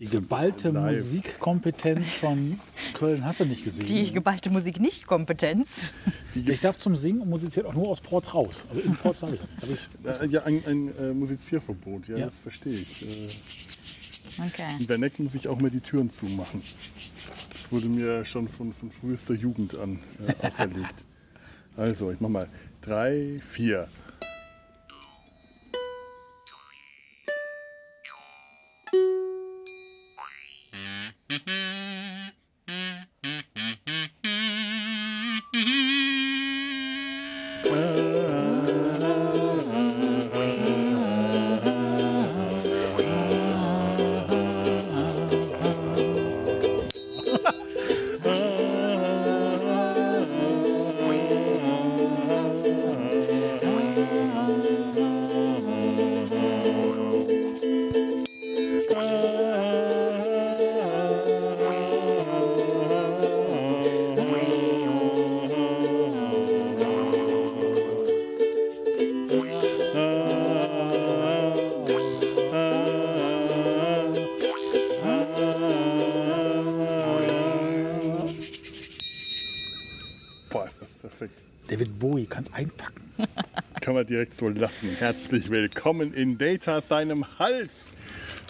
Die geballte Live. Musikkompetenz von Köln hast du nicht gesehen. Die geballte Musik nicht Kompetenz. ich darf zum Singen und musiziert auch nur aus Ports raus. Also in Ports habe ich. Hab ich Äh, ja, ein, ein äh, Musizierverbot, ja, Ja. das verstehe ich. Äh, Okay. in Werneck muss ich auch mal die Türen zumachen. Das wurde mir schon von, von frühester Jugend an äh, auferlegt. Also, ich mach mal drei, vier. Direkt so lassen. Herzlich willkommen in Data seinem Hals.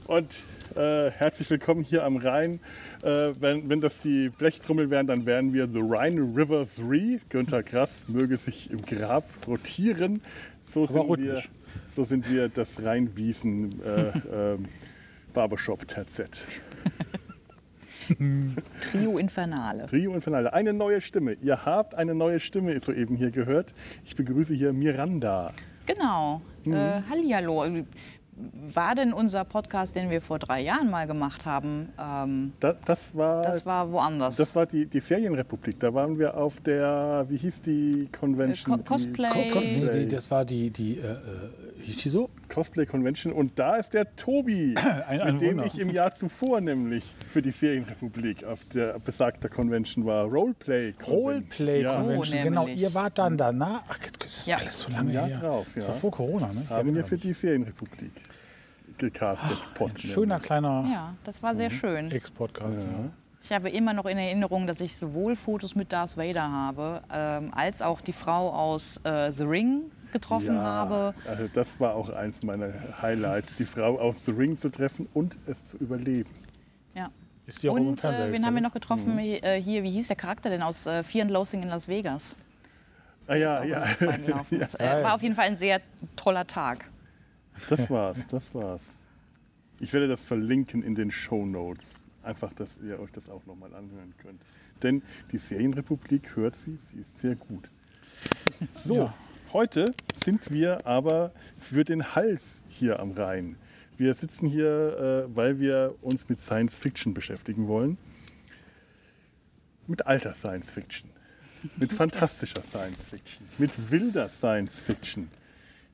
Und äh, herzlich willkommen hier am Rhein. Äh, wenn, wenn das die Blechtrommel wären, dann wären wir The Rhine River 3. Günther Grass möge sich im Grab rotieren. So Aber sind, wir, so sind wir das Rheinwiesen äh, ähm, Barbershop TZ. Trio Infernale. Trio Infernale. Eine neue Stimme. Ihr habt eine neue Stimme soeben hier gehört. Ich begrüße hier Miranda. Genau. Mhm. Äh, Hallihallo. War denn unser Podcast, den wir vor drei Jahren mal gemacht haben, ähm, Da, das war, das war woanders? das war die, die Serienrepublik. Da waren wir auf der, wie hieß die Convention? Äh, Co- Cosplay. Die, Kost, nee, Cosplay, die, das war die, die äh, äh, hieß die so? Cosplay Convention. Und da ist der Tobi, Ein- ein mit dem Wunder. ich im Jahr zuvor nämlich für die Serienrepublik auf der besagter Convention war. Roleplay. Roleplay Ja, Convention. So genau, nämlich. ihr wart dann danach. Ach, das ist Ja. alles so lange Jahr her. drauf, Das ja. war vor Corona, ne? Ich Haben wir für die Serienrepublik gecastet. Pod, Schöner nämlich. kleiner ja, das war Mhm. sehr schön. Ex-Podcast. Ja. Ich habe immer noch in Erinnerung, dass ich sowohl Fotos mit Darth Vader habe, ähm, als auch die Frau aus äh, The Ring getroffen Ja, habe. Also das war auch eins meiner Highlights, die Frau aus The Ring zu treffen und es zu überleben. Ja. Ist die auch aus dem Und Fernseher äh, wen haben wir noch getroffen? Mhm. Äh, Hier, wie hieß der Charakter denn aus äh, Fear and Loathing in Las Vegas? Ah ja, ja. Das, äh, war auf jeden Fall ein sehr toller Tag. Das war's, das war's. Ich werde das verlinken in den Show Notes. Einfach, dass ihr euch das auch nochmal anhören könnt. Denn die Serienrepublik hört sie, sie ist sehr gut. So, Ja. Heute sind wir aber für den Hals hier am Rhein. Wir sitzen hier, äh, weil wir uns mit Science Fiction beschäftigen wollen. Mit alter Science Fiction. Mit fantastischer Science Fiction. Mit wilder Science Fiction.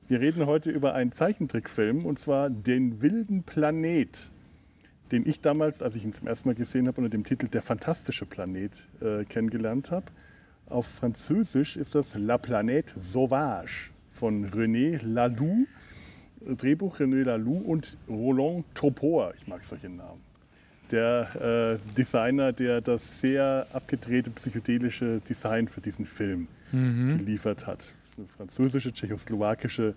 Wir reden heute über einen Zeichentrickfilm und zwar Den wilden Planet, den ich damals, als ich ihn zum ersten Mal gesehen habe, unter dem Titel Der fantastische Planet äh, kennengelernt habe. Auf Französisch ist das La Planète Sauvage von René Laloux, Drehbuch René Laloux und Roland Topor. Ich mag solche Namen. Der äh, Designer, der das sehr abgedrehte psychedelische Design für diesen Film geliefert hat. Das ist eine französische, tschechoslowakische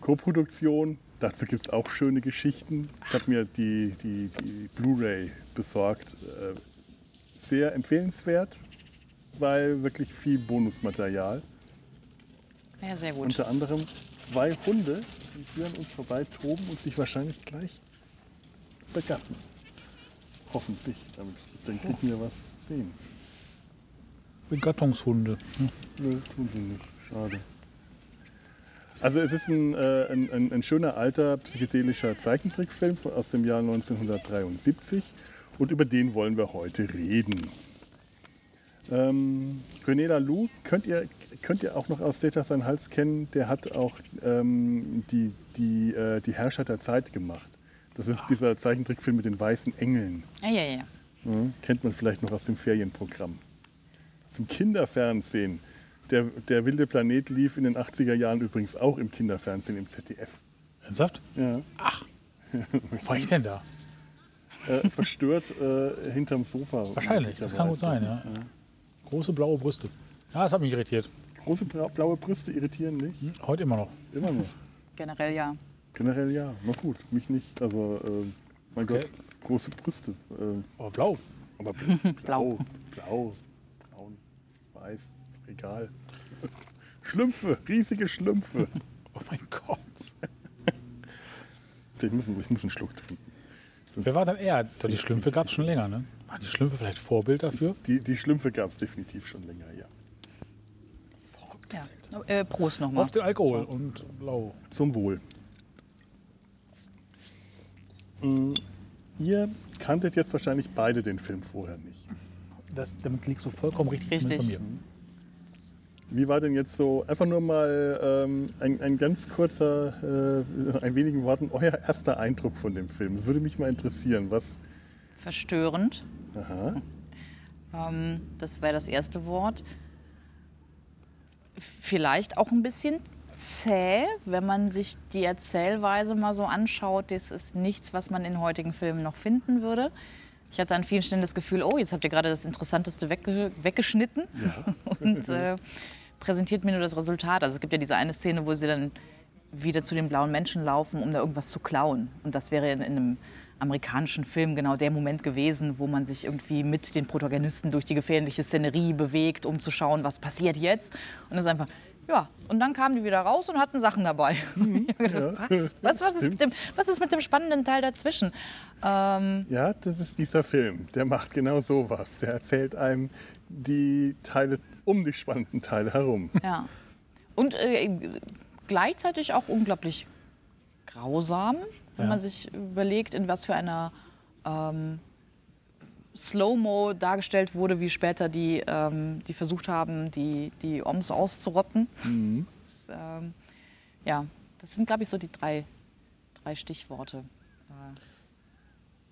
Koproduktion. Dazu gibt es auch schöne Geschichten. Ich habe mir die, die, die Blu-ray besorgt. Äh, sehr empfehlenswert, weil wirklich viel Bonusmaterial. Ja, sehr gut. Unter anderem zwei Hunde, die hier an uns vorbei toben und sich wahrscheinlich gleich begatten. Hoffentlich, damit dann kriegen wir was sehen. Begattungshunde. ne? Nö, tun sie nicht. Schade. Also es ist ein, äh, ein, ein, ein schöner alter psychedelischer Zeichentrickfilm aus dem Jahr 1973 und über den wollen wir heute reden. Ähm, René Laloux könnt ihr, könnt ihr auch noch aus Data sein Hals kennen. Der hat auch ähm, die, die, äh, die Herrscher der Zeit gemacht. Das ist dieser Zeichentrickfilm mit den weißen Engeln. Ja, ja, ja. Mhm. Kennt man vielleicht noch aus dem Ferienprogramm. Aus dem Kinderfernsehen. Der, der wilde Planet lief in den 80er Jahren übrigens auch im Kinderfernsehen im ZDF. Ernsthaft? Ja. Wo war ich denn da? äh, verstört äh, hinterm Sofa. Wahrscheinlich, das kann gut sein, ja. Große blaue Brüste. Ja, das hat mich irritiert. Große blaue Brüste irritieren nicht? Heute immer noch. Immer noch. Generell ja. Generell ja. Na gut, mich nicht. Also, äh, mein Okay. Gott, große Brüste. Äh, Aber blau. aber bl- blau, blau, braun, weiß, ist egal. Schlümpfe, riesige Schlümpfe. Oh mein Gott. Ich muss, ich muss einen Schluck trinken. Sonst- Wer war dann er? Die Schlümpfe gab es schon länger, ne? Waren die Schlümpfe vielleicht Vorbild dafür? Die, die Schlümpfe gab es definitiv schon länger, ja. ja. Äh, Prost nochmal. Auf den Alkohol und blau. Zum Wohl. Mm, Ihr kanntet jetzt wahrscheinlich beide den Film vorher nicht. Das, damit liegst du vollkommen richtig, Richtig. zumindest bei mir. Wie war denn jetzt so, einfach nur mal ähm, ein, ein ganz kurzer, äh, ein wenigen Worten, euer erster Eindruck von dem Film? Das würde mich mal interessieren. Was? Verstörend. Ähm, das wäre das erste Wort. Vielleicht auch ein bisschen zäh, wenn man sich die Erzählweise mal so anschaut. Das ist nichts, was man in heutigen Filmen noch finden würde. Ich hatte an vielen Stellen das Gefühl, oh, jetzt habt ihr gerade das Interessanteste wegge weggeschnitten und äh, präsentiert mir nur das Resultat. Also es gibt ja diese eine Szene, wo sie dann wieder zu den blauen Menschen laufen, um da irgendwas zu klauen. Und das wäre in, in einem amerikanischen Film genau der Moment gewesen, wo man sich irgendwie mit den Protagonisten durch die gefährliche Szenerie bewegt, um zu schauen, was passiert jetzt. Und es ist einfach, ja, und dann kamen die wieder raus und hatten Sachen dabei. Hab gedacht, was? Was, was, ist mit dem, was ist mit dem spannenden Teil dazwischen? Ähm, Ja, das ist dieser Film. Der macht genau sowas. Der erzählt einem die Teile um die spannenden Teile herum. ja. Und äh, gleichzeitig auch unglaublich grausam, wenn Ja. man sich überlegt, in was für einer ähm, Slow-Mo dargestellt wurde, wie später die, ähm, die versucht haben, die, die Oms auszurotten. Das, ähm, ja, das sind, glaube ich, so die drei, drei Stichworte.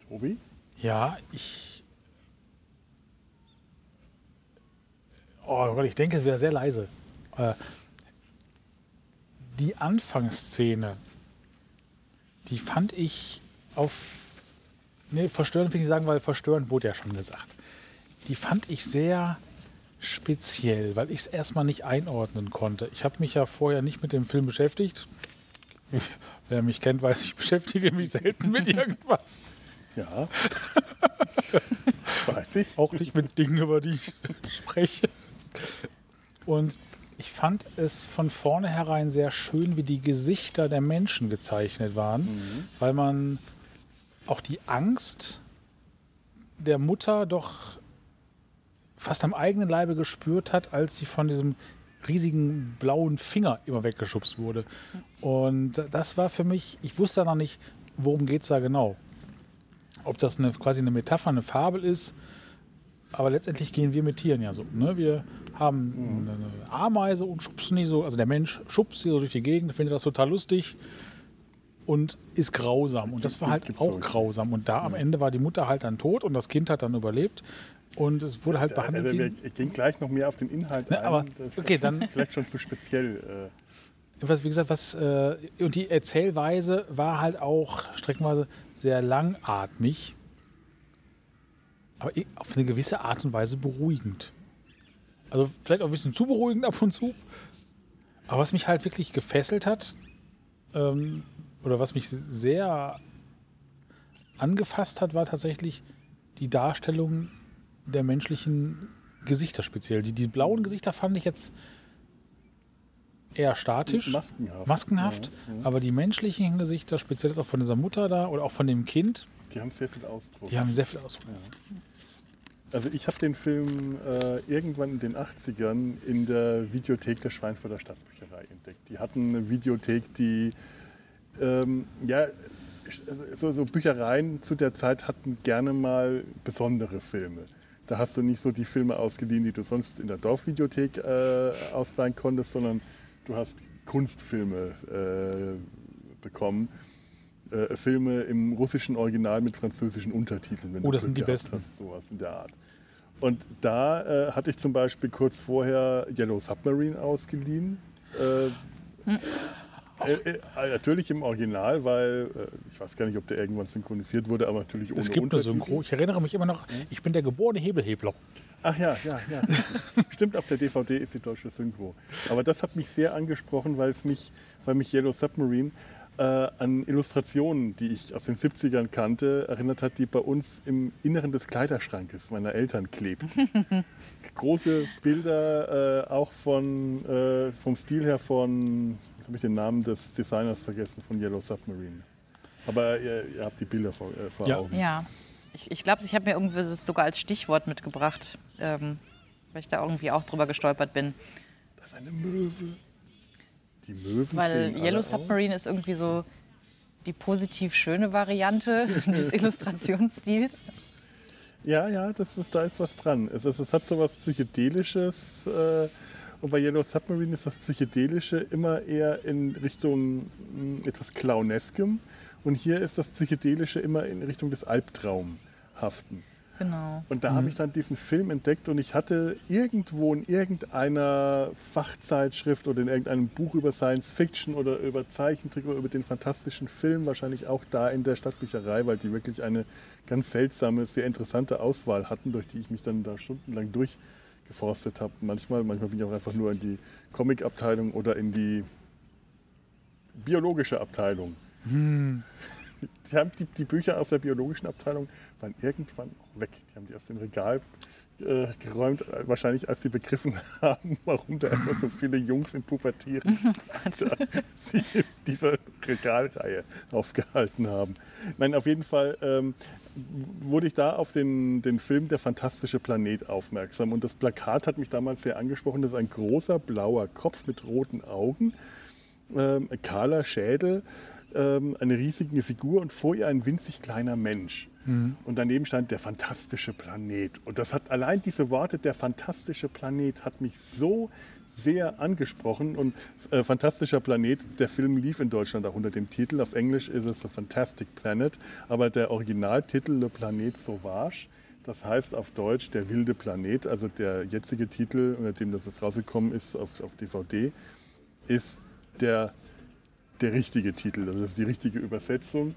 Tobi? Ja, ich. Oh Gott, ich denke, es wäre sehr leise. Äh, die Anfangsszene, die fand ich auf. Nee, verstörend will ich nicht sagen, weil verstörend wurde ja schon gesagt. Die fand ich sehr speziell, weil ich es erstmal nicht einordnen konnte. Ich habe mich ja vorher nicht mit dem Film beschäftigt. Wer mich kennt, weiß, ich beschäftige mich selten mit irgendwas. Ja. Weiß ich. auch nicht mit Dingen, über die ich spreche. Und ich fand es von vornherein sehr schön, wie die Gesichter der Menschen gezeichnet waren, weil man auch die Angst der Mutter doch fast am eigenen Leibe gespürt hat, als sie von diesem riesigen blauen Finger immer weggeschubst wurde. Und das war für mich, ich wusste noch nicht, worum geht es da genau. Ob das eine, quasi eine Metapher, eine Fabel ist, aber letztendlich gehen wir mit Tieren ja so. Ne? Wir haben eine Ameise und schubsen die so, also der Mensch schubst sie so durch die Gegend, findet das total lustig und ist grausam. Und das war halt auch grausam. Und da am Ende war die Mutter halt dann tot und das Kind hat dann überlebt. Und es wurde halt behandelt Also, wir gehen gleich noch mehr auf den Inhalt Ne, ein. aber- Das ist okay, dann- vielleicht schon zu speziell. was, wie gesagt, was, äh, und die Erzählweise war halt auch streckenweise sehr langatmig, aber auf eine gewisse Art und Weise beruhigend. Also vielleicht auch ein bisschen zu beruhigend ab und zu. Aber was mich halt wirklich gefesselt hat, ähm, oder was mich sehr angefasst hat, war tatsächlich die Darstellung der menschlichen Gesichter speziell. Die, die blauen Gesichter fand ich jetzt eher statisch. Maskenhaft. Maskenhaft. Aber die menschlichen Gesichter, speziell auch von dieser Mutter da oder auch von dem Kind, Die haben sehr viel Ausdruck. die haben sehr viel Ausdruck. Also ich habe den Film äh, irgendwann in den 80ern in der Videothek der Schweinfurter Stadtbücherei entdeckt. Die hatten eine Videothek, die ähm, ja so, so Büchereien zu der Zeit hatten gerne mal besondere Filme. Da hast du nicht so die Filme ausgeliehen, die du sonst in der Dorfvideothek äh, ausleihen konntest, sondern du hast Kunstfilme äh, bekommen. Äh, Filme im russischen Original mit französischen Untertiteln. Wenn Oh, das sind die besten. Hast, sowas in der Art. Und da äh, hatte ich zum Beispiel kurz vorher Yellow Submarine ausgeliehen. Äh, Äh, äh, natürlich im Original, weil äh, ich weiß gar nicht, ob der irgendwann synchronisiert wurde, aber natürlich ohne Es gibt Untertitel. Synchro. Ich erinnere mich immer noch, ich bin der geborene Hebelhebler. Ach ja, ja, ja. Stimmt, auf der DVD ist die deutsche Synchro. Aber das hat mich sehr angesprochen, weil es mich, weil mich Yellow Submarine äh, an Illustrationen, die ich aus den 70ern kannte, erinnert hat, die bei uns im Inneren des Kleiderschrankes meiner Eltern klebten. Große Bilder, äh, auch von, äh, vom Stil her von, jetzt habe ich den Namen des Designers vergessen, von Yellow Submarine. Aber ihr, ihr habt die Bilder vor, äh, vor Ja. Augen. Ja, ich, ich glaube, ich habe mir irgendwie das sogar als Stichwort mitgebracht, ähm, weil ich da irgendwie auch drüber gestolpert bin. Das ist eine Möwe. Die Möwen Weil Yellow aus. Submarine ist irgendwie so die positiv schöne Variante des Illustrationsstils. Ja, ja, das ist, da ist was dran. Es, ist, es hat so was Psychedelisches. Äh, und bei Yellow Submarine ist das Psychedelische immer eher in Richtung mh, etwas Clowneskem. Und hier ist das Psychedelische immer in Richtung des Albtraumhaften. Genau. Und da habe ich dann diesen Film entdeckt und ich hatte irgendwo in irgendeiner Fachzeitschrift oder in irgendeinem Buch über Science Fiction oder über Zeichentrick oder über den fantastischen Film, wahrscheinlich auch da in der Stadtbücherei, weil die wirklich eine ganz seltsame, sehr interessante Auswahl hatten, durch die ich mich dann da stundenlang durchgeforstet habe. Manchmal, manchmal bin ich auch einfach nur in die Comic-Abteilung oder in die biologische Abteilung. Die, haben die, die Bücher aus der biologischen Abteilung waren irgendwann auch weg. Die haben die aus dem Regal äh, geräumt, äh, wahrscheinlich als sie begriffen haben, warum da immer so viele Jungs in Pubertieren sich in dieser Regalreihe aufgehalten haben. Nein, auf jeden Fall ähm, wurde ich da auf den, den Film Der fantastische Planet aufmerksam. Und das Plakat hat mich damals sehr angesprochen. Das ist ein großer blauer Kopf mit roten Augen, ähm, kahler Schädel, ähm, eine riesige Figur und vor ihr ein winzig kleiner Mensch. Und daneben stand der fantastische Planet. Und das hat allein diese Worte, der fantastische Planet, hat mich so sehr angesprochen. Und äh, Fantastischer Planet, der Film lief in Deutschland auch unter dem Titel. Auf Englisch ist es The Fantastic Planet. Aber der Originaltitel Le Planet Sauvage, das heißt auf Deutsch der wilde Planet. Also der jetzige Titel, unter dem das rausgekommen ist auf, auf DVD, ist der, der richtige Titel. Das ist die richtige Übersetzung.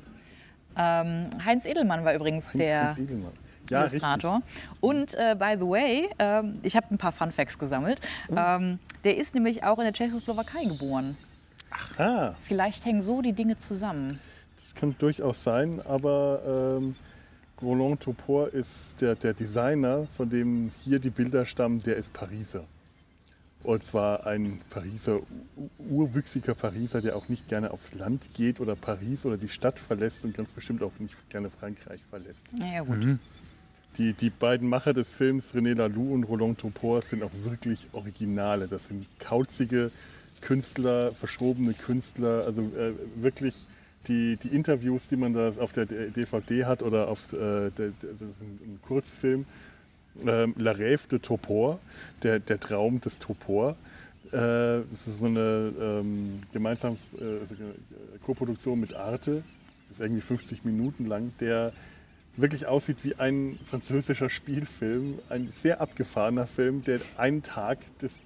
Ähm, Heinz Edelmann war übrigens der Heinz Edelmann. Ja, richtig. Illustrator. Und äh, by the way, ähm, ich habe ein paar Fun Facts gesammelt. Ähm, der ist nämlich auch in der Tschechoslowakei geboren. Ah, Vielleicht hängen so die Dinge zusammen. das kann durchaus sein, aber ähm, Roland Topor ist der, der Designer, von dem hier die Bilder stammen, der ist Pariser. Und zwar ein Pariser, urwüchsiger Pariser, der auch nicht gerne aufs Land geht oder Paris oder die Stadt verlässt und ganz bestimmt auch nicht gerne Frankreich verlässt. Naja, gut. Die, die beiden Macher des Films, René Laloux und Roland Topor, sind auch wirklich Originale. Das sind kauzige Künstler, verschrobene Künstler, also äh, wirklich die, die Interviews, die man da auf der DVD hat oder auf äh, der, das ist ein, ein Kurzfilm, ähm, La Rêve de Topor, der, der Traum des Topor. Äh, das ist so eine ähm, gemeinsame äh, so eine Koproduktion mit Arte. Das ist irgendwie 50 Minuten lang, der wirklich aussieht wie ein französischer Spielfilm. Ein sehr abgefahrener Film, der einen Tag des,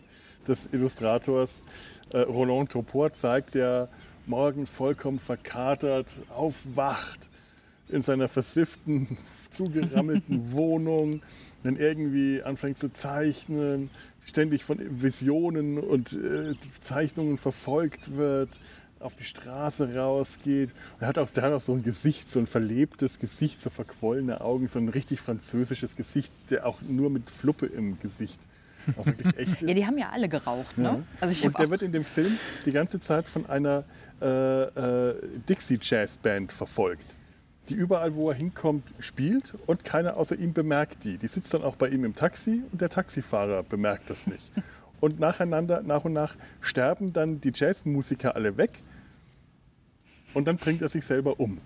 des Illustrators äh, Roland Topor zeigt, der morgens vollkommen verkatert aufwacht in seiner versifften, zugerammelten Wohnung, dann irgendwie anfängt zu zeichnen, ständig von Visionen und äh, Zeichnungen verfolgt wird, auf die Straße rausgeht. Und er hat auch, der hat auch so ein Gesicht, so ein verlebtes Gesicht, so verquollene Augen, so ein richtig französisches Gesicht, der auch nur mit Fluppe im Gesicht auch wirklich echt ist. Ja, die haben ja alle geraucht, ne? Ja. Also ich und der wird in dem Film die ganze Zeit von einer äh, äh, Dixie Jazz Band verfolgt, die überall, wo er hinkommt, spielt und keiner außer ihm bemerkt die. Die sitzt dann auch bei ihm im Taxi und der Taxifahrer bemerkt das nicht. Und nacheinander, nach und nach sterben dann die Jazzmusiker alle weg und dann bringt er sich selber um.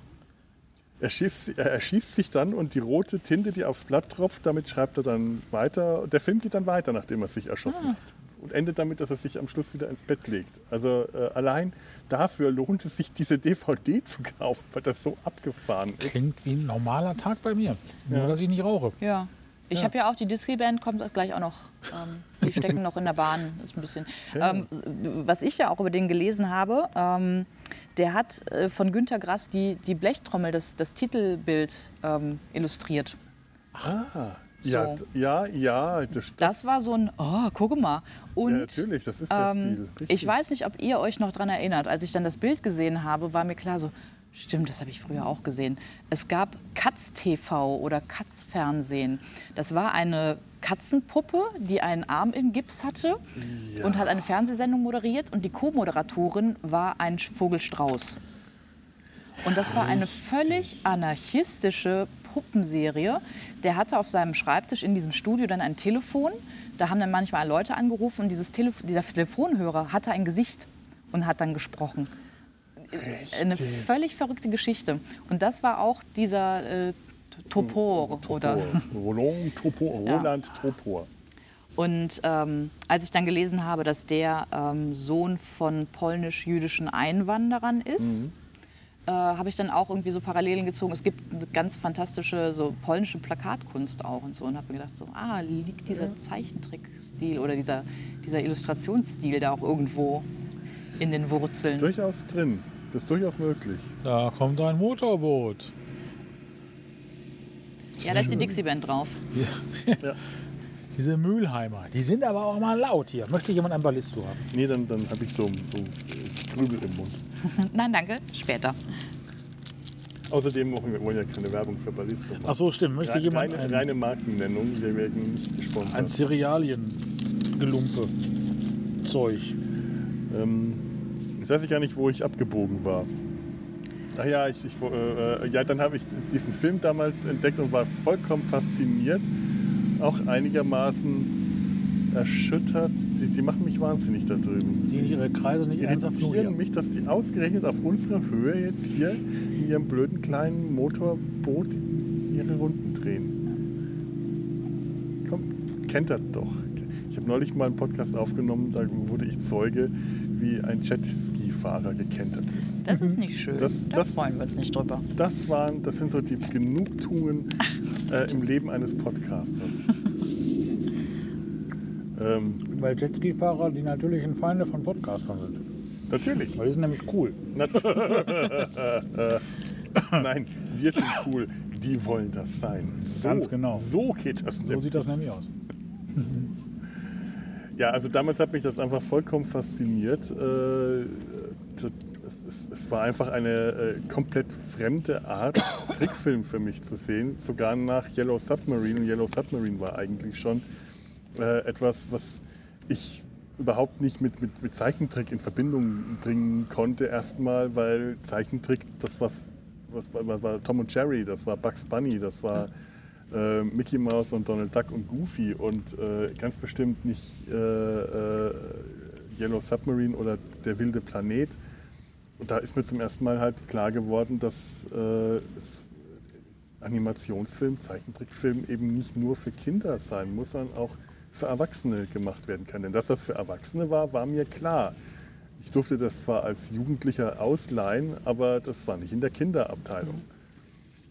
Er schießt, er erschießt sich dann und die rote Tinte, die aufs Blatt tropft, damit schreibt er dann weiter. Und der Film geht dann weiter, nachdem er sich erschossen hat. Und endet damit, dass er sich am Schluss wieder ins Bett legt. Also äh, allein dafür lohnt es sich, diese DVD zu kaufen, weil das so abgefahren ist. Klingt wie ein normaler Tag bei mir. Nur, Ja. dass ich nicht rauche. ja. Ich habe ja auch die Disney-Band, kommt gleich auch noch. Ähm, die stecken noch in der Bahn, ist ein bisschen. Ähm, was ich ja auch über den gelesen habe, ähm, der hat äh, von Günter Grass die, die Blechtrommel, das, das Titelbild ähm, illustriert. Ah, ja, So. ja, ja. Das, Das war so ein, oh, guck mal. Und ja, natürlich, das ist der ähm, Stil. Richtig. ich weiß nicht, ob ihr euch noch daran erinnert. Als ich dann das Bild gesehen habe, war mir klar so, stimmt, das habe ich früher auch gesehen. Es gab Katz TV oder Katz Fernsehen. Das war eine Katzenpuppe, die einen Arm in Gips hatte und hat eine Fernsehsendung moderiert und die Co-Moderatorin war ein Vogelstrauß. Und das war eine völlig anarchistische Puppenserie. Der hatte auf seinem Schreibtisch in diesem Studio dann ein Telefon. Da haben dann manchmal Leute angerufen und dieses Telef dieser Telefonhörer hatte ein Gesicht und hat dann gesprochen. Eine völlig verrückte Geschichte. Und das war auch dieser äh, Topor. Oder Roland Topor. Ja. Roland Topor. Und ähm, als ich dann gelesen habe, dass der ähm, Sohn von polnisch-jüdischen Einwanderern ist, äh, habe ich dann auch irgendwie so Parallelen gezogen. Es gibt eine ganz fantastische so polnische Plakatkunst auch und so und habe mir gedacht, so, ah, liegt dieser Zeichentrickstil oder dieser, dieser Illustrationsstil da auch irgendwo in den Wurzeln? Durchaus drin. Das ist durchaus möglich. Da kommt ein Motorboot. Ja, da ist die Dixie-Band drauf. Ja. Diese Mülheimer, die sind aber auch mal laut hier. Möchte jemand ein Ballisto haben? Nee, dann, dann habe ich so, so äh, Grübel im Mund. Nein, danke, später. Außerdem machen wir wollen ja keine Werbung für Ballisto machen. Ach so, stimmt. Möchte Re- jemand reine, ein, reine Markennennung, wir werden nicht ein gesponsert. Cerealien-Gelumpe? Zeug. Ähm, jetzt weiß ich gar nicht, wo ich abgebogen war. Ach ja, ich, ich, äh, äh, ja dann habe ich diesen Film damals entdeckt und war vollkommen fasziniert. Auch einigermaßen erschüttert. Die, die machen mich wahnsinnig da drüben. Ziehen ihre Kreise nicht ernsthaft nur hier. irritieren mich, dass die ausgerechnet auf unserer Höhe jetzt hier in ihrem blöden kleinen Motorboot ihre Runden drehen. Komm, kennt das doch. Ich habe neulich mal einen Podcast aufgenommen, da wurde ich Zeuge, wie ein Jetski-Fahrer gekentert ist. Das ist nicht schön. Das- da das- freuen wir uns nicht drüber. Das waren, das sind so die Genugtuungen äh, im Leben eines Podcasters. Ähm, Weil Jetski-Fahrer die natürlichen Feinde von Podcastern sind. natürlich. Weil die sind nämlich cool. Nat Nein, wir sind cool. Die wollen das sein. So, Ganz genau. So geht das. So sieht das nämlich aus. Ja, also damals hat mich das einfach vollkommen fasziniert. Äh, es war einfach eine äh, komplett fremde Art, Trickfilm für mich zu sehen. Sogar nach Yellow Submarine. Und Yellow Submarine war eigentlich schon äh, etwas, was ich überhaupt nicht mit, mit, mit Zeichentrick in Verbindung bringen konnte. Erstmal, weil Zeichentrick, das war, was war, war, Tom und Jerry, das war Bugs Bunny, das war äh, Mickey Mouse und Donald Duck und Goofy und äh, ganz bestimmt nicht äh, äh, Yellow Submarine oder Der wilde Planet. Und da ist mir zum ersten Mal halt klar geworden, dass äh, es Animationsfilm, Zeichentrickfilm eben nicht nur für Kinder sein muss, sondern auch für Erwachsene gemacht werden kann. Denn dass das für Erwachsene war, war mir klar. Ich durfte das zwar als Jugendlicher ausleihen, aber das war nicht in der Kinderabteilung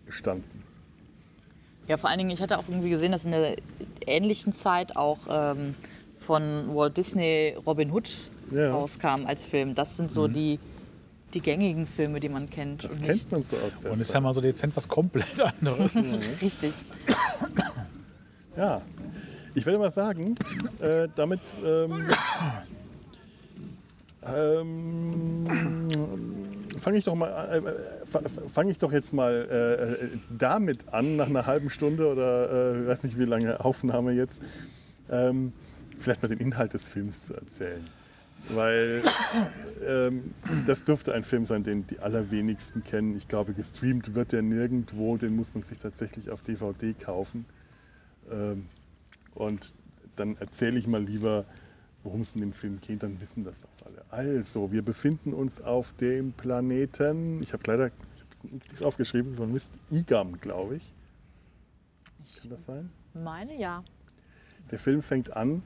gestanden. Ja, vor allen Dingen, ich hatte auch irgendwie gesehen, dass in der ähnlichen Zeit auch ähm, von Walt Disney Robin Hood Ja. rauskam als Film. Das sind so die, die gängigen Filme, die man kennt. Das kennt nicht- man so aus der Und ist ja mal so dezent was komplett anderes. Richtig. Ja, ich werde mal sagen, äh, damit ähm, ähm, fange ich doch äh, ich doch jetzt mal äh, äh, damit an, nach einer halben Stunde oder äh, weiß nicht wie lange Aufnahme jetzt, ähm, vielleicht mal den Inhalt des Films zu erzählen. Weil ähm, das dürfte ein Film sein, den die allerwenigsten kennen. Ich glaube, gestreamt wird der nirgendwo, den muss man sich tatsächlich auf DVD kaufen. Ähm, und dann erzähle ich mal lieber, worum es in dem Film geht, dann wissen das auch alle. Also, wir befinden uns auf dem Planeten, ich habe leider ich habe nichts aufgeschrieben, sondern Mist, Igam, glaube ich. Kann das sein? Meine ja. Der Film fängt an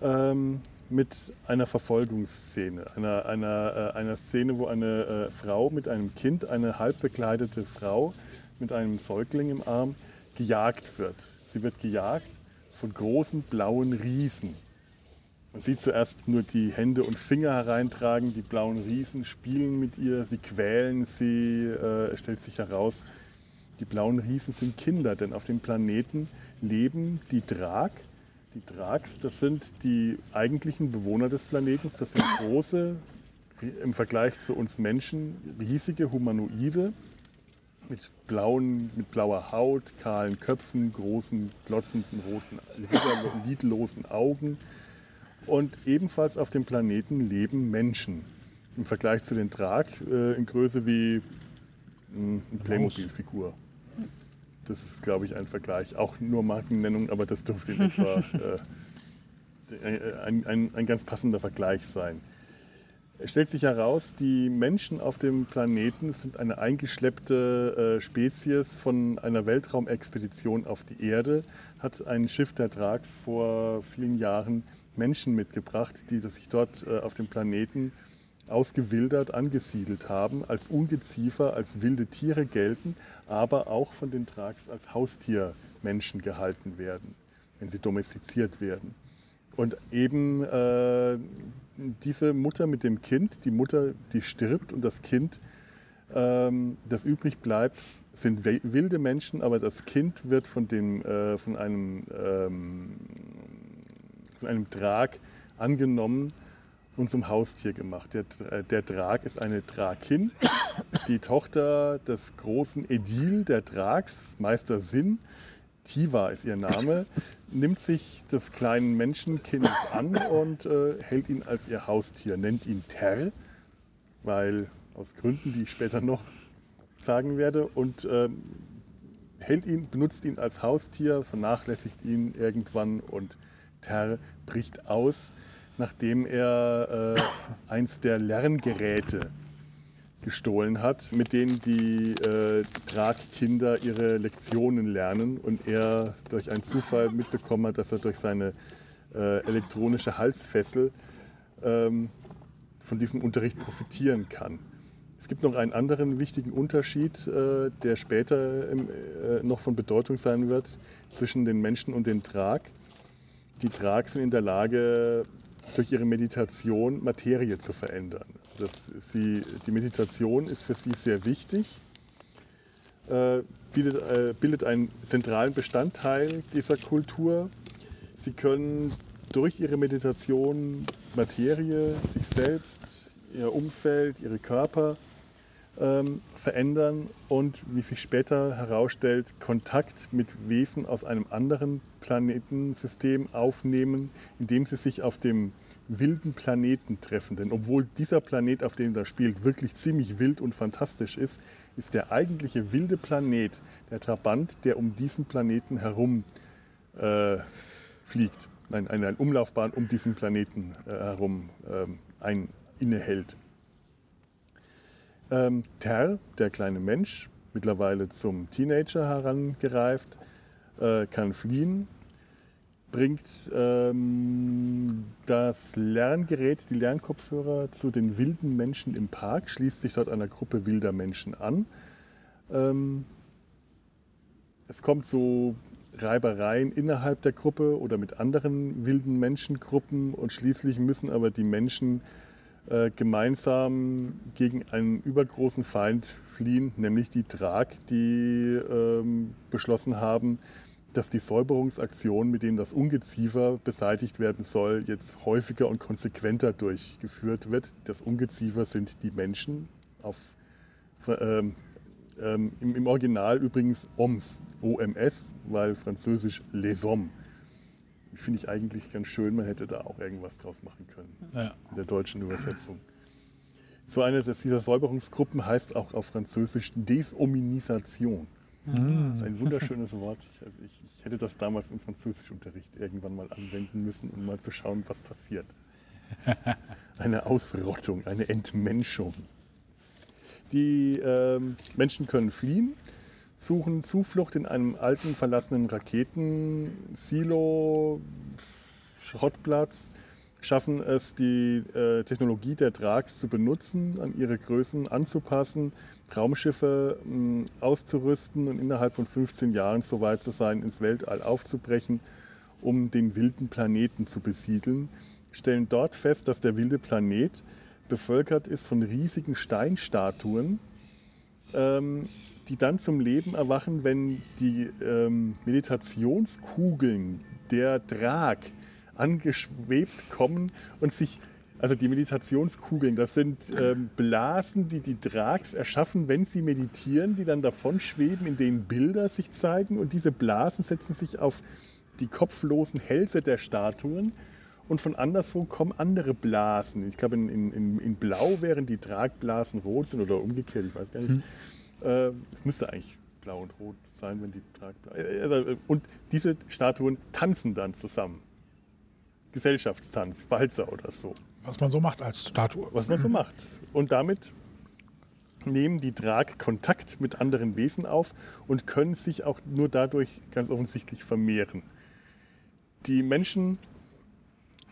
ähm, mit einer Verfolgungsszene, einer, einer, äh, einer Szene, wo eine äh, Frau mit einem Kind, eine halb bekleidete Frau mit einem Säugling im Arm, gejagt wird. Sie wird gejagt von großen blauen Riesen. Man sieht zuerst nur die Hände und Finger hereintragen, die blauen Riesen spielen mit ihr, sie quälen sie, äh, stellt sich heraus, die blauen Riesen sind Kinder, denn auf dem Planeten leben die Drag. Die Drags, das sind die eigentlichen Bewohner des Planeten, das sind große, im Vergleich zu uns Menschen, riesige Humanoide mit, blauen, mit blauer Haut, kahlen Köpfen, großen, glotzenden, roten, lidlosen Augen. Und ebenfalls auf dem Planeten leben Menschen. Im Vergleich zu den Drag äh, in Größe wie mh, eine Playmobil-Figur. Das ist, glaube ich, ein Vergleich. Auch nur Markennennung, aber das dürfte in etwa äh, ein, ein, ein ganz passender Vergleich sein. Es stellt sich heraus, die Menschen auf dem Planeten sind eine eingeschleppte äh, Spezies von einer Weltraumexpedition auf die Erde. Hat ein Schiff der Drags vor vielen Jahren Menschen mitgebracht, die sich dort äh, auf dem Planeten ausgewildert angesiedelt haben, als Ungeziefer, als wilde Tiere gelten, aber auch von den Drags als Haustiermenschen gehalten werden, wenn sie domestiziert werden. Und eben äh, diese Mutter mit dem Kind, die Mutter, die stirbt und das Kind, ähm, das übrig bleibt, sind wilde Menschen, aber das Kind wird von, dem, äh, von, einem, ähm, von einem Drag angenommen und zum Haustier gemacht. Der, der Drag ist eine Drakin, die Tochter des großen Edil der Drags, Meister Sinn, Tiva ist ihr Name, nimmt sich des kleinen Menschenkindes an und äh, hält ihn als ihr Haustier, nennt ihn Ter, weil aus Gründen, die ich später noch sagen werde, und äh, hält ihn, benutzt ihn als Haustier, vernachlässigt ihn irgendwann und Ter bricht aus, nachdem er äh, eins der Lerngeräte gestohlen hat, mit denen die äh, Tragkinder ihre Lektionen lernen und er durch einen Zufall mitbekommen hat, dass er durch seine äh, elektronische Halsfessel ähm, von diesem Unterricht profitieren kann. Es gibt noch einen anderen wichtigen Unterschied, äh, der später im, äh, noch von Bedeutung sein wird, zwischen den Menschen und den Trag. Die Trag sind in der Lage, durch ihre Meditation Materie zu verändern. Das sie, die Meditation ist für sie sehr wichtig, äh, bildet, äh, bildet einen zentralen Bestandteil dieser Kultur. Sie können durch ihre Meditation Materie, sich selbst, ihr Umfeld, ihre Körper ähm, verändern und, wie sich später herausstellt, Kontakt mit Wesen aus einem anderen Planetensystem aufnehmen, indem sie sich auf dem wilden Planeten treffen. Denn obwohl dieser Planet, auf dem das spielt, wirklich ziemlich wild und fantastisch ist, ist der eigentliche wilde Planet der Trabant, der um diesen Planeten herum äh, fliegt. Nein, eine, Umlaufbahn um diesen Planeten äh, herum äh, ein, innehält. Ähm, Ter, der kleine Mensch, mittlerweile zum Teenager herangereift, äh, kann fliehen, bringt ähm, das Lerngerät, die Lernkopfhörer zu den wilden Menschen im Park, schließt sich dort einer Gruppe wilder Menschen an. Ähm, es kommt so Reibereien innerhalb der Gruppe oder mit anderen wilden Menschengruppen und schließlich müssen aber die Menschen äh, gemeinsam gegen einen übergroßen Feind fliehen, nämlich die Drag, die ähm, beschlossen haben, dass die Säuberungsaktion, mit denen das Ungeziefer beseitigt werden soll, jetzt häufiger und konsequenter durchgeführt wird. Das Ungeziefer sind die Menschen, auf, ähm, ähm, im, im, Original übrigens OMS, OMS, weil französisch Les Hommes. Finde ich eigentlich ganz schön, man hätte da auch irgendwas draus machen können ja. in der deutschen Übersetzung. So eine dieser Säuberungsgruppen heißt auch auf Französisch Desominisation. Mhm. Das ist ein wunderschönes Wort. Ich, ich, hätte das damals im Französischunterricht irgendwann mal anwenden müssen, um mal zu schauen, was passiert. Eine Ausrottung, eine Entmenschung. Die ähm, Menschen können fliehen, suchen Zuflucht in einem alten, verlassenen Raketensilo, Schrottplatz, schaffen es, die äh, Technologie der Drags zu benutzen, an ihre Größen anzupassen, Raumschiffe mh, auszurüsten und innerhalb von 15 Jahren so weit zu sein, ins Weltall aufzubrechen, um den wilden Planeten zu besiedeln, stellen dort fest, dass der wilde Planet bevölkert ist von riesigen Steinstatuen, ähm, die dann zum Leben erwachen, wenn die ähm, Meditationskugeln der Drag angeschwebt kommen und sich, also die Meditationskugeln, das sind ähm, Blasen, die die Drags erschaffen, wenn sie meditieren, die dann davon schweben, in denen Bilder sich zeigen und diese Blasen setzen sich auf die kopflosen Hälse der Statuen und von anderswo kommen andere Blasen. Ich glaube, in, in, in Blau wären die Tragblasen rot sind oder umgekehrt, ich weiß gar nicht. Hm. Äh, es müsste eigentlich blau und rot sein, wenn die Tragblasen. Äh, äh, und diese Statuen tanzen dann zusammen. Gesellschaftstanz, Walzer oder so. Was man so macht als Statue. Was man so macht. Und damit nehmen die Drag Kontakt mit anderen Wesen auf und können sich auch nur dadurch ganz offensichtlich vermehren. Die Menschen,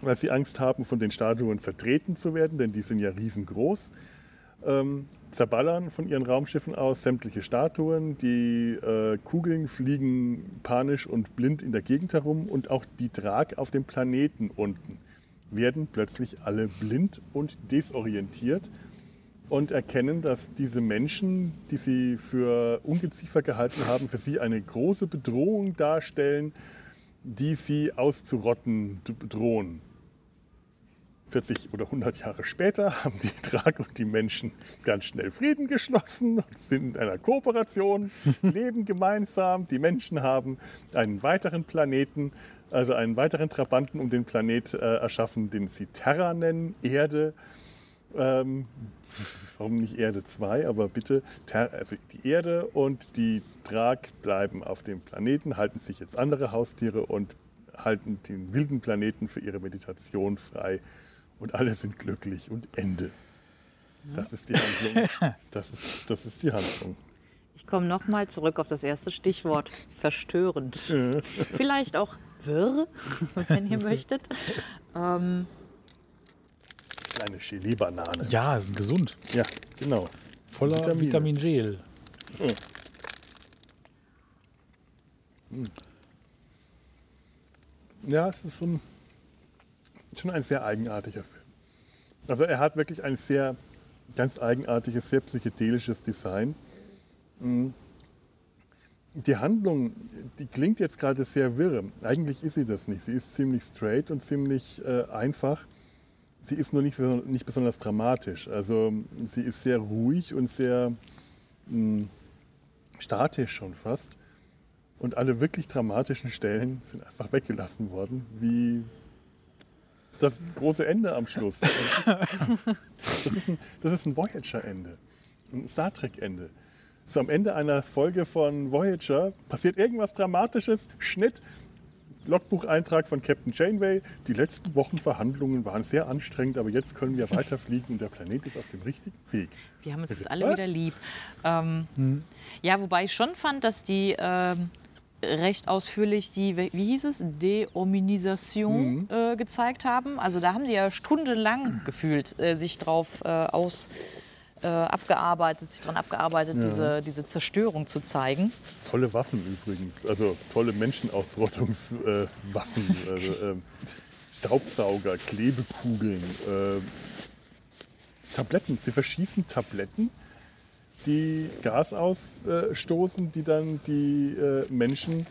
weil sie Angst haben, von den Statuen zertreten zu werden, denn die sind ja riesengroß, ähm, zerballern von ihren Raumschiffen aus sämtliche Statuen. Die äh, Kugeln fliegen panisch und blind in der Gegend herum und auch die Drag auf dem Planeten unten werden plötzlich alle blind und desorientiert und erkennen, dass diese Menschen, die sie für Ungeziefer gehalten haben, für sie eine große Bedrohung darstellen, die sie auszurotten drohen. 40 oder 100 Jahre später haben die Drag und die Menschen ganz schnell Frieden geschlossen, sind in einer Kooperation, leben gemeinsam. Die Menschen haben einen weiteren Planeten, also einen weiteren Trabanten um den Planet äh, erschaffen, den sie Terra nennen, Erde. Ähm, warum nicht Erde 2, aber bitte, Ter also die Erde und die Drag bleiben auf dem Planeten, halten sich jetzt andere Haustiere und halten den wilden Planeten für ihre Meditation frei und alle sind glücklich und Ende. Das ist die Handlung. Das ist, das ist die Handlung. Ich komme nochmal zurück auf das erste Stichwort, verstörend. Vielleicht auch wirr, wenn ihr möchtet. Ähm, Kleine Gelee-Banane. Ja, sind gesund. Ja, genau. Voller Vitamine. Vitamin Gel. Ja, es ist so ein, schon ein sehr eigenartiger Film. Also er hat wirklich ein sehr ganz eigenartiges, sehr psychedelisches Design. Mm. Die Handlung, die klingt jetzt gerade sehr wirr. Eigentlich ist sie das nicht. Sie ist ziemlich straight und ziemlich äh, einfach. Sie ist nur nicht, nicht besonders dramatisch. Also sie ist sehr ruhig und sehr mh, statisch schon fast. Und alle wirklich dramatischen Stellen sind einfach weggelassen worden, wie das große Ende am Schluss. Das ist ein, das ist ein Voyager-Ende, ein Star Trek-Ende. So am Ende einer Folge von Voyager passiert irgendwas Dramatisches, Schnitt, Logbucheintrag von Captain Janeway. Die letzten Wochen Verhandlungen waren sehr anstrengend, aber jetzt können wir weiterfliegen und der Planet ist auf dem richtigen Weg. wir haben uns jetzt alle was? wieder lieb. Ähm, Ja, wobei ich schon fand, dass die ähm, recht ausführlich die, wie hieß es, Deominisation äh, gezeigt haben. Also da haben die ja stundenlang gefühlt äh, sich drauf äh, aus äh, abgearbeitet, sich dran abgearbeitet, diese, diese Zerstörung zu zeigen. Tolle Waffen übrigens, also tolle Menschenausrottungswaffen, äh, also, ähm, Staubsauger, Klebekugeln, äh, Tabletten. Sie verschießen Tabletten, die Gas ausstoßen, die dann die äh, Menschen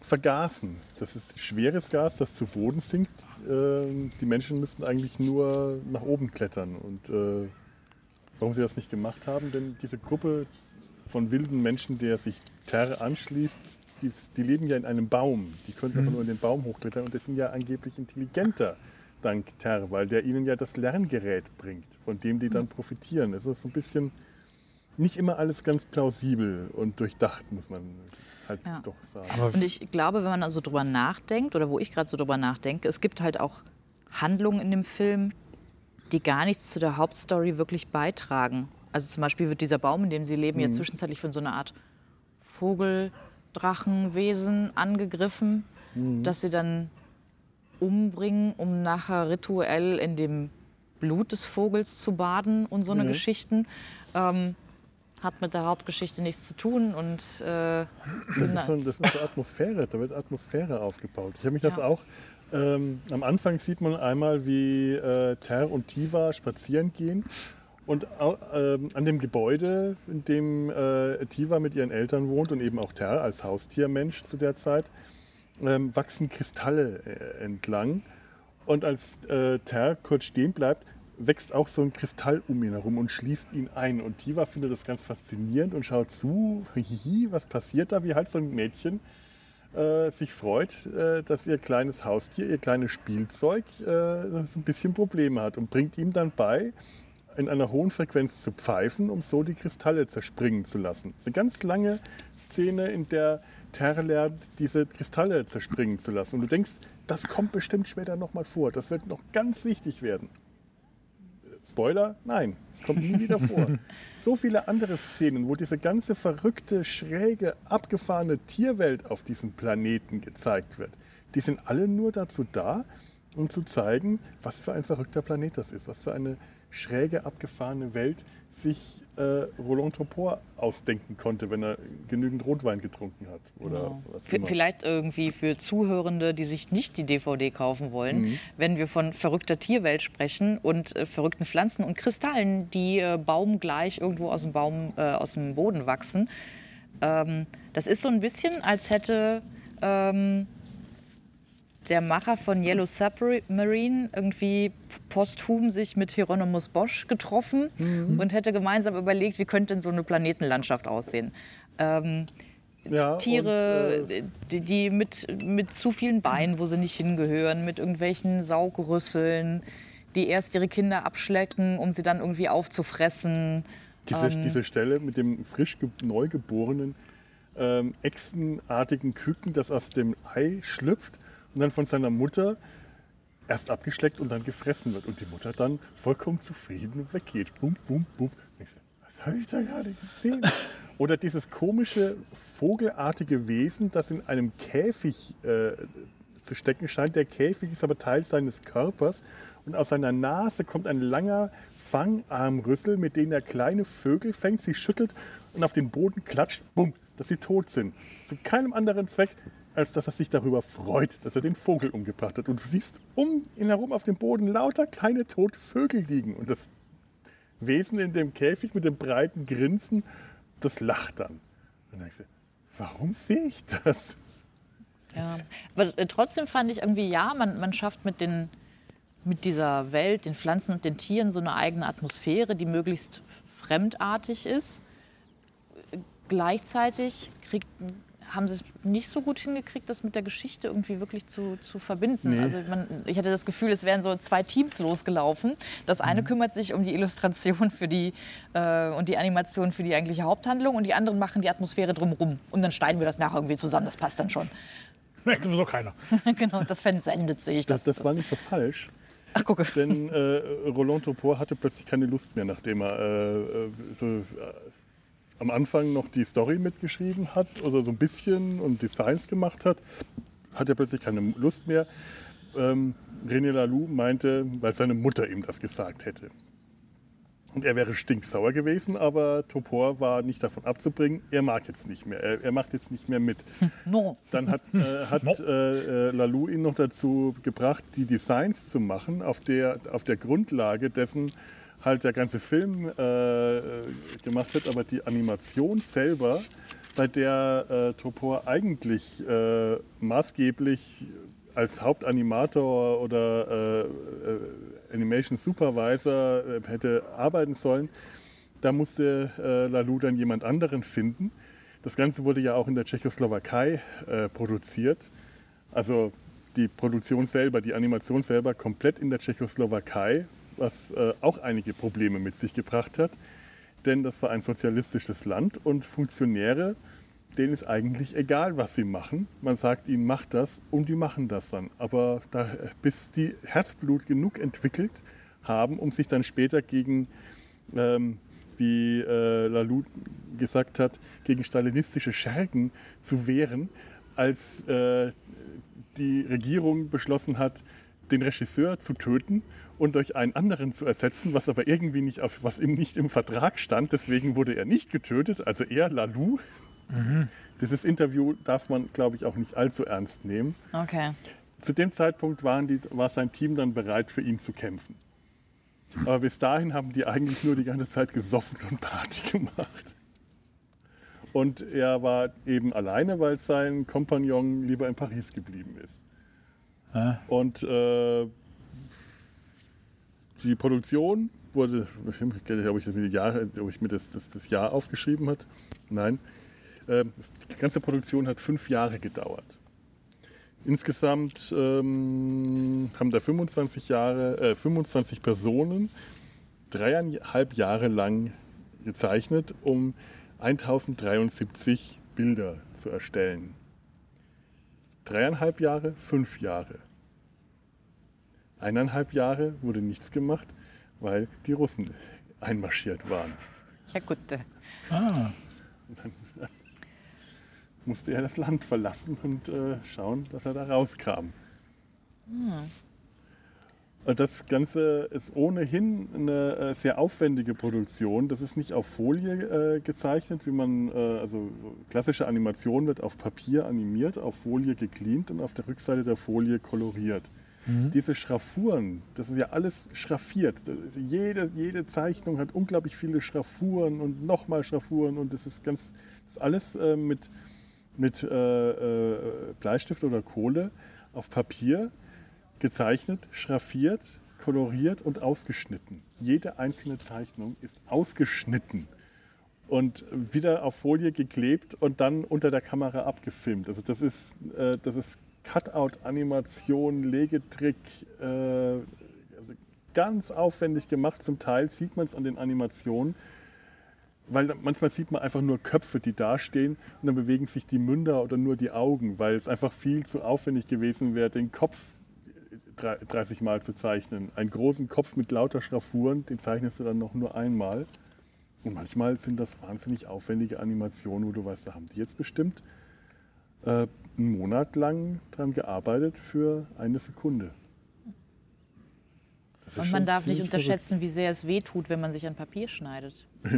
vergasen. Das ist schweres Gas, das zu Boden sinkt. Ähm, die Menschen müssten eigentlich nur nach oben klettern. Und äh, warum sie das nicht gemacht haben, denn diese Gruppe von wilden Menschen, der sich Terre anschließt, die, die leben ja in einem Baum. Die könnten einfach nur in den Baum hochklettern und die sind ja angeblich intelligenter dank Terre, weil der ihnen ja das Lerngerät bringt, von dem die dann profitieren. Es ist so ein bisschen nicht immer alles ganz plausibel und durchdacht, muss man halt Ja. doch sagen. Aber Und ich glaube, wenn man also drüber nachdenkt, oder wo ich gerade so drüber nachdenke, es gibt halt auch Handlungen in dem Film, die gar nichts zu der Hauptstory wirklich beitragen. Also zum Beispiel wird dieser Baum, in dem sie leben, ja zwischenzeitlich von so einer Art Vogel, Drachenwesen angegriffen, dass sie dann umbringen, um nachher rituell in dem Blut des Vogels zu baden und so eine Mhm. Geschichten. Ähm, hat mit der Hauptgeschichte nichts zu tun und äh, Das ist, so, das ist so Atmosphäre, da wird Atmosphäre aufgebaut. Ich habe mich das Ja. auch, ähm, am Anfang sieht man einmal, wie äh, Ter und Tiva spazieren gehen. Und ähm, an dem Gebäude, in dem äh, Tiva mit ihren Eltern wohnt und eben auch Ter als Haustiermensch zu der Zeit, ähm, wachsen Kristalle äh, entlang. Und als äh, Ter kurz stehen bleibt, wächst auch so ein Kristall um ihn herum und schließt ihn ein. Und Tiva findet das ganz faszinierend und schaut zu, hihi, was passiert da, wie halt so ein Mädchen äh, sich freut, äh, dass ihr kleines Haustier, ihr kleines Spielzeug äh, so ein bisschen Probleme hat und bringt ihm dann bei, in einer hohen Frequenz zu pfeifen, um so die Kristalle zerspringen zu lassen. Das ist eine ganz lange Szene, in der Terra lernt, diese Kristalle zerspringen zu lassen. Und du denkst, das kommt bestimmt später nochmal vor. Das wird noch ganz wichtig werden. Spoiler, nein, es kommt nie wieder vor. So viele andere Szenen, wo diese ganze verrückte, schräge, abgefahrene Tierwelt auf diesem Planeten gezeigt wird, die sind alle nur dazu da, um zu zeigen, was für ein verrückter Planet das ist, was für eine schräge, abgefahrene Welt sich äh, Roland Topor ausdenken konnte, wenn er genügend Rotwein getrunken hat. Oder was v- immer. vielleicht irgendwie für Zuhörende, die sich nicht die DVD kaufen wollen, Mhm. wenn wir von verrückter Tierwelt sprechen und äh, verrückten Pflanzen und Kristallen, die äh, baumgleich irgendwo aus dem Baum, äh, aus dem Boden wachsen. Ähm, das ist so ein bisschen, als hätte ähm, der Macher von Yellow Submarine irgendwie posthum sich mit Hieronymus Bosch getroffen Mhm. und hätte gemeinsam überlegt, wie könnte denn so eine Planetenlandschaft aussehen. Ähm, ja, Tiere, und, äh, die, die mit, mit zu vielen Beinen, wo sie nicht hingehören, mit irgendwelchen Saugrüsseln, die erst ihre Kinder abschlecken, um sie dann irgendwie aufzufressen. Diese, Ähm. diese Stelle mit dem frisch ge neugeborenen ähm, echsenartigen Küken, das aus dem Ei schlüpft und dann von seiner Mutter erst abgeschleckt und dann gefressen wird. Und die Mutter dann vollkommen zufrieden weggeht. Bum, bum, bum. Was habe ich da gerade gesehen? Oder dieses komische, vogelartige Wesen, das in einem Käfig äh, zu stecken scheint. Der Käfig ist aber Teil seines Körpers und aus seiner Nase kommt ein langer Fangarmrüssel, mit dem er kleine Vögel fängt, sie schüttelt und auf den Boden klatscht, bumm, dass sie tot sind. Zu keinem anderen Zweck, als dass er sich darüber freut, dass er den Vogel umgebracht hat. Und du siehst um ihn herum auf dem Boden lauter kleine tote Vögel liegen. Und das Wesen in dem Käfig mit dem breiten Grinsen, das lacht dann. Und dann denkst du, warum sehe ich das? Ja. Aber äh, trotzdem fand ich irgendwie, ja, man, man schafft mit, den, mit dieser Welt, den Pflanzen und den Tieren so eine eigene Atmosphäre, die möglichst fremdartig ist. Äh, Gleichzeitig kriegt, haben sie es nicht so gut hingekriegt, das mit der Geschichte irgendwie wirklich zu, zu verbinden. Nee. Also man, ich hatte das Gefühl, es wären so zwei Teams losgelaufen. Das eine kümmert sich um die Illustration für die, äh, und die Animation für die eigentliche Haupthandlung und die anderen machen die Atmosphäre drumherum. Und dann schneiden wir das nachher irgendwie zusammen, das passt dann schon. Merkt sowieso keiner. genau, das versendet sich. Das, das war nicht so falsch. Ach, gucke. Denn äh, Roland Topor hatte plötzlich keine Lust mehr, nachdem er äh, äh, so, äh, am Anfang noch die Story mitgeschrieben hat oder so ein bisschen und Designs gemacht hat, hat er plötzlich keine Lust mehr. Ähm, René Laloux meinte, weil seine Mutter ihm das gesagt hätte. Und er wäre stinksauer gewesen, aber Topor war nicht davon abzubringen. Er mag jetzt nicht mehr. Er, er macht jetzt nicht mehr mit. No. Dann hat, äh, hat äh, äh, Lalou ihn noch dazu gebracht, die Designs zu machen, auf der, auf der Grundlage dessen halt der ganze Film äh, gemacht wird, aber die Animation selber, bei der äh, Topor eigentlich äh, maßgeblich als Hauptanimator oder äh, äh, Animation Supervisor äh, hätte arbeiten sollen, da musste äh, Lalou dann jemand anderen finden. Das Ganze wurde ja auch in der Tschechoslowakei äh, produziert. Also die Produktion selber, die Animation selber komplett in der Tschechoslowakei, was äh, auch einige Probleme mit sich gebracht hat. Denn das war ein sozialistisches Land und Funktionäre, denen ist eigentlich egal, was sie machen. Man sagt ihnen, macht das und die machen das dann. Aber da, bis die Herzblut genug entwickelt haben, um sich dann später gegen ähm, wie äh, Lalou gesagt hat, gegen stalinistische Schergen zu wehren, als äh, die Regierung beschlossen hat, den Regisseur zu töten und durch einen anderen zu ersetzen, was aber irgendwie nicht, auf, was ihm nicht im Vertrag stand. Deswegen wurde er nicht getötet, also er, Lalou. Dieses Interview darf man, glaube ich, auch nicht allzu ernst nehmen. Okay. Zu dem Zeitpunkt waren die, war sein Team dann bereit, für ihn zu kämpfen. Aber bis dahin haben die eigentlich nur die ganze Zeit gesoffen und Party gemacht. Und er war eben alleine, weil sein Kompagnon lieber in Paris geblieben ist. Ah. Und äh, die Produktion wurde, ich weiß nicht, ob ich, die Jahre, ob ich mir das, das, das Jahr aufgeschrieben hat. Nein. Äh, das- die ganze Produktion hat fünf Jahre gedauert. Insgesamt ähm, haben da 25, Jahre, äh, 25 Personen dreieinhalb Jahre lang gezeichnet, um 1073 Bilder zu erstellen. Dreieinhalb Jahre, fünf Jahre. Eineinhalb Jahre wurde nichts gemacht, weil die Russen einmarschiert waren. Ja gut. Ah, Und dann musste er das Land verlassen und äh, schauen, dass er da rauskam. Und das Ganze ist ohnehin eine äh, sehr aufwendige Produktion. Das ist nicht auf Folie äh, gezeichnet, wie man, äh, also so klassische Animation wird auf Papier animiert, auf Folie gecleant und auf der Rückseite der Folie koloriert. Diese Schraffuren, das ist ja alles schraffiert. Jede, jede Zeichnung hat unglaublich viele Schraffuren und nochmal Schraffuren und das ist ganz, das ist alles äh, mit, mit äh, äh, Bleistift oder Kohle auf Papier gezeichnet, schraffiert, koloriert und ausgeschnitten. Jede einzelne Zeichnung ist ausgeschnitten und wieder auf Folie geklebt und dann unter der Kamera abgefilmt. Also das ist, äh, das ist Cutout-Animation, Legetrick, äh, also ganz aufwendig gemacht. Zum Teil sieht man es an den Animationen, weil manchmal sieht man einfach nur Köpfe, die dastehen und dann bewegen sich die Münder oder nur die Augen, weil es einfach viel zu aufwendig gewesen wäre, den Kopf drei- 30 Mal zu zeichnen. Einen großen Kopf mit lauter Schraffuren, den zeichnest du dann noch nur einmal. Und manchmal sind das wahnsinnig aufwendige Animationen, wo du weißt, da haben die jetzt bestimmt äh, einen Monat lang dran gearbeitet für eine Sekunde. Und man darf nicht unterschätzen, wie sehr es weh tut, wenn man sich an Papier schneidet.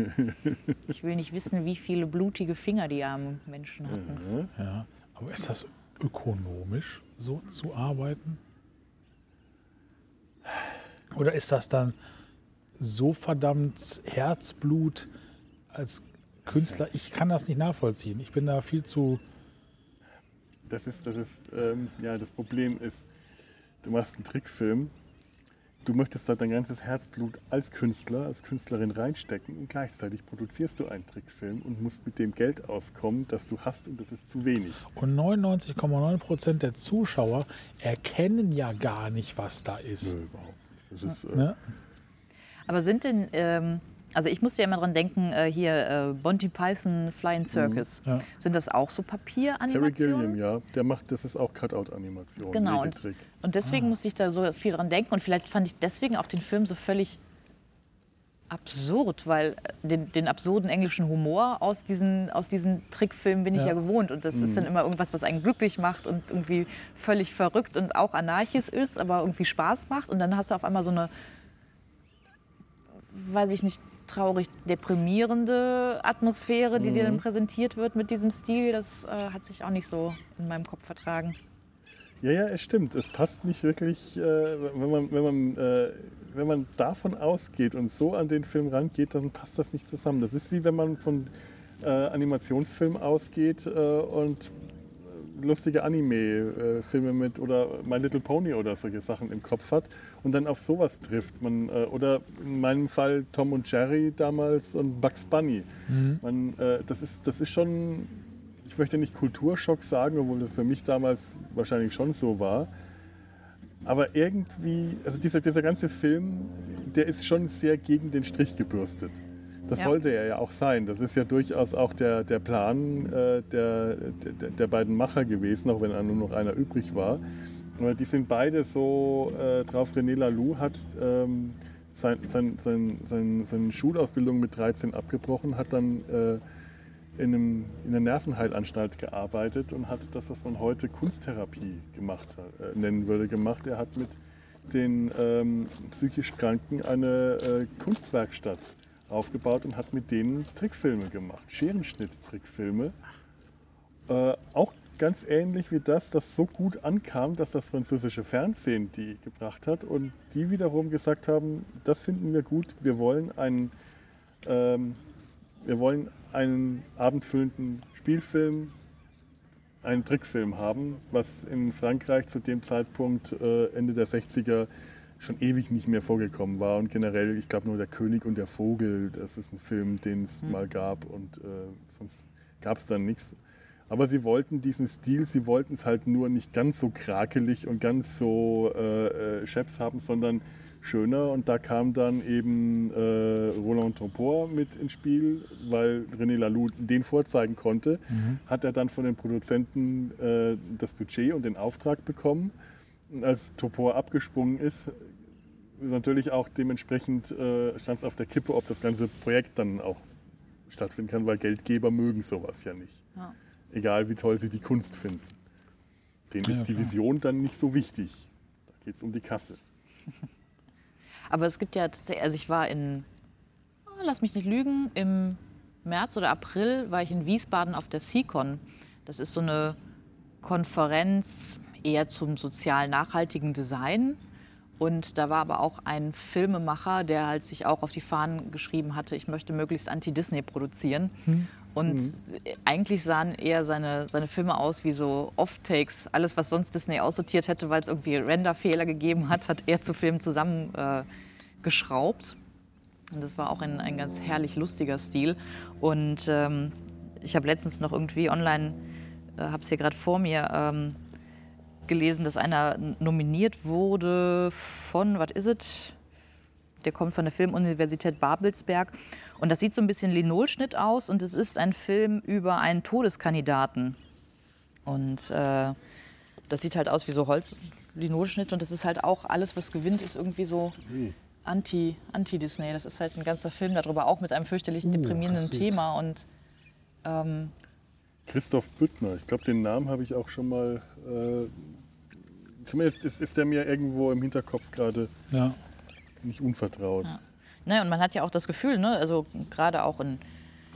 Ich will nicht wissen, wie viele blutige Finger die armen Menschen hatten. ja. Aber ist das ökonomisch, so zu arbeiten? Oder ist das dann so verdammt Herzblut als Künstler? Ich kann das nicht nachvollziehen. Ich bin da viel zu. Das ist, das ist, ähm, ja, das Problem ist, du machst einen Trickfilm, du möchtest da dein ganzes Herzblut als Künstler, als Künstlerin reinstecken und gleichzeitig produzierst du einen Trickfilm und musst mit dem Geld auskommen, das du hast und das ist zu wenig. Und 99,9 Prozent der Zuschauer erkennen ja gar nicht, was da ist. Nö, überhaupt nicht. Das ist, äh, Ne? Aber sind denn, ähm, also ich musste ja immer dran denken, äh, hier äh, Monty Python Flying Circus. Ja. Sind das auch so Terry Papieranimationen? Gilliam, ja, der macht, das ist auch Cutout-Animation, Genau, und, und deswegen musste ich da so viel dran denken. Und vielleicht fand ich deswegen auch den Film so völlig absurd, weil äh, den, den absurden englischen Humor aus diesen, aus diesen Trickfilmen bin ich ja, Ja. gewohnt. Und das ist dann immer irgendwas, was einen glücklich macht und irgendwie völlig verrückt und auch anarchisch ist, aber irgendwie Spaß macht. Und dann hast du auf einmal so eine, weiß ich nicht, traurig deprimierende Atmosphäre, die dir dann präsentiert wird mit diesem Stil. Das äh, hat sich auch nicht so in meinem Kopf vertragen. Ja, ja, es stimmt. Es passt nicht wirklich, äh, wenn, man, wenn, man, äh, wenn man davon ausgeht und so an den Film rangeht, dann passt das nicht zusammen. Das ist wie wenn man von äh, Animationsfilm ausgeht äh, und lustige Anime-Filme mit oder My Little Pony oder solche Sachen im Kopf hat und dann auf sowas trifft. Man, äh, oder in meinem Fall Tom und Jerry damals und Bugs Bunny. Man, äh, das, ist, das ist schon, ich möchte nicht Kulturschock sagen, obwohl das für mich damals wahrscheinlich schon so war. Aber irgendwie, also dieser, dieser ganze Film, der ist schon sehr gegen den Strich gebürstet. Das Ja. sollte er ja auch sein. Das ist ja durchaus auch der, der Plan äh, der, der, der beiden Macher gewesen, auch wenn nur noch einer übrig war. Aber die sind beide so äh, drauf. René Laloux hat ähm, sein, sein, sein, sein, seine Schulausbildung mit 13 abgebrochen, hat dann äh, in, einem, in einer Nervenheilanstalt gearbeitet und hat das, was man heute Kunsttherapie gemacht äh, nennen würde, gemacht. Er hat mit den ähm, psychisch Kranken eine äh, Kunstwerkstatt aufgebaut und hat mit denen Trickfilme gemacht, Scherenschnitt-Trickfilme. Äh, auch ganz ähnlich wie das, das so gut ankam, dass das französische Fernsehen die gebracht hat und die wiederum gesagt haben, das finden wir gut, wir wollen einen, ähm, wir wollen einen abendfüllenden Spielfilm, einen Trickfilm haben, was in Frankreich zu dem Zeitpunkt äh, Ende der 60er schon ewig nicht mehr vorgekommen war. Und generell, ich glaube nur Der König und der Vogel, das ist ein Film, den es mhm. mal gab und äh, sonst gab es dann nichts. Aber sie wollten diesen Stil, sie wollten es halt nur nicht ganz so krakelig und ganz so äh, äh, Chefs haben, sondern schöner. Und da kam dann eben äh, Roland Topor mit ins Spiel, weil René Laloux den vorzeigen konnte. Mhm. Hat er dann von den Produzenten äh, das Budget und den Auftrag bekommen. Als Topor abgesprungen ist, ist natürlich auch dementsprechend äh, stand es auf der Kippe, ob das ganze Projekt dann auch stattfinden kann, weil Geldgeber mögen sowas ja nicht. Ja. Egal wie toll sie die Kunst finden. Denen ja, ist die Vision dann nicht so wichtig. Da geht es um die Kasse. Aber es gibt ja tatsächlich, also ich war in, oh, lass mich nicht lügen, im März oder April war ich in Wiesbaden auf der SeaCon. Das ist so eine Konferenz eher zum sozial nachhaltigen Design. Und da war aber auch ein Filmemacher, der halt sich auch auf die Fahnen geschrieben hatte, ich möchte möglichst anti-Disney produzieren. Hm. Und mhm. eigentlich sahen eher seine, seine Filme aus wie so Off-Takes. Alles, was sonst Disney aussortiert hätte, weil es irgendwie Render-Fehler gegeben hat, hat er zu Filmen zusammengeschraubt. Äh, und das war auch ein, ein ganz herrlich lustiger Stil. Und ähm, ich habe letztens noch irgendwie online, äh, habe es hier gerade vor mir, ähm, gelesen, dass einer nominiert wurde von, was ist es? Der kommt von der Filmuniversität Babelsberg und das sieht so ein bisschen Linolschnitt aus und es ist ein Film über einen Todeskandidaten. Und äh, das sieht halt aus wie so Holz-Linolschnitt und das ist halt auch alles, was gewinnt, ist irgendwie so anti, anti-Disney. Das ist halt ein ganzer Film darüber, auch mit einem fürchterlichen, uh, deprimierenden uh, Thema. Und, ähm, Christoph Büttner, ich glaube, den Namen habe ich auch schon mal, äh, zumindest ist, ist der mir irgendwo im Hinterkopf gerade ja. nicht unvertraut. Ja. Ne, und man hat ja auch das Gefühl, ne, also gerade auch in,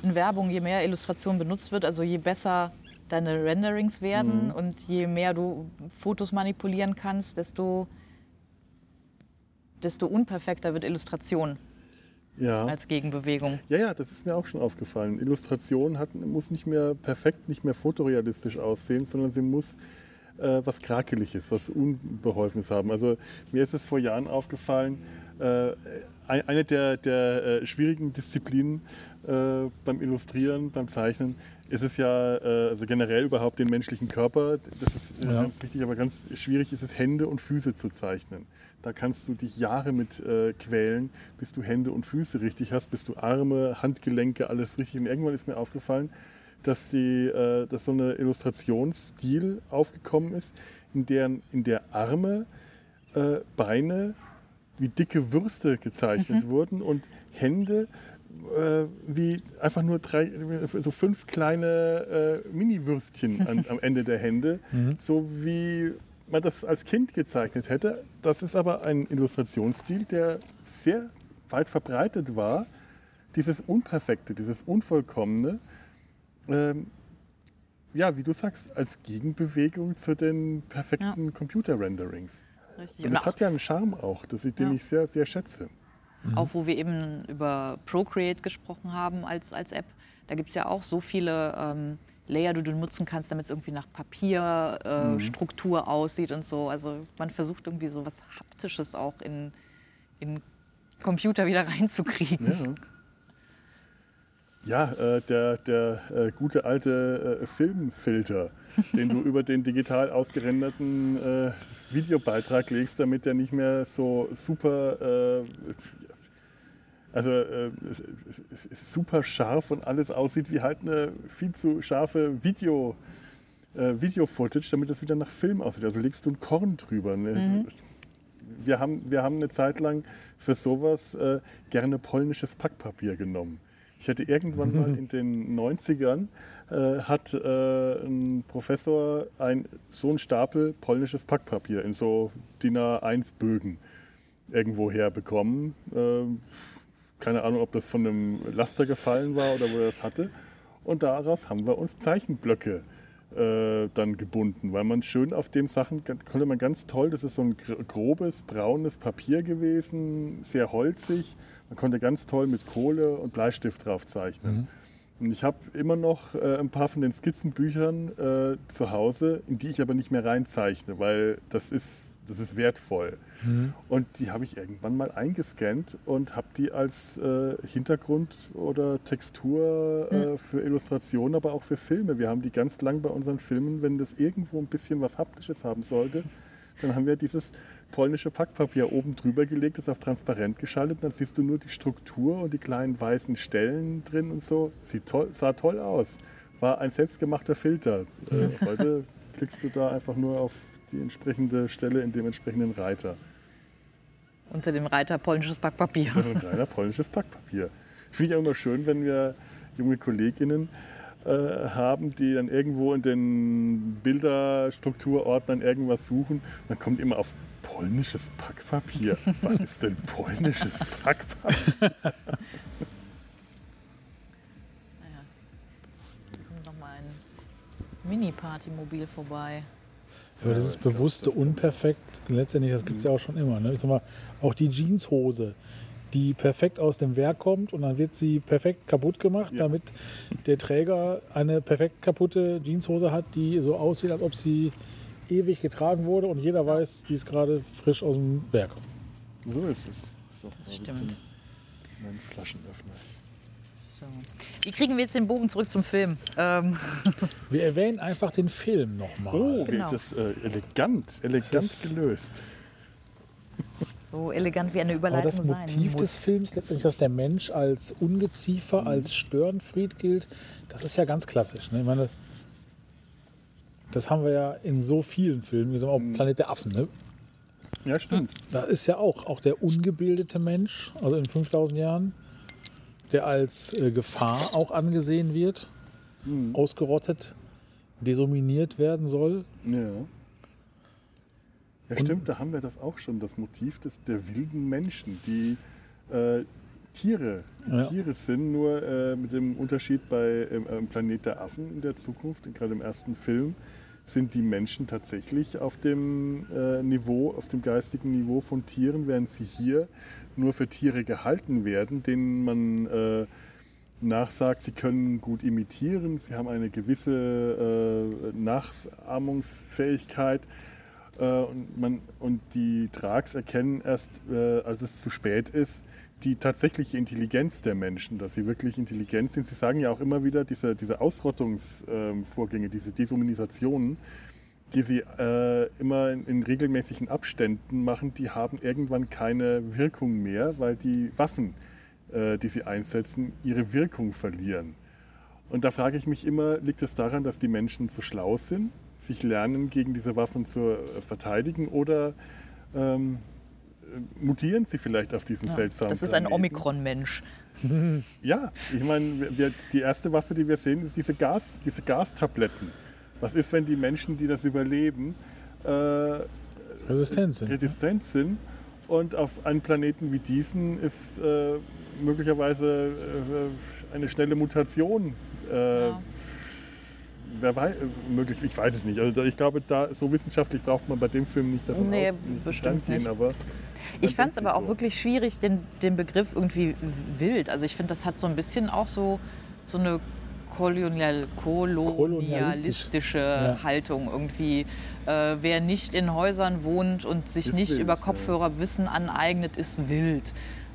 in Werbung, je mehr Illustration benutzt wird, also je besser deine Renderings werden mhm. und je mehr du Fotos manipulieren kannst, desto, desto unperfekter wird Illustration ja. als Gegenbewegung. Ja, ja, das ist mir auch schon aufgefallen. Illustration hat, muss nicht mehr perfekt, nicht mehr fotorealistisch aussehen, sondern sie muss äh, was Krakeliges, was Unbeholfenes haben. Also mir ist es vor Jahren aufgefallen, äh, eine der, der äh, schwierigen Disziplinen äh, beim Illustrieren, beim Zeichnen, ist es ja, äh, also generell überhaupt den menschlichen Körper, das ist äh, ja. ganz wichtig, aber ganz schwierig ist es, Hände und Füße zu zeichnen. Da kannst du dich Jahre mit äh, quälen, bis du Hände und Füße richtig hast, bis du Arme, Handgelenke, alles richtig. Und irgendwann ist mir aufgefallen, dass, die, äh, dass so eine Illustrationsstil aufgekommen ist, in der, in der Arme, Beine, wie dicke Würste gezeichnet mhm. wurden und Hände äh, wie einfach nur drei, so fünf kleine äh, Mini-Würstchen an, am Ende der Hände, mhm. so wie man das als Kind gezeichnet hätte. Das ist aber ein Illustrationsstil, der sehr weit verbreitet war. Dieses Unperfekte, dieses Unvollkommene. Ähm, ja, wie du sagst, als Gegenbewegung zu den perfekten ja. Computer-Renderings. Richtig. Und das hat ja einen Charme auch, das ich, den ja. ich sehr, sehr schätze. Mhm. Auch wo wir eben über Procreate gesprochen haben als, als App, da gibt es ja auch so viele ähm, Layer, die du nutzen kannst, damit es irgendwie nach Papierstruktur äh, mhm. aussieht und so. Also man versucht irgendwie so was Haptisches auch in, in Computer wieder reinzukriegen. Ja. Ja, äh, der, der äh, gute alte äh, Filmfilter, den du über den digital ausgerenderten äh, Videobeitrag legst, damit der nicht mehr so super, äh, also äh, super scharf und alles aussieht wie halt eine viel zu scharfe Video, Video-Footage, damit es wieder nach Film aussieht. Also legst du ein Korn drüber. Ne? Mhm. Wir, haben, wir haben eine Zeit lang für sowas gerne polnisches Packpapier genommen. Ich hatte irgendwann mal in den 90ern äh, hat äh, ein Professor ein, so einen Stapel polnisches Packpapier in so DIN A1 Bögen irgendwo herbekommen. Äh, keine Ahnung, ob das von einem Laster gefallen war oder wo er das hatte. Und daraus haben wir uns Zeichenblöcke äh, dann gebunden, weil man schön auf den Sachen konnte man ganz toll, das ist so ein grobes, braunes Papier gewesen, sehr holzig. Man konnte ganz toll mit Kohle und Bleistift drauf zeichnen. Mhm. Und ich habe immer noch äh, ein paar von den Skizzenbüchern äh, zu Hause, in die ich aber nicht mehr reinzeichne, weil das ist, das ist wertvoll. Mhm. Und die habe ich irgendwann mal eingescannt und habe die als äh, Hintergrund oder Textur äh, mhm. für Illustrationen, aber auch für Filme. Wir haben die ganz lang bei unseren Filmen, wenn das irgendwo ein bisschen was Haptisches haben sollte, dann haben wir dieses polnische Packpapier oben drüber gelegt, ist auf transparent geschaltet. Dann siehst du nur die Struktur und die kleinen weißen Stellen drin und so. Sieht toll, sah toll aus. War ein selbstgemachter Filter. Äh, heute klickst du da einfach nur auf die entsprechende Stelle in dem entsprechenden Reiter. Unter dem Reiter polnisches Packpapier. Unter dem Reiter polnisches Packpapier. Finde ich auch immer schön, wenn wir junge KollegInnen haben, die dann irgendwo in den Bilderstrukturordnern irgendwas suchen. dann kommt immer auf polnisches Packpapier. Was ist denn polnisches Packpapier? naja, kommt noch mal ein Mini-Partymobil vorbei. Aber das ist bewusste Unperfekt. Letztendlich, das gibt es ja auch schon immer. Ne? Ich sag mal, auch die Jeanshose, die perfekt aus dem Werk kommt und dann wird sie perfekt kaputt gemacht, ja. damit der Träger eine perfekt kaputte Jeanshose hat, die so aussieht, als ob sie ewig getragen wurde und jeder weiß, die ist gerade frisch aus dem Werk. So ist es. So, das stimmt. Mein Flaschenöffner. So. Wie kriegen wir jetzt den Bogen zurück zum Film? Ähm. Wir erwähnen einfach den Film nochmal. Oh, genau. das äh, elegant, elegant das gelöst. So elegant wie eine Überleitung Aber das Motiv des Films letztendlich, dass der Mensch als Ungeziefer, mhm. als Störenfried gilt, das ist ja ganz klassisch. Ne? Ich meine, das haben wir ja in so vielen Filmen, wie auch mhm. Planet der Affen. Ne? Ja, stimmt. Da ist ja auch, auch der ungebildete Mensch, also in 5000 Jahren, der als äh, Gefahr auch angesehen wird, mhm. ausgerottet, desominiert werden soll. Ja. Ja, stimmt, da haben wir das auch schon, das Motiv des, der wilden Menschen, die äh, Tiere, ja. Tiere sind, nur äh, mit dem Unterschied bei ähm, Planet der Affen in der Zukunft, gerade im ersten Film, sind die Menschen tatsächlich auf dem äh, Niveau, auf dem geistigen Niveau von Tieren, während sie hier nur für Tiere gehalten werden, denen man äh, nachsagt, sie können gut imitieren, sie haben eine gewisse äh, Nachahmungsfähigkeit. Äh, und, man, und die Drags erkennen erst, äh, als es zu spät ist, die tatsächliche Intelligenz der Menschen, dass sie wirklich intelligent sind. Sie sagen ja auch immer wieder, diese, diese Ausrottungsvorgänge, diese Deshumanisationen, die sie äh, immer in, in, regelmäßigen Abständen machen, die haben irgendwann keine Wirkung mehr, weil die Waffen, äh, die sie einsetzen, ihre Wirkung verlieren. Und da frage ich mich immer, liegt es daran, dass die Menschen so schlau sind, sich lernen, gegen diese Waffen zu äh, verteidigen oder ähm, mutieren sie vielleicht auf diesen ja, seltsamen Das ist ein Omikron-Mensch. Ja, ich meine, die erste Waffe, die wir sehen, ist diese, Gas, diese Gastabletten. Was ist, wenn die Menschen, die das überleben, äh, resistent sind? Resistent ne? sind und auf einem Planeten wie diesen ist äh, möglicherweise äh, eine schnelle Mutation äh, ja wer weiß, möglich, ich weiß es nicht. Also ich glaube, da so wissenschaftlich braucht man bei dem Film nicht davon nee, aus, nicht bestimmt gehen, aber ich fand es aber so. auch wirklich schwierig, den, den Begriff irgendwie wild. Also ich finde, das hat so ein bisschen auch so, so eine kolonial, kolonialistische ja. Haltung irgendwie. Äh, wer nicht in Häusern wohnt und sich ist nicht wild, über Kopfhörer ja. Wissen aneignet, ist wild.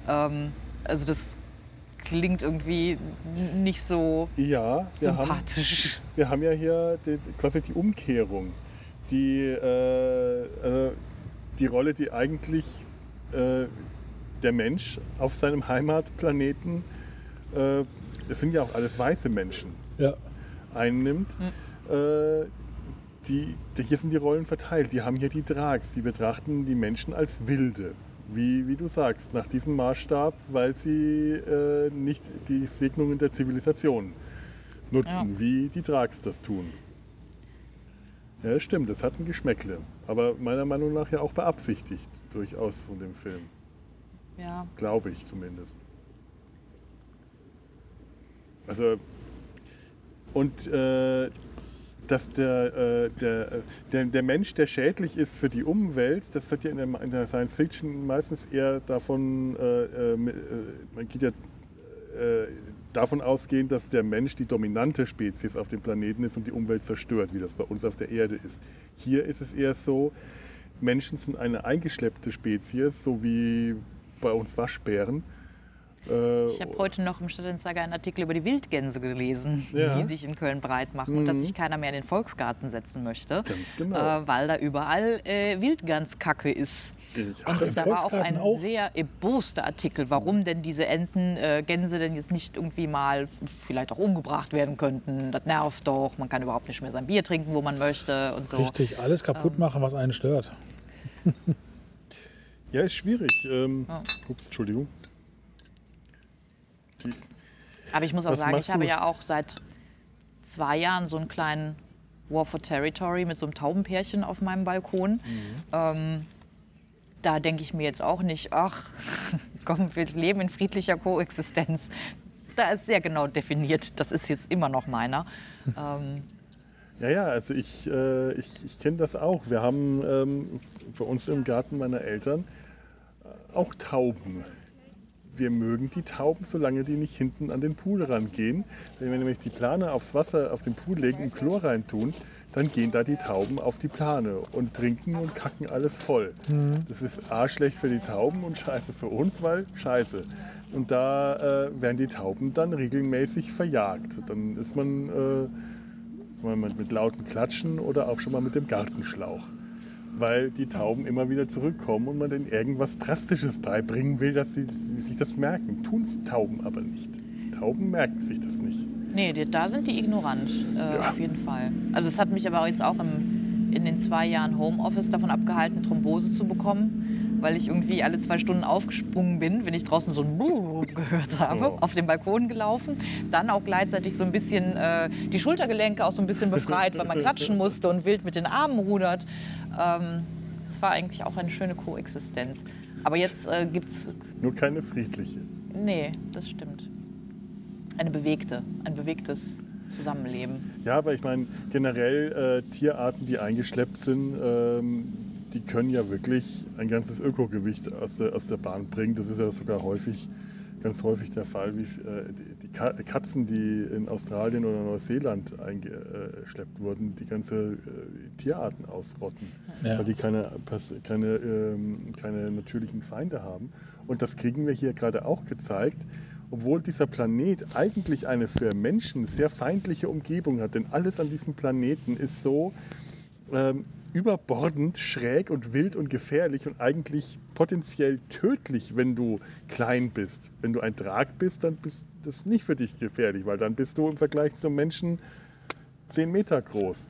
Ähm, also das klingt irgendwie nicht so ja, wir sympathisch. Haben, wir haben ja hier die, quasi die Umkehrung. Die, äh, äh, die Rolle, die eigentlich äh, der Mensch auf seinem Heimatplaneten, äh, es sind ja auch alles weiße Menschen, ja. einnimmt. Mhm. Die, die, hier sind die Rollen verteilt. Die haben hier die Drags, die betrachten die Menschen als Wilde. Wie, wie du sagst, nach diesem Maßstab, weil sie äh, nicht die Segnungen der Zivilisation nutzen, Ja. wie die Drags das tun. Ja, stimmt, das hat ein Geschmäckle. Aber meiner Meinung nach ja auch beabsichtigt, durchaus von dem Film. Ja. Glaube ich zumindest. Also, und äh, dass der, äh, der, äh, der, der Mensch, der schädlich ist für die Umwelt, das wird ja in der, in der Science Fiction meistens eher davon, äh, man geht ja davon ausgehen, dass der Mensch die dominante Spezies auf dem Planeten ist und die Umwelt zerstört, wie das bei uns auf der Erde ist. Hier ist es eher so, Menschen sind eine eingeschleppte Spezies, so wie bei uns Waschbären. Äh, Ich habe heute noch im Stadtanzeiger einen Artikel über die Wildgänse gelesen, Ja. Mhm. die sich in Köln breit machen und dass sich keiner mehr in den Volksgarten setzen möchte, Ganz genau. äh, weil da überall äh, Wildganskacke ist. Ich- Und da war auch ein auch? sehr erboster Artikel, warum denn diese Enten, äh, Gänse denn jetzt nicht irgendwie mal vielleicht auch umgebracht werden könnten. Das nervt doch, man kann überhaupt nicht mehr sein Bier trinken, wo man möchte und so. Richtig, alles kaputt Ähm. machen, was einen stört. Ja, ist schwierig. Ähm, Ja. Ups, Entschuldigung. Die, Aber ich muss auch sagen, ich habe du? ja auch seit zwei Jahren so einen kleinen War for Territory mit so einem Taubenpärchen auf meinem Balkon. Mhm. Ähm, da denke ich mir jetzt auch nicht, ach, komm, wir leben in friedlicher Koexistenz. Da ist sehr genau definiert, das ist jetzt immer noch meiner. Ähm, ja, ja, also ich, äh, ich, ich kenne das auch. Wir haben ähm, bei uns im Garten meiner Eltern äh, auch Tauben. Wir mögen die Tauben, solange die nicht hinten an den Pool rangehen. Wenn wir nämlich die Plane aufs Wasser, auf den Pool legen und Chlor reintun, dann gehen da die Tauben auf die Plane und trinken und kacken alles voll. Das ist A, schlecht für die Tauben und scheiße für uns, weil scheiße. Und da äh, werden die Tauben dann regelmäßig verjagt. Dann ist man äh, mit, mit lauten Klatschen oder auch schon mal mit dem Gartenschlauch. Weil die Tauben immer wieder zurückkommen und man denen irgendwas Drastisches beibringen will, dass sie, sich das merken. Tun es Tauben aber nicht. Tauben merken sich das nicht. nee, da sind die ignorant, äh, auf jeden Fall. Also es hat mich aber jetzt auch im, in den zwei Jahren Homeoffice davon abgehalten, Thrombose zu bekommen, weil ich irgendwie alle zwei Stunden aufgesprungen bin, wenn ich draußen so ein Buh gehört habe, Oh. auf den Balkon gelaufen. Dann auch gleichzeitig so ein bisschen äh, die Schultergelenke auch so ein bisschen befreit, weil man klatschen musste und wild mit den Armen rudert. Ähm, das war eigentlich auch eine schöne Koexistenz. Aber jetzt äh, gibt es Nur keine friedliche. Nee, das stimmt. Eine bewegte, ein bewegtes Zusammenleben. Ja, aber ich meine, generell äh, Tierarten, die eingeschleppt sind, ähm, die können ja wirklich ein ganzes Ökogewicht aus der, aus der Bahn bringen. Das ist ja sogar häufig, ganz häufig der Fall, wie äh, die, die Ka Katzen, die in Australien oder Neuseeland eingeschleppt wurden, die ganze äh, Tierarten ausrotten, Ja. weil die keine, keine, ähm, keine natürlichen Feinde haben. Und das kriegen wir hier gerade auch gezeigt. Obwohl dieser Planet eigentlich eine für Menschen sehr feindliche Umgebung hat, denn alles an diesem Planeten ist so ähm, überbordend, schräg und wild und gefährlich und eigentlich potenziell tödlich, wenn du klein bist. Wenn du ein Drag bist, dann bist das nicht für dich gefährlich, weil dann bist du im Vergleich zum Menschen 10 Meter groß.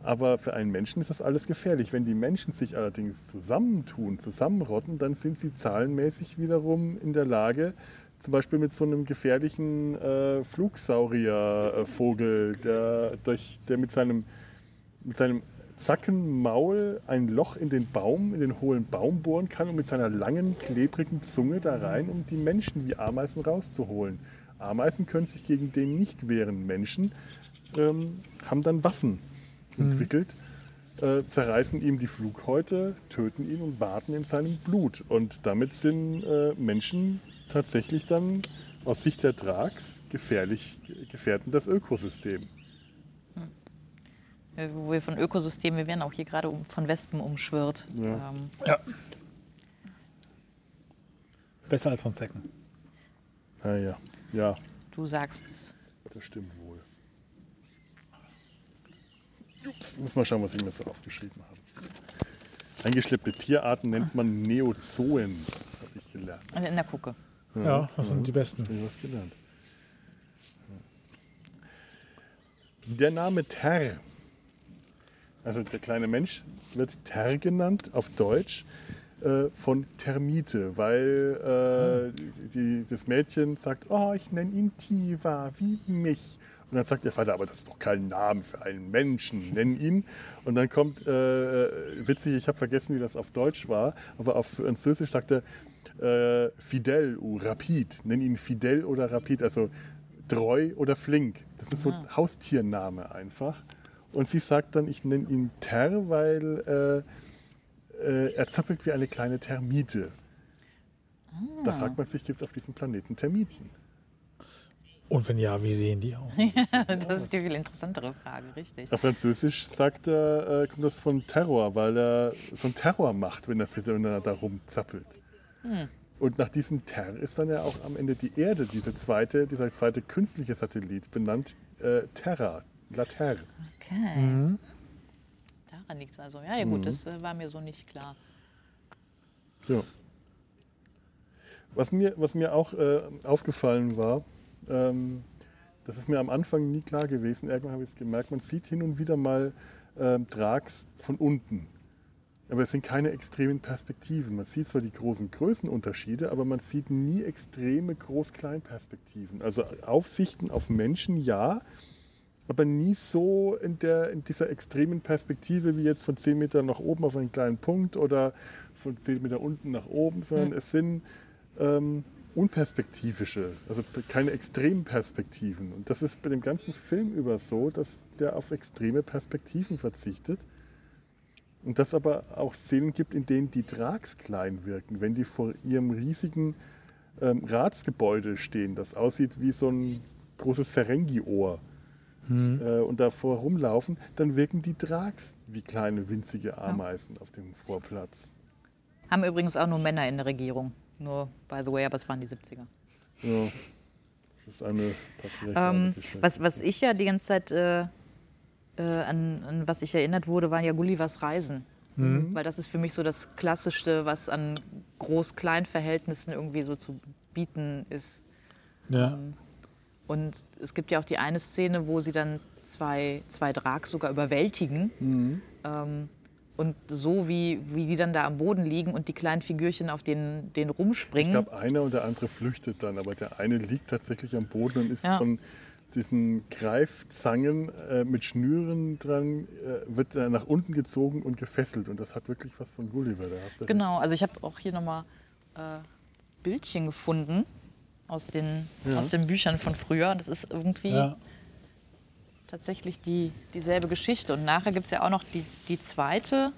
Aber für einen Menschen ist das alles gefährlich. Wenn die Menschen sich allerdings zusammentun, zusammenrotten, dann sind sie zahlenmäßig wiederum in der Lage, zum Beispiel mit so einem gefährlichen äh, Flugsauriervogel, der, der mit seinem, mit seinem Zackenmaul ein Loch in den Baum, in den hohlen Baum bohren kann und mit seiner langen, klebrigen Zunge da rein, um die Menschen wie Ameisen rauszuholen. Ameisen können sich gegen den nicht wehren. Menschen ähm, haben dann Waffen entwickelt, äh, zerreißen ihm die Flughäute, töten ihn und baden in seinem Blut. Und damit sind äh, Menschen tatsächlich dann aus Sicht der Drags gefährlich, gefährden das Ökosystem. Äh, Wo wir von Ökosystemen, wir werden auch hier gerade um, von Wespen umschwirrt. Ja. Ähm, Ja. Besser als von Zecken. Ja, ja, du sagst es. das stimmt wohl. Ups, muss mal schauen, was ich mir so aufgeschrieben habe. Eingeschleppte Tierarten nennt man Neozoen, habe ich gelernt. Also in der Kucke. Ja, das sind die besten. Hab ich was gelernt. Der Name Ter, also der kleine Mensch, wird Ter genannt auf Deutsch, äh, von Termite, weil äh, die, das Mädchen sagt, oh, ich nenne ihn Tiva, wie mich. Und dann sagt der Vater, aber das ist doch kein Name für einen Menschen, nenn ihn. Und dann kommt, äh, witzig, ich habe vergessen, wie das auf Deutsch war, aber auf Französisch sagt er, äh, Fidel ou Rapid, nenn ihn Fidel oder Rapid, also treu oder flink. Das ist so ein Haustiername einfach. Und sie sagt dann, ich nenne ihn Ter, weil äh, äh, er zappelt wie eine kleine Termite. Da fragt man sich, gibt es auf diesem Planeten Termiten? Und wenn ja, wie sehen die aus? Das ist die viel interessantere Frage, richtig. Auf Französisch sagt er, äh, kommt das von Terror, weil er so einen Terror macht, wenn, das, wenn er da rumzappelt. Und nach diesem Ter ist dann ja auch am Ende die Erde, diese zweite, dieser zweite künstliche Satellit, benannt äh, Terra, La Terre. Okay. Daran liegt es also. Ja, ja gut, das äh, war mir so nicht klar. Ja. Was mir, was mir auch äh, aufgefallen war, ähm, das ist mir am Anfang nie klar gewesen, irgendwann habe ich es gemerkt, man sieht hin und wieder mal ähm, Drags von unten. Aber es sind keine extremen Perspektiven. Man sieht zwar die großen Größenunterschiede, aber man sieht nie extreme Groß-Klein-Perspektiven. Also Aufsichten auf Menschen ja, aber nie so in, der, in dieser extremen Perspektive wie jetzt von 10 Meter nach oben auf einen kleinen Punkt oder von 10 Meter unten nach oben, sondern es sind ähm, unperspektivische, also keine extremen Perspektiven. Und das ist bei dem ganzen Film über so, dass der auf extreme Perspektiven verzichtet. Und dass aber auch Szenen gibt, in denen die Drags klein wirken, wenn die vor ihrem riesigen ähm, Ratsgebäude stehen, das aussieht wie so ein großes Ferengi-Ohr äh, und davor rumlaufen, dann wirken die Drags wie kleine winzige Ameisen auf dem Vorplatz. Haben übrigens auch nur Männer in der Regierung. Nur, by the way, aber es waren die 70er. Ja, das ist eine patriarchale Ähm, was, was ich ja die ganze Zeit, äh, äh, an, an was ich erinnert wurde, waren ja Gullivers Reisen. Weil das ist für mich so das Klassischste, was an Groß-Klein-Verhältnissen irgendwie so zu bieten ist. Ja. Und es gibt ja auch die eine Szene, wo sie dann zwei, zwei Drags sogar überwältigen. Ähm, und so wie, wie die dann da am Boden liegen und die kleinen Figürchen auf den, den Ich rumspringen. glaube, einer und der andere flüchtet dann, aber der eine liegt tatsächlich am Boden und ist Ja. von diesen Greifzangen äh, mit Schnüren dran, äh, wird er nach unten gezogen und gefesselt. Und das hat wirklich was von Gulliver. Da hast du Genau, recht. also ich habe auch hier nochmal äh, Bildchen gefunden aus den, Ja. aus den Büchern von früher. Das ist irgendwie Ja. tatsächlich die, dieselbe Geschichte. Und nachher gibt es ja auch noch die, die zweite,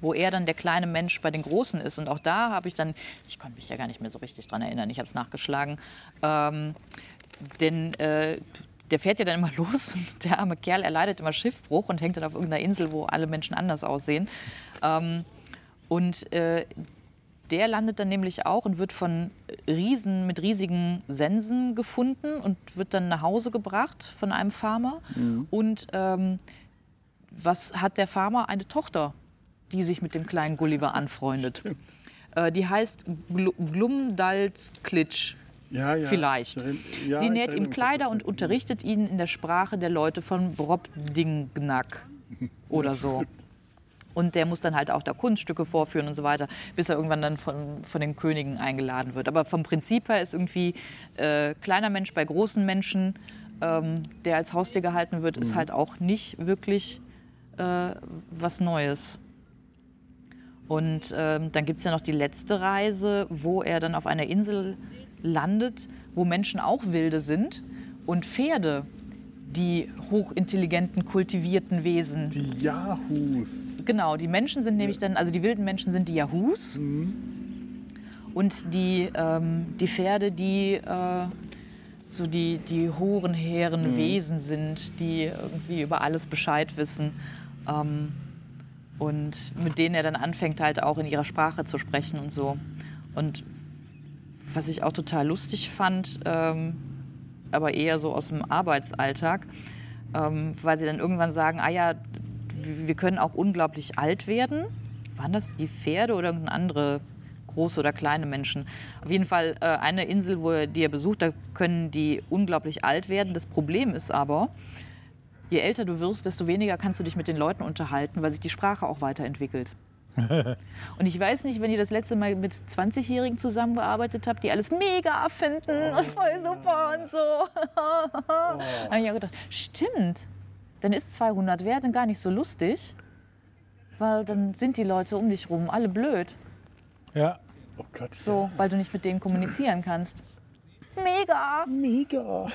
wo er dann der kleine Mensch bei den Großen ist. Und auch da habe ich dann, ich konnte mich ja gar nicht mehr so richtig dran erinnern, ich habe es nachgeschlagen. Ähm, denn äh, der fährt ja dann immer los und der arme Kerl, er leidet immer Schiffbruch und hängt dann auf irgendeiner Insel, wo alle Menschen anders aussehen. Ähm, und äh, der landet dann nämlich auch und wird von Riesen mit riesigen Sensen gefunden und wird dann nach Hause gebracht von einem Farmer. Und ähm, was hat der Farmer? Eine Tochter, die sich mit dem kleinen Gulliver anfreundet. Äh, die heißt Gl Glumdalklitsch. Ja, ja, Vielleicht. ja, Sie näht ihm Kleider und unterrichtet ihn in der Sprache der Leute von Brobdingnack oder so. Und der muss dann halt auch da Kunststücke vorführen und so weiter, bis er irgendwann dann von, von den Königen eingeladen wird. Aber vom Prinzip her ist irgendwie äh, kleiner Mensch bei großen Menschen, ähm, der als Haustier gehalten wird, ist halt auch nicht wirklich äh, was Neues. Und ähm, dann gibt es ja noch die letzte Reise, wo er dann auf einer Insel landet, wo Menschen auch wilde sind und Pferde, die hochintelligenten, kultivierten Wesen. Die Yahoos. Genau, die Menschen sind nämlich dann, also die wilden Menschen sind die Yahoos. Und die, ähm, die Pferde, die äh, so die, die hohen, hehren Wesen sind, die irgendwie über alles Bescheid wissen. Ähm, und mit denen er dann anfängt, halt auch in ihrer Sprache zu sprechen und so. Und was ich auch total lustig fand, ähm, aber eher so aus dem Arbeitsalltag, ähm, weil sie dann irgendwann sagen, ah ja, wir können auch unglaublich alt werden. Waren das die Pferde oder irgendeine andere große oder kleine Menschen? Auf jeden Fall äh, eine Insel, wo er, die er besucht, da können die unglaublich alt werden. Das Problem ist aber, je älter du wirst, desto weniger kannst du dich mit den Leuten unterhalten, weil sich die Sprache auch weiterentwickelt. Und ich weiß nicht, wenn ihr das letzte Mal mit 20-Jährigen zusammengearbeitet habt, die alles mega finden und voll super und so. Da habe ich auch gedacht, stimmt, dann ist 200 wert und gar nicht so lustig, weil dann sind die Leute um dich rum alle blöd, Ja, Oh Gott, so, weil du nicht mit denen kommunizieren kannst. Mega! mega.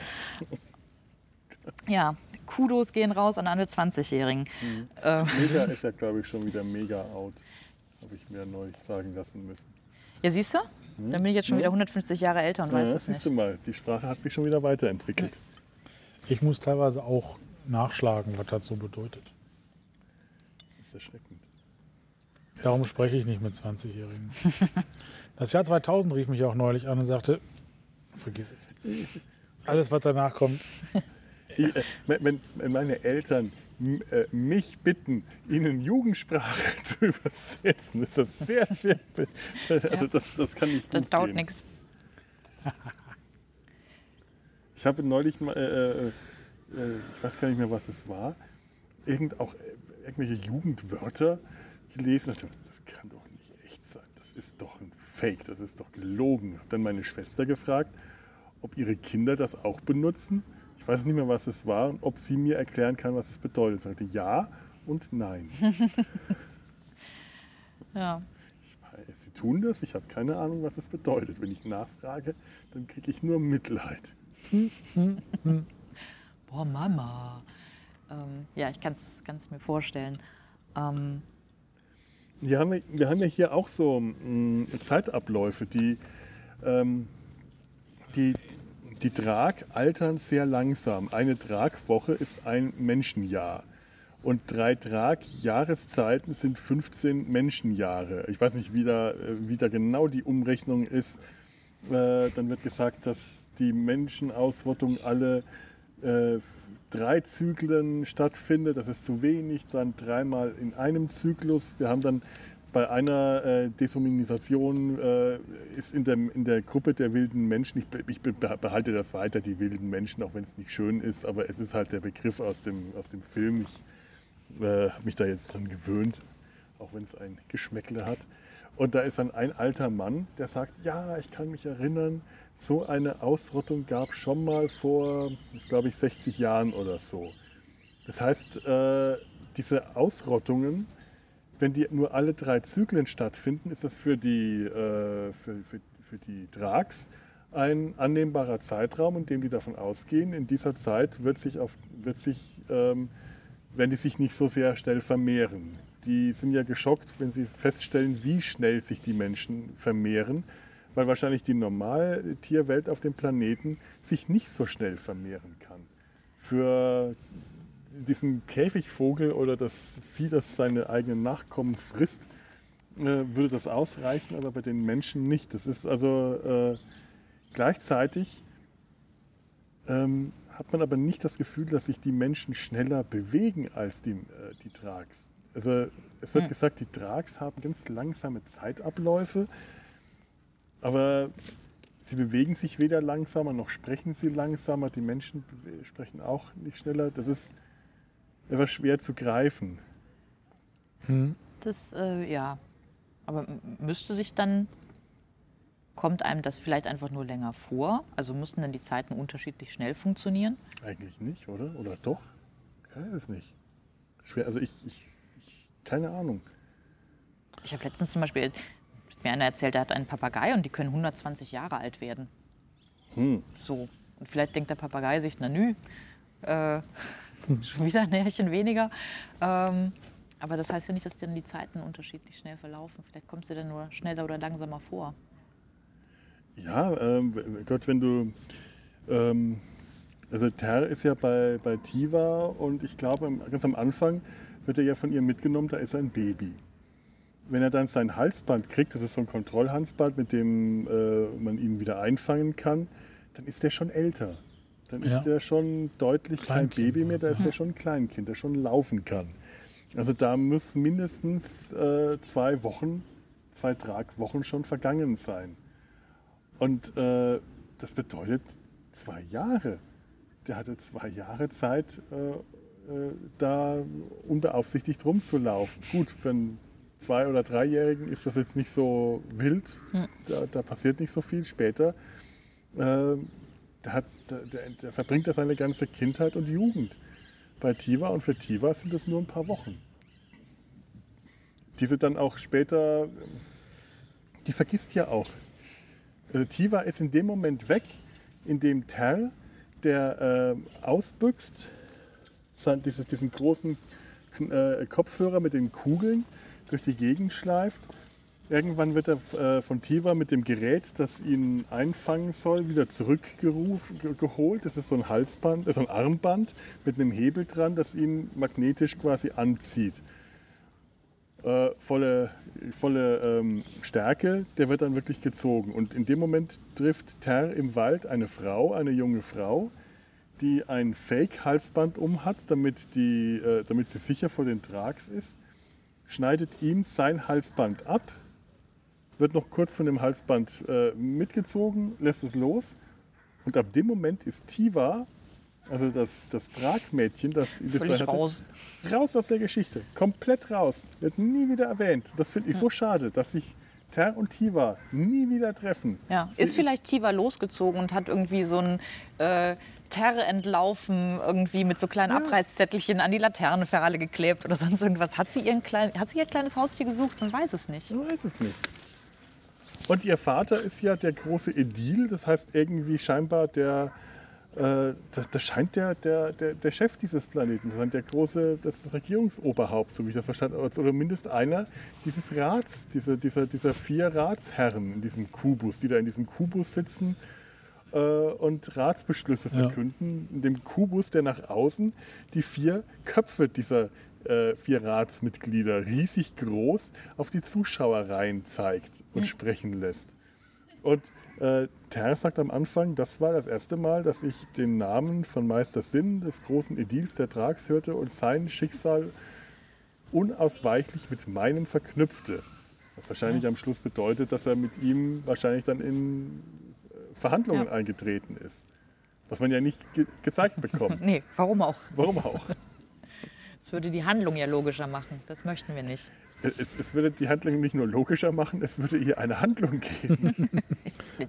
Ja, Kudos gehen raus an alle 20-Jährigen. Äh, Mega ist ja, glaube ich, schon wieder mega out. Habe ich mir neulich sagen lassen müssen. ja, siehst du? Dann bin ich jetzt schon wieder 150 Jahre älter und weiß Ja, das siehst nicht. du mal, die Sprache hat sich schon wieder weiterentwickelt. ich muss teilweise auch nachschlagen, was das so bedeutet. Das ist erschreckend. Darum spreche ich nicht mit 20-Jährigen. Das Jahr 2000 rief mich auch neulich an und sagte, vergiss es. Alles, was danach kommt. Ich, äh, wenn, meine Eltern äh, mich bitten, ihnen Jugendsprache zu übersetzen, ist das sehr, sehr. Also, das, das kann nicht Das gut dauert gehen. nichts. Ich habe neulich mal, äh, äh, ich weiß gar nicht mehr, was es war, irgend auch äh, irgendwelche Jugendwörter gelesen. Dachte, Das kann doch nicht echt sein. Das ist doch ein Fake. Das ist doch gelogen. Habe dann meine Schwester gefragt, ob ihre Kinder das auch benutzen. Ich weiß nicht mehr, was es war und ob sie mir erklären kann, was es bedeutet. Ich sagte ja und nein. Ja. Ich weiß, sie tun das. Ich habe keine Ahnung, was es bedeutet. Wenn ich nachfrage, dann kriege ich nur Mitleid. Boah, Mama. Ähm, ja, ich kann es mir vorstellen. Ähm, Wir haben, wir haben ja hier auch so mh, Zeitabläufe, die, ähm, die, die Drag altern sehr langsam. Eine Dragwoche ist ein Menschenjahr. Und drei Drag-Jahreszeiten sind 15 Menschenjahre. Ich weiß nicht, wie da, äh, wie da genau die Umrechnung ist. Äh, dann wird gesagt, dass die Menschenausrottung alle äh, drei Zyklen stattfindet. Das ist zu wenig, dann dreimal in einem Zyklus. Wir haben dann bei einer äh, Deshumanisation äh, ist in der, in der Gruppe der wilden Menschen, ich, ich be- behalte das weiter, die wilden Menschen, auch wenn es nicht schön ist, aber es ist halt der Begriff aus dem, aus dem Film. Ich äh, habe mich da jetzt dran gewöhnt, auch wenn es ein Geschmäckle hat. Und da ist dann ein alter Mann, der sagt, ja, ich kann mich erinnern, so eine Ausrottung gab schon mal vor, glaube ich, 60 Jahren oder so. Das heißt, äh, diese Ausrottungen, wenn die nur alle drei Zyklen stattfinden, ist das für die, äh, für, für, für die Drags ein annehmbarer Zeitraum, in dem die davon ausgehen, in dieser Zeit wird sich auf, wird sich, ähm, werden die sich nicht so sehr schnell vermehren. Die sind ja geschockt, wenn sie feststellen, wie schnell sich die Menschen vermehren, weil wahrscheinlich die Normaltierwelt auf dem Planeten sich nicht so schnell vermehren kann. Für diesen Käfigvogel oder das Vieh, das seine eigenen Nachkommen frisst, äh, würde das ausreichen, aber bei den Menschen nicht. Das ist also äh, gleichzeitig ähm, hat man aber nicht das Gefühl, dass sich die Menschen schneller bewegen als die, äh, die Drags. Also es wird Hm. gesagt, die Drags haben ganz langsame Zeitabläufe, aber sie bewegen sich weder langsamer noch sprechen sie langsamer. Die Menschen sprechen auch nicht schneller. Das ist etwas schwer zu greifen. das, äh, ja. Aber müsste sich dann, kommt einem das vielleicht einfach nur länger vor? Also müssten dann die Zeiten unterschiedlich schnell funktionieren? Eigentlich nicht, oder? Oder doch? Ich weiß es nicht. Schwer, also ich, ich, ich keine Ahnung. Ich habe letztens zum Beispiel, hat mir einer erzählt, der hat einen Papagei und die können 120 Jahre alt werden. Hm. So. Und vielleicht denkt der Papagei sich, na nü, äh, schon wieder ein Härchen weniger. Ähm, aber das heißt ja nicht, dass dann die Zeiten unterschiedlich schnell verlaufen. Vielleicht kommst du dann nur schneller oder langsamer vor. Ja, ähm, Gott, wenn du. Ähm, also Ter ist ja bei, bei Tiva und ich glaube, ganz am Anfang wird er ja von ihr mitgenommen, da ist ein Baby. Wenn er dann sein Halsband kriegt, das ist so ein Kontrollhalsband, mit dem äh, man ihn wieder einfangen kann, dann ist der schon älter. Dann Ja. ist der schon deutlich kein Baby mehr, da ist er schon ein Kleinkind, der schon laufen kann. Also da muss mindestens äh, zwei Wochen, zwei Tragwochen schon vergangen sein. Und äh, das bedeutet zwei Jahre. Der hatte zwei Jahre Zeit, äh, äh, da unbeaufsichtigt rumzulaufen. Gut, für einen Zwei- oder Dreijährigen ist das jetzt nicht so wild. Da, da passiert nicht so viel. Später äh, da hat, der, der, der verbringt er seine ganze Kindheit und Jugend bei Tiva und für Tiva sind es nur ein paar Wochen. Die sie dann auch später, die vergisst ja auch. Also Tiva ist in dem Moment weg, in dem Terl, der äh, ausbüchst, diesen großen äh, Kopfhörer mit den Kugeln durch die Gegend schleift. Irgendwann wird er äh, von Tiva mit dem Gerät, das ihn einfangen soll, wieder zurückgeholt. Das ist so ein Halsband, äh, so ein Armband mit einem Hebel dran, das ihn magnetisch quasi anzieht. Äh, volle volle ähm, Stärke, der wird dann wirklich gezogen. Und in dem Moment trifft Ter im Wald eine Frau, eine junge Frau, die ein Fake-Halsband um hat, damit, äh, damit sie sicher vor den Trags ist, schneidet ihm sein Halsband ab, wird noch kurz von dem Halsband äh, mitgezogen, lässt es los. Und ab dem Moment ist Tiva, also das, das Tragmädchen, das ihn hatte, raus. raus aus der Geschichte. Komplett raus. Wird nie wieder erwähnt. Das finde ich so schade, dass sich Ter und Tiva nie wieder treffen. Ja. Sie Ist vielleicht Tiva losgezogen und hat irgendwie so ein äh, Terre entlaufen, irgendwie mit so kleinen Abreißzettelchen an die Laterne für alle geklebt oder sonst irgendwas. Hat sie, ihren klein, hat sie ihr kleines Haustier gesucht? Man weiß es nicht. Ich weiß es nicht. Und ihr Vater ist ja der große Edil, das heißt irgendwie scheinbar der, äh, das, das scheint der, der, der, der Chef dieses Planeten zu sein, der große, das Regierungsoberhaupt, so wie ich das verstanden habe, oder zumindest einer dieses Rats, diese, dieser, dieser vier Ratsherren in diesem Kubus, die da in diesem Kubus sitzen äh, und Ratsbeschlüsse Ja. verkünden. In dem Kubus, der nach außen die vier Köpfe dieser äh, vier Ratsmitglieder riesig groß auf die Zuschauerreihen zeigt und sprechen lässt. Und äh, Ter sagt am Anfang, das war das erste Mal, dass ich den Namen von Meister Sinn, des großen Edils der Trags, hörte und sein Schicksal unausweichlich mit meinem verknüpfte. Was wahrscheinlich am Schluss bedeutet, dass er mit ihm wahrscheinlich dann in Verhandlungen Ja. eingetreten ist. Was man ja nicht ge gezeigt bekommt. Nee, warum auch? Warum auch? Das würde die Handlung ja logischer machen. Das möchten wir nicht. Es, es würde die Handlung nicht nur logischer machen, es würde ihr eine Handlung geben.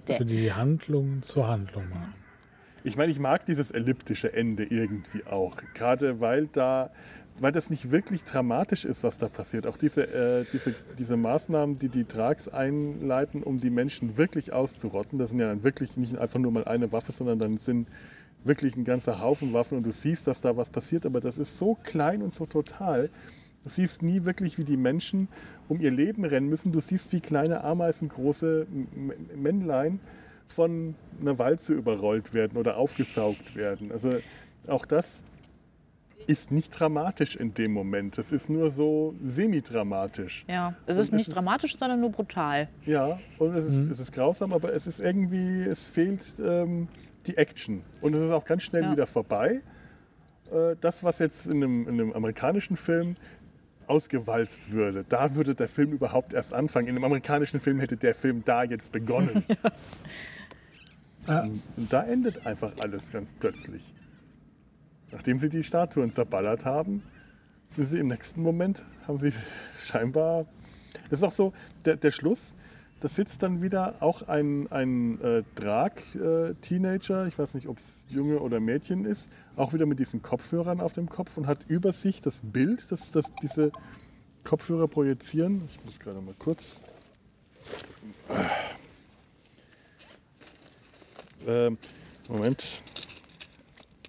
Für die Handlung zur Handlung machen. Ich meine, ich mag dieses elliptische Ende irgendwie auch. Gerade weil da, weil das nicht wirklich dramatisch ist, was da passiert. Auch diese, äh, diese, diese Maßnahmen, die die Trags einleiten, um die Menschen wirklich auszurotten, das sind ja dann wirklich nicht einfach nur mal eine Waffe, sondern dann sind wirklich ein ganzer Haufen Waffen und du siehst, dass da was passiert, aber das ist so klein und so total. Du siehst nie wirklich, wie die Menschen um ihr Leben rennen müssen. Du siehst, wie kleine Ameisen, große Männlein von einer Walze überrollt werden oder aufgesaugt werden. Also auch das ist nicht dramatisch in dem Moment. Das ist nur so semi-dramatisch. Ja, es Und ist es nicht ist- dramatisch, sondern nur brutal. Ja, und es ist, es ist grausam, aber es ist irgendwie, es fehlt ähm, die Action. Und es ist auch ganz schnell Ja. wieder vorbei. Äh, das, was jetzt in einem, in einem amerikanischen Film ausgewalzt würde, da würde der Film überhaupt erst anfangen. In einem amerikanischen Film hätte der Film da jetzt begonnen. Ja. Und da endet einfach alles ganz plötzlich. Nachdem sie die Statuen zerballert haben, sind sie im nächsten Moment, haben sie scheinbar. Das ist auch so, der, der Schluss, da sitzt dann wieder auch ein, ein äh, Drag-Teenager, ich weiß nicht, ob es Junge oder Mädchen ist, auch wieder mit diesen Kopfhörern auf dem Kopf und hat über sich das Bild, das, das diese Kopfhörer projizieren. Ich muss gerade mal kurz. Ähm, Moment.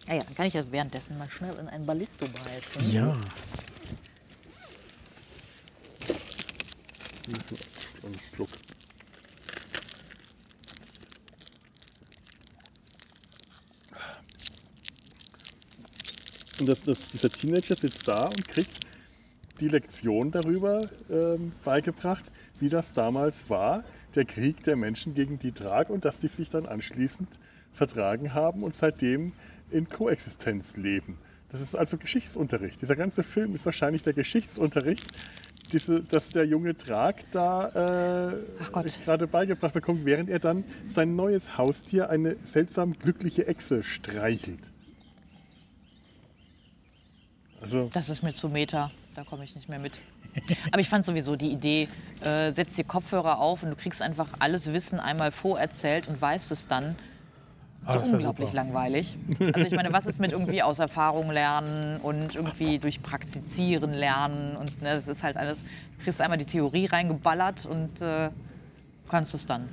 Ja, ja, dann kann ich das währenddessen mal schnell in ein Ballisto beißen. Ja. Und Schluck. Und das, das, dieser Teenager sitzt da und kriegt die Lektion darüber ähm, beigebracht, wie das damals war, der Krieg der Menschen gegen die Drag und dass die sich dann anschließend vertragen haben und seitdem in Koexistenz leben. Das ist also Geschichtsunterricht. Dieser ganze Film ist wahrscheinlich der Geschichtsunterricht, diese, dass der junge Drag da äh, gerade beigebracht bekommt, während er dann sein neues Haustier, eine seltsam glückliche Echse, streichelt. Also, Das ist mir zu Meta. da komme ich nicht mehr mit. Aber ich fand sowieso die Idee, äh, setz dir Kopfhörer auf und du kriegst einfach alles Wissen einmal vorerzählt und weißt es dann. Ah, So wär unglaublich langweilig. Also ich meine, was ist mit irgendwie aus Erfahrung lernen und irgendwie durch Praktizieren lernen und ne, das ist halt alles, du kriegst einmal die Theorie reingeballert und äh, kannst es dann.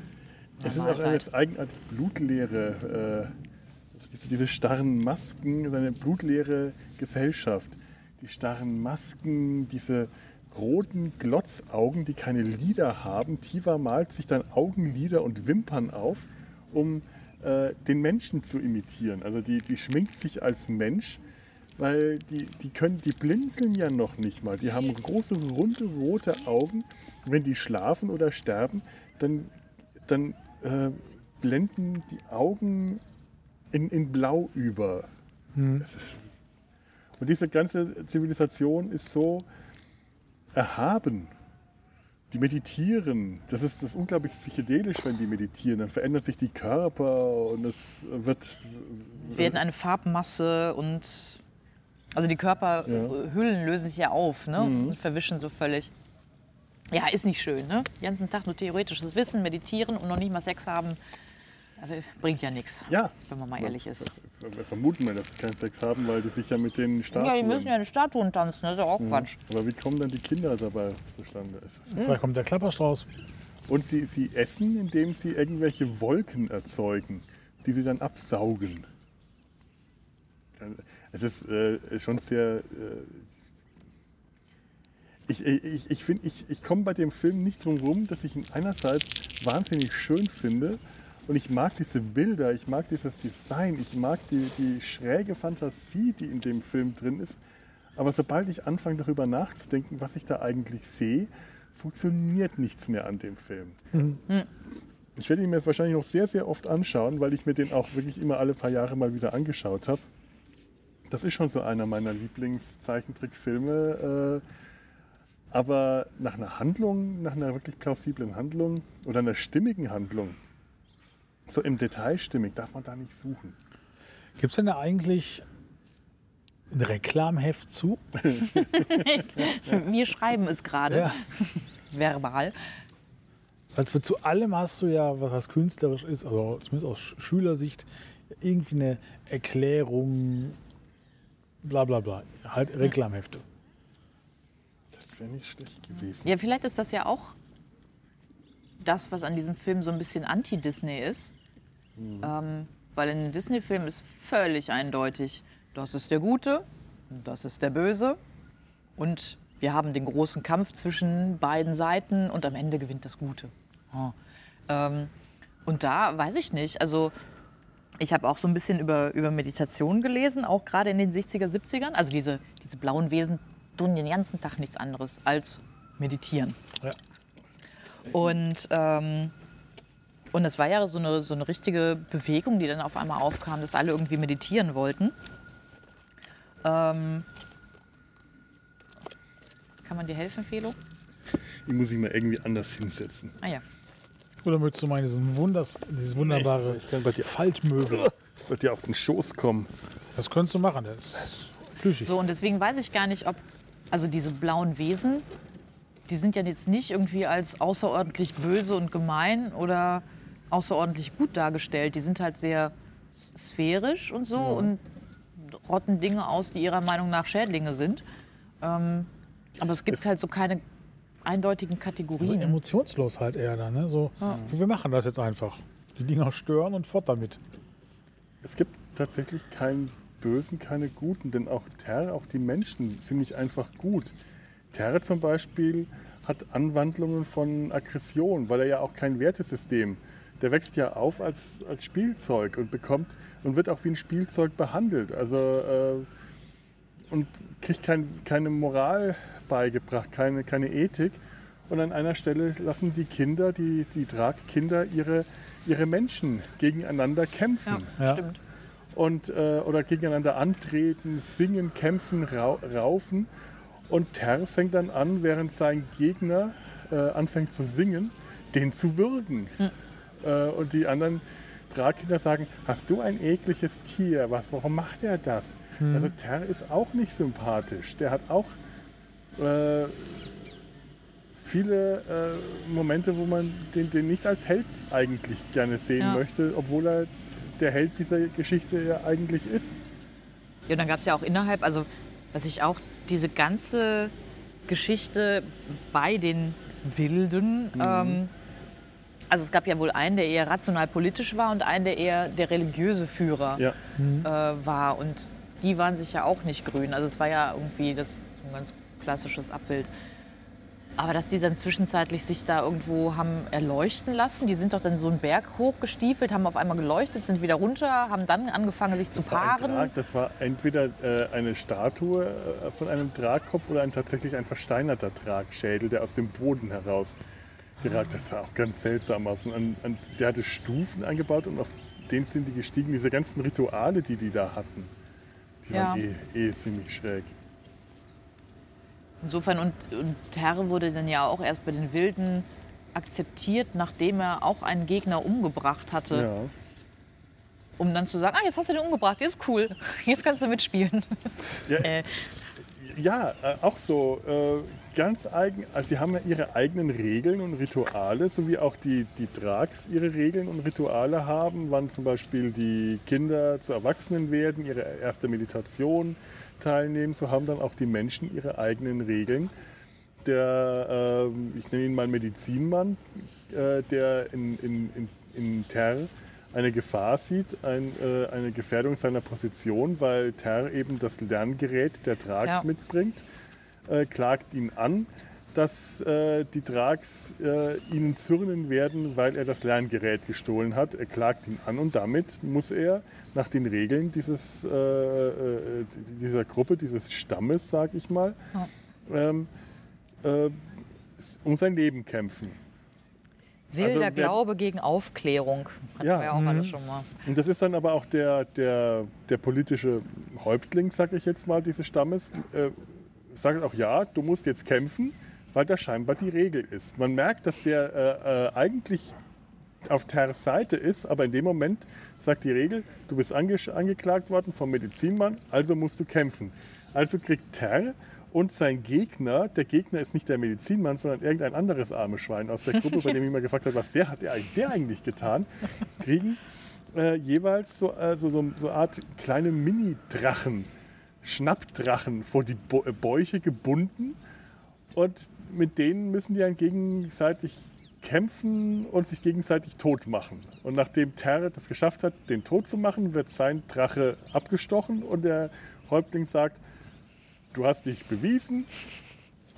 Es ist auch alles eigenartig blutleere, äh, also diese, diese starren Masken, eine blutleere Gesellschaft. Die starren Masken, diese roten Glotzaugen, die keine Lider haben. Tiva malt sich dann Augenlider und Wimpern auf, um äh, den Menschen zu imitieren. Also die, die schminkt sich als Mensch, weil die, die können, die blinzeln ja noch nicht mal. Die haben große, runde, rote Augen. Wenn die schlafen oder sterben, dann, dann äh, blenden die Augen in, in Blau über. Das ist, und diese ganze Zivilisation ist so erhaben. Die meditieren. Das ist, das unglaublich psychedelisch, wenn die meditieren. Dann verändert sich die Körper und es wird. werden eine Farbmasse und also die Körperhüllen lösen sich ja auf ne? und verwischen so völlig. Ja, ist nicht schön, ne? Den ganzen Tag nur theoretisches Wissen, meditieren und noch nicht mal Sex haben. Also, das bringt ja nichts, Ja. wenn man mal ehrlich ist. Wir vermuten wir, dass sie keinen Sex haben, weil die sich ja mit den Statuen. Ja, die müssen ja eine Statuen tanzen, das ist ja auch Quatsch. Aber wie kommen dann die Kinder dabei zustande? Ist- Da kommt der Klapperstrauß. Und sie, sie essen, indem sie irgendwelche Wolken erzeugen, die sie dann absaugen. Es ist äh, schon sehr. Äh, ich ich, ich, find, ich, ich komme bei dem Film nicht drum rum, dass ich ihn einerseits wahnsinnig schön finde und ich mag diese Bilder, ich mag dieses Design, ich mag die, die schräge Fantasie, die in dem Film drin ist. Aber sobald ich anfange darüber nachzudenken, was ich da eigentlich sehe, funktioniert nichts mehr an dem Film. Ich werde ihn mir jetzt wahrscheinlich noch sehr, sehr oft anschauen, weil ich mir den auch wirklich immer alle paar Jahre mal wieder angeschaut habe. Das ist schon so einer meiner Lieblingszeichentrickfilme. Äh, aber nach einer Handlung, nach einer wirklich plausiblen Handlung oder einer stimmigen Handlung, so im Detail stimmig, darf man da nicht suchen. Gibt es denn da eigentlich ein Reklamheft zu? Wir schreiben es gerade, Ja. verbal. Also zu allem hast du ja, was künstlerisch ist, also zumindest aus Sch- Schülersicht, irgendwie eine Erklärung, bla bla bla. Halt Reklamhefte. Das wäre nicht schlecht gewesen. Ja, vielleicht ist das ja auch das, was an diesem Film so ein bisschen anti-Disney ist. Ähm, weil in den Disney-Filmen ist völlig eindeutig, das ist der Gute, das ist der Böse. Und wir haben den großen Kampf zwischen beiden Seiten und am Ende gewinnt das Gute. Ja. Ähm, und da weiß ich nicht, also ich habe auch so ein bisschen über, über Meditation gelesen, auch gerade in den 60er, 70ern. Also diese, diese blauen Wesen tun den ganzen Tag nichts anderes als meditieren. Ja. Und, ähm, und es war ja so eine, so eine richtige Bewegung, die dann auf einmal aufkam, dass alle irgendwie meditieren wollten. Ähm, kann man dir helfen, Felo? Die muss ich mal irgendwie anders hinsetzen. Ah ja. Oder möchtest du mal in diesen Wunders, dieses wunderbare ich kann bei dir- Faltmöbel? Ich würde dir auf den Schoß kommen. Das könntest du machen, das ist plüschig. So, und deswegen weiß ich gar nicht, ob, also diese blauen Wesen, die sind ja jetzt nicht irgendwie als außerordentlich böse und gemein oder außerordentlich gut dargestellt. Die sind halt sehr sphärisch und so und rotten Dinge aus, die ihrer Meinung nach Schädlinge sind. Ähm, aber es gibt Es- halt so keine eindeutigen Also Kategorien. emotionslos halt eher dann. Ne? So, Wir machen das jetzt einfach. Die Dinger stören und fort damit. Es gibt tatsächlich keinen Bösen, keine Guten, denn auch Terre, auch die Menschen sind nicht einfach gut. Terre zum Beispiel hat Anwandlungen von Aggression, weil er ja auch kein Wertesystem. Der wächst ja auf als, als Spielzeug und bekommt und wird auch wie ein Spielzeug behandelt. Also äh, und kriegt kein, keine Moral beigebracht, keine, keine Ethik. Und an einer Stelle lassen die Kinder, die, die Drag-Kinder, ihre, ihre Menschen gegeneinander kämpfen ja, Ja. stimmt. und, äh, oder gegeneinander antreten, singen, kämpfen, rau raufen. Und Ter fängt dann an, während sein Gegner äh, anfängt zu singen, den zu würgen. Äh, und die anderen Dragkinder sagen, hast du ein ekliges Tier? Was, warum macht er das? Also Ter ist auch nicht sympathisch. Der hat auch äh, viele äh, Momente, wo man den, den nicht als Held eigentlich gerne sehen Ja. möchte, obwohl er der Held dieser Geschichte ja eigentlich ist. Ja, und dann gab es ja auch innerhalb, also was ich auch, diese ganze Geschichte bei den Wilden, ähm, also es gab ja wohl einen, der eher rational politisch war und einen, der eher der religiöse Führer Ja. äh, war. Und die waren sich ja auch nicht grün. Also es war ja irgendwie das so ein ganz klassisches Abbild. Aber dass die dann zwischenzeitlich sich da irgendwo haben erleuchten lassen, die sind doch dann so einen Berg hochgestiefelt, haben auf einmal geleuchtet, sind wieder runter, haben dann angefangen, sich zu Das war, paaren. Drag, das war entweder äh, eine Statue äh, von einem Tragkopf oder ein tatsächlich ein versteinerter Tragschädel, der aus dem Boden heraus geragt. Das sah auch ganz seltsam aus. Und an, an, der hatte Stufen eingebaut und auf denen sind die gestiegen. Diese ganzen Rituale, die die da hatten, die Ja. waren eh, eh ziemlich schräg. Insofern, und, und Terre wurde dann ja auch erst bei den Wilden akzeptiert, nachdem er auch einen Gegner umgebracht hatte, Ja. um dann zu sagen, ah, jetzt hast du den umgebracht, jetzt ist cool, jetzt kannst du mitspielen. Ja, Äh, Ja, äh, auch so. Äh, ganz eigen, also die haben ja ihre eigenen Regeln und Rituale, so wie auch die, die Drags ihre Regeln und Rituale haben, wann zum Beispiel die Kinder zu Erwachsenen werden, ihre erste Meditation teilnehmen, so haben dann auch die Menschen ihre eigenen Regeln. Der, ähm, ich nenne ihn mal Medizinmann, äh, der in, in, in, in Ter eine Gefahr sieht, ein, äh, eine Gefährdung seiner Position, weil Ter eben das Lerngerät der Drags Ja. mitbringt, äh, klagt ihn an, dass äh, die Drags äh, ihnen zürnen werden, weil er das Lerngerät gestohlen hat. Er klagt ihn an und damit muss er nach den Regeln dieses, äh, äh, dieser Gruppe, dieses Stammes, sag ich mal, ähm, äh, um sein Leben kämpfen. wilder Also Glaube gegen Aufklärung. Hatten Ja. wir ja auch alles schon mal. Und das ist dann aber auch der, der, der politische Häuptling, sag ich jetzt mal, dieses Stammes, äh, sagt auch, ja, du musst jetzt kämpfen, weil das scheinbar die Regel ist. Man merkt, dass der äh, äh, eigentlich auf Terres Seite ist, aber in dem Moment sagt die Regel, du bist ange angeklagt worden vom Medizinmann, also musst du kämpfen. Also kriegt Ter und sein Gegner, der Gegner ist nicht der Medizinmann, sondern irgendein anderes armes Schwein aus der Gruppe, bei dem ich mal gefragt habe, was der hat der, eigentlich- der eigentlich getan, kriegen äh, jeweils so, äh, so, so, so eine Art kleine Mini-Drachen, Schnappdrachen vor die äh, Bäuche gebunden und mit denen müssen die dann gegenseitig kämpfen und sich gegenseitig tot machen. Und nachdem Ter das geschafft hat, den tot zu machen, wird sein Drache abgestochen und der Häuptling sagt, du hast dich bewiesen,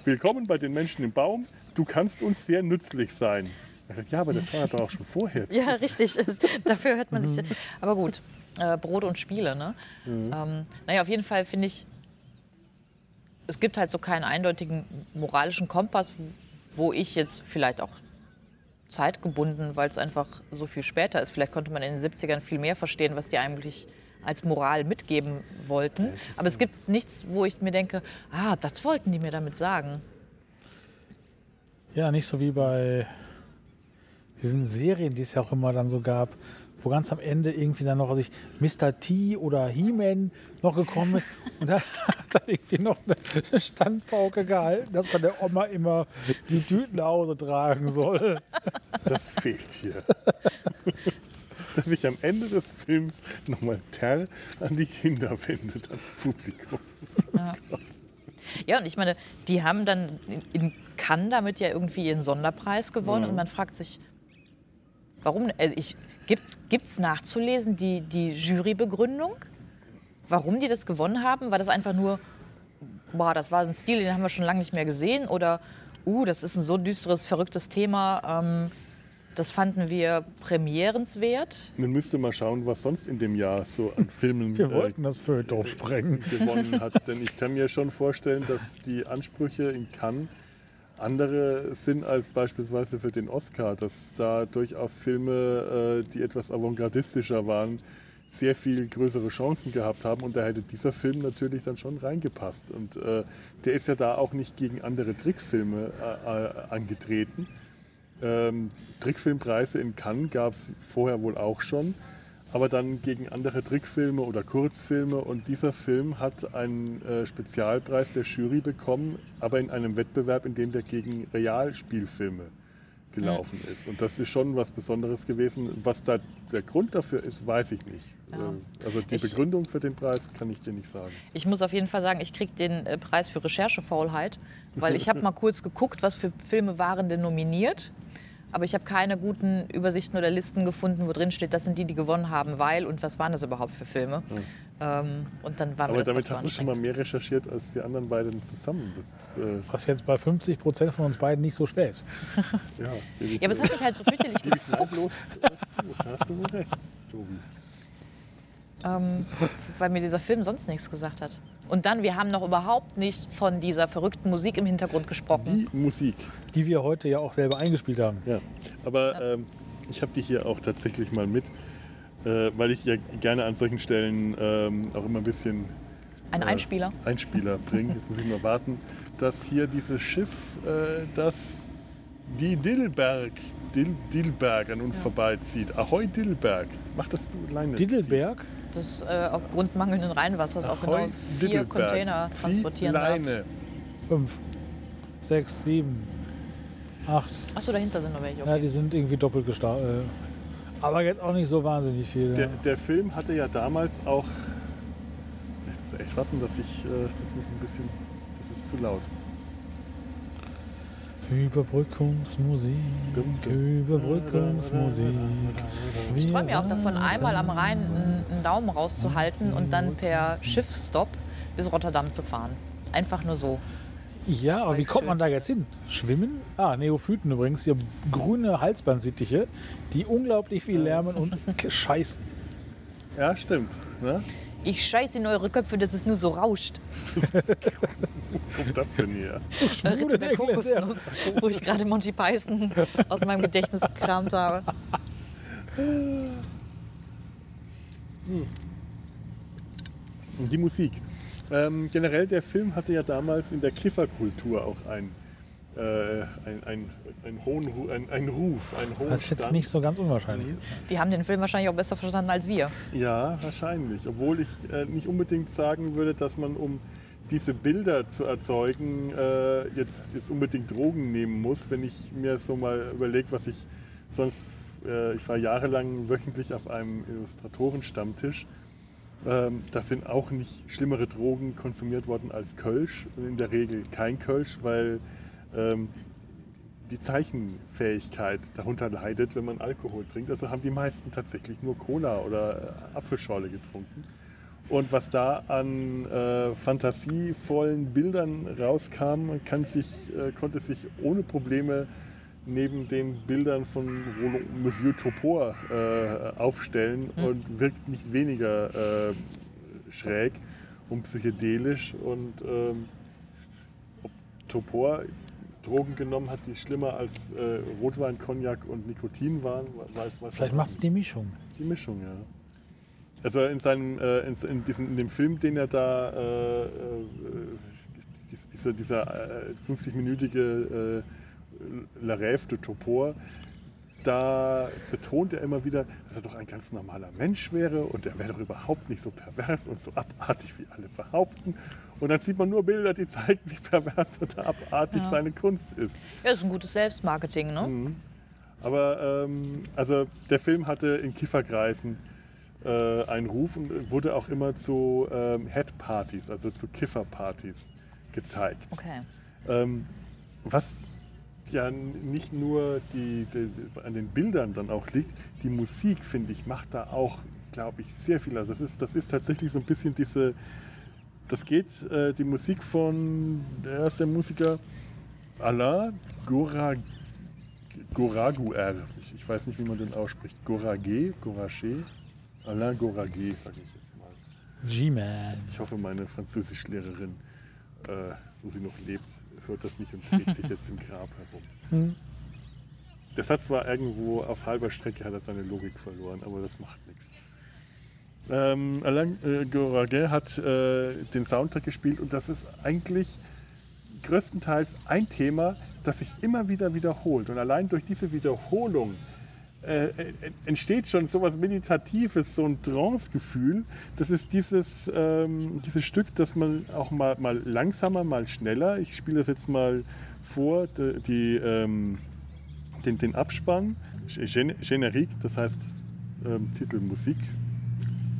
willkommen bei den Menschen im Baum, du kannst uns sehr nützlich sein. Ja, aber das war doch auch schon vorher. Ja, richtig. Dafür hört man sich. Aber gut, äh, Brot und Spiele, ne? Ähm, naja, auf jeden Fall finde ich, es gibt halt so keinen eindeutigen moralischen Kompass, wo ich jetzt vielleicht auch zeitgebunden, weil es einfach so viel später ist. Vielleicht konnte man in den 70ern viel mehr verstehen, was die eigentlich als Moral mitgeben wollten. Aber es gibt nichts, wo ich mir denke, ah, das wollten die mir damit sagen. Ja, nicht so wie bei diesen Serien, die es ja auch immer dann so gab, wo ganz am Ende irgendwie dann noch, also ich, Mr. T oder He-Man noch gekommen ist und da hat dann irgendwie noch eine Standpauke gehalten, dass man der Oma immer die Tüten nach Hause tragen soll. Das fehlt hier. Dass sich am Ende des Films nochmal Ter an die Kinder wendet, ans Publikum. Ja, und ich meine, die haben dann in- Cannes damit ja irgendwie ihren Sonderpreis gewonnen und man fragt sich, warum? Also ich, Gibt es nachzulesen die, die Jurybegründung? Warum die das gewonnen haben? War das einfach nur, boah, das war ein Stil, den haben wir schon lange nicht mehr gesehen? Oder, uh, das ist ein so düsteres, verrücktes Thema, ähm, das fanden wir premierenswert? Man müsste mal schauen, was sonst in dem Jahr so an Filmen Wir äh, wollten das Feuilleton sprengen. gewonnen hat. Denn ich kann mir schon vorstellen, dass die Ansprüche in Cannes andere sind als beispielsweise für den Oscar, dass da durchaus Filme, äh, die etwas avantgardistischer waren, sehr viel größere Chancen gehabt haben und da hätte dieser Film natürlich dann schon reingepasst. Und äh, der ist ja da auch nicht gegen andere Trickfilme äh, äh, angetreten. Ähm, Trickfilmpreise in Cannes gab es vorher wohl auch schon. Aber dann gegen andere Trickfilme oder Kurzfilme. Und dieser Film hat einen äh, Spezialpreis der Jury bekommen, aber in einem Wettbewerb, in dem der gegen Realspielfilme gelaufen ist. Und das ist schon was Besonderes gewesen. Was da der Grund dafür ist, weiß ich nicht. Ja. Äh, Also die Ich- Begründung für den Preis kann ich dir nicht sagen. Ich muss auf jeden Fall sagen, ich kriege den äh, Preis für Recherchefaulheit, weil ich habe mal kurz geguckt, was für Filme waren denn nominiert. Aber ich habe keine guten Übersichten oder Listen gefunden, wo drin steht, das sind die, die gewonnen haben, weil und was waren das überhaupt für Filme. Ähm, und dann war mir Aber das damit hast du schon mal mehr recherchiert als die anderen beiden zusammen. Das ist, äh, Was jetzt bei 50 Prozent von uns beiden nicht so schwer ist. ja, das gebe ich, Ja, aber es hat mich halt so fürchterlich gefuchst, äh. Da hast du wohl recht, Tobi. ähm, weil mir dieser Film sonst nichts gesagt hat. Und dann, wir haben noch überhaupt nicht von dieser verrückten Musik im Hintergrund gesprochen. Die Musik, Die wir heute ja auch selber eingespielt haben. ja. Aber ähm, ich habe die hier auch tatsächlich mal mit, äh, weil ich ja gerne an solchen Stellen ähm, auch immer ein bisschen Ein Einspieler. Einspieler bringe. Jetzt muss ich nur warten, dass hier dieses Schiff, äh, das die Dillberg, Dill, Dillberg an uns vorbeizieht. Ahoi Dillberg. Mach das du alleine. Diddleberg? Das äh, aufgrund mangelnden Reinwassers auch genau vier Diddelberg. Container Zieh transportieren darf. Leine. Fünf, sechs, sieben, acht. Achso, dahinter sind noch welche. Ja, Okay. die sind irgendwie doppelt gestartet. Aber jetzt auch nicht so wahnsinnig viel. Der, Ja. der Film hatte ja damals auch. Ich muss echt warten, dass ich. Äh, das muss ein bisschen. Das ist zu laut. Überbrückungsmusik. Überbrückungsmusik. Ich träume ja auch davon, einmal am Rhein einen, Daumen rauszuhalten und dann per Schiffsstopp bis Rotterdam zu fahren. Einfach nur so. Ja, aber wie kommt schön. man da jetzt hin? Schwimmen? Ah, Neophyten übrigens, hier grüne Halsbandsittiche, die unglaublich viel lärmen und scheißen. Ja, stimmt. Ne? Ich scheiße in eure Köpfe, dass es nur so rauscht. Kommt das denn her? Schwule Der Kokosnuss, wo ich gerade Monty Python aus meinem Gedächtnis gekramt habe. Die Musik. Ähm, generell, der Film hatte ja damals in der Kifferkultur auch ein, äh, ein, ein, ein hohen Ru- ein, ein Ruf, einen hohen Was jetzt Stand. nicht so ganz unwahrscheinlich ist. Die haben den Film wahrscheinlich auch besser verstanden als wir. Ja, wahrscheinlich. Obwohl ich äh, nicht unbedingt sagen würde, dass man, um diese Bilder zu erzeugen, äh, jetzt, jetzt unbedingt Drogen nehmen muss. Wenn ich mir so mal überlege, was ich sonst, äh, ich war jahrelang wöchentlich auf einem Illustratorenstammtisch. Ähm, da sind auch nicht schlimmere Drogen konsumiert worden als Kölsch. In der Regel kein Kölsch, weil ähm, die Zeichenfähigkeit darunter leidet, wenn man Alkohol trinkt. Also haben die meisten tatsächlich nur Cola oder äh, Apfelschorle getrunken. Und was da an äh, fantasievollen Bildern rauskam, sich, äh, konnte sich ohne Probleme neben den Bildern von Monsieur Topor äh, aufstellen und wirkt nicht weniger äh, schräg und psychedelisch. Und ähm, ob Topor Drogen genommen hat, die schlimmer als äh, Rotwein, Cognac und Nikotin waren, weiß, weiß Vielleicht macht es die Mischung. die Mischung, ja. Also in seinem, äh, in, in, diesem, in dem Film, den er da, äh, äh, dies- dieser, dieser äh, 50-minütige äh, La Rêve de Topor, da betont er immer wieder, dass er doch ein ganz normaler Mensch wäre und er wäre doch überhaupt nicht so pervers und so abartig, wie alle behaupten. Und dann sieht man nur Bilder, die zeigen, wie pervers oder abartig Ja. seine Kunst ist. Ja, ist ein gutes Selbstmarketing, ne? Aber ähm, also der Film hatte in Kifferkreisen äh, einen Ruf und wurde auch immer zu ähm, Head-Partys, also zu Kifferpartys gezeigt. Okay. Ähm, was ja nicht nur die, die, an den Bildern dann auch liegt, die Musik, finde ich, macht da auch, glaube ich, sehr viel. Also das ist, das ist tatsächlich so ein bisschen diese, das geht, äh, die Musik von, der ist der Musiker Alain Gora, Goraguer. Ich, ich weiß nicht, wie man den ausspricht. Goragé, Goragé, Alain Goragé, sage ich jetzt mal. G-Man. Ich hoffe, meine Französischlehrerin, äh, so sie noch lebt, hört das nicht und dreht sich jetzt im Grab herum. Hm. Der Satz war irgendwo auf halber Strecke, hat er seine Logik verloren, aber das macht nichts. Ähm, Alain äh, Goraguer hat äh, den Soundtrack gespielt und das ist eigentlich größtenteils ein Thema, das sich immer wieder wiederholt. Und allein durch diese Wiederholung äh, entsteht schon sowas Meditatives, so ein Trance-Gefühl. Das ist dieses, ähm, dieses Stück, das man auch mal, mal langsamer, mal schneller. Ich spiele das jetzt mal vor, die, die ähm, den, den Abspann, Gen Generique, das heißt ähm, Titel Musik.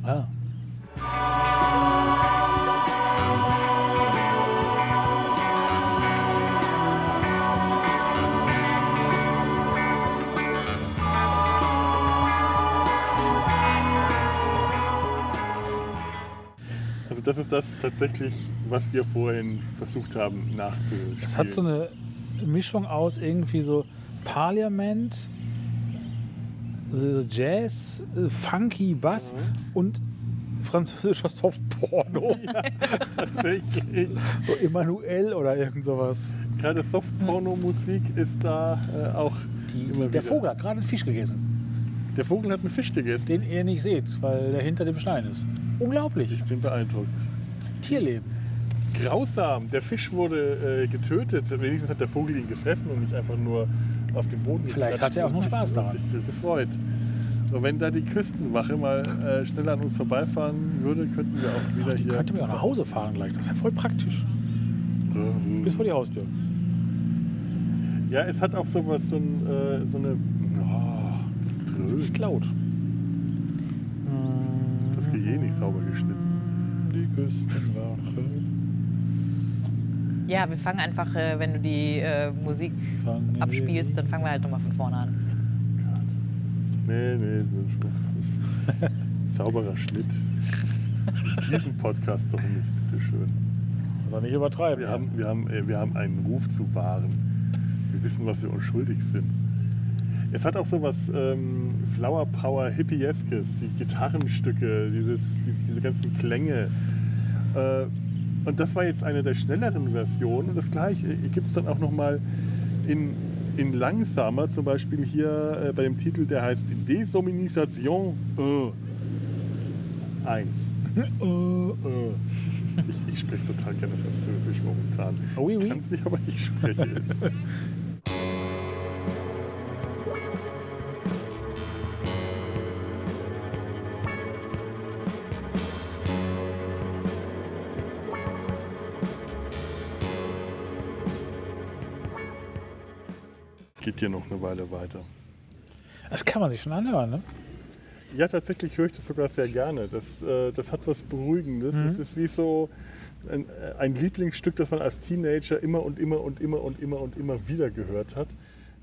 Ah. Das ist das tatsächlich, was wir vorhin versucht haben nachzuspielen. Es hat so eine Mischung aus irgendwie so Parliament, so Jazz, funky Bass und französischer Softporno. tatsächlich. So Emanuel oder irgend sowas. Gerade Softporno-Musik ist da äh, auch immer Der wieder. Vogel hat gerade einen Fisch gegessen, Der Vogel hat einen Fisch gegessen. den ihr nicht seht, weil der hinter dem Stein ist. Unglaublich. Ich bin beeindruckt. Tierleben. Grausam. Der Fisch wurde äh, getötet. Wenigstens hat der Vogel ihn gefressen und nicht einfach nur auf dem Boden Vielleicht hat er auch nur Spaß daran. sich gefreut. So, wenn da die Küstenwache mal äh, schneller an uns vorbeifahren würde, könnten wir auch wieder Die hier. könnte mir auch nach Hause fahren gleich. Das wäre voll praktisch. Bis vor die Haustür. Ja, es hat auch sowas, so, ein, äh, so eine. Oh, das ist nicht laut. Das Gehirn nicht sauber geschnitten. Die Küstenwache. Ja, wir fangen einfach, äh, wenn du die äh, Musik fangen abspielst, dann fangen wir halt nochmal von vorne an. Nee, nee, das ist sauberer Schnitt. Diesen Podcast doch nicht, bitteschön. Also nicht übertreiben. Wir haben, wir, haben, äh, wir haben einen Ruf zu wahren. Wir wissen, was wir uns schuldig sind. Es hat auch so was ähm, Flower Power Hippieskes, die Gitarrenstücke, dieses, die, diese ganzen Klänge. Äh, und das war jetzt eine der schnelleren Versionen. Und das gleiche gibt es dann auch nochmal in, in langsamer, zum Beispiel hier äh, bei dem Titel, der heißt Desominisation äh, 1. äh, äh. Ich, ich spreche total gerne Französisch momentan. Oui, ich kann es nicht, aber ich spreche es. hier noch eine Weile weiter. Das kann man sich schon anhören, ne? Ja, tatsächlich höre ich das sogar sehr gerne. Das, äh, das hat was Beruhigendes. Es ist wie so ein, äh, ein Lieblingsstück, das man als Teenager immer und immer und immer und immer und immer wieder gehört hat.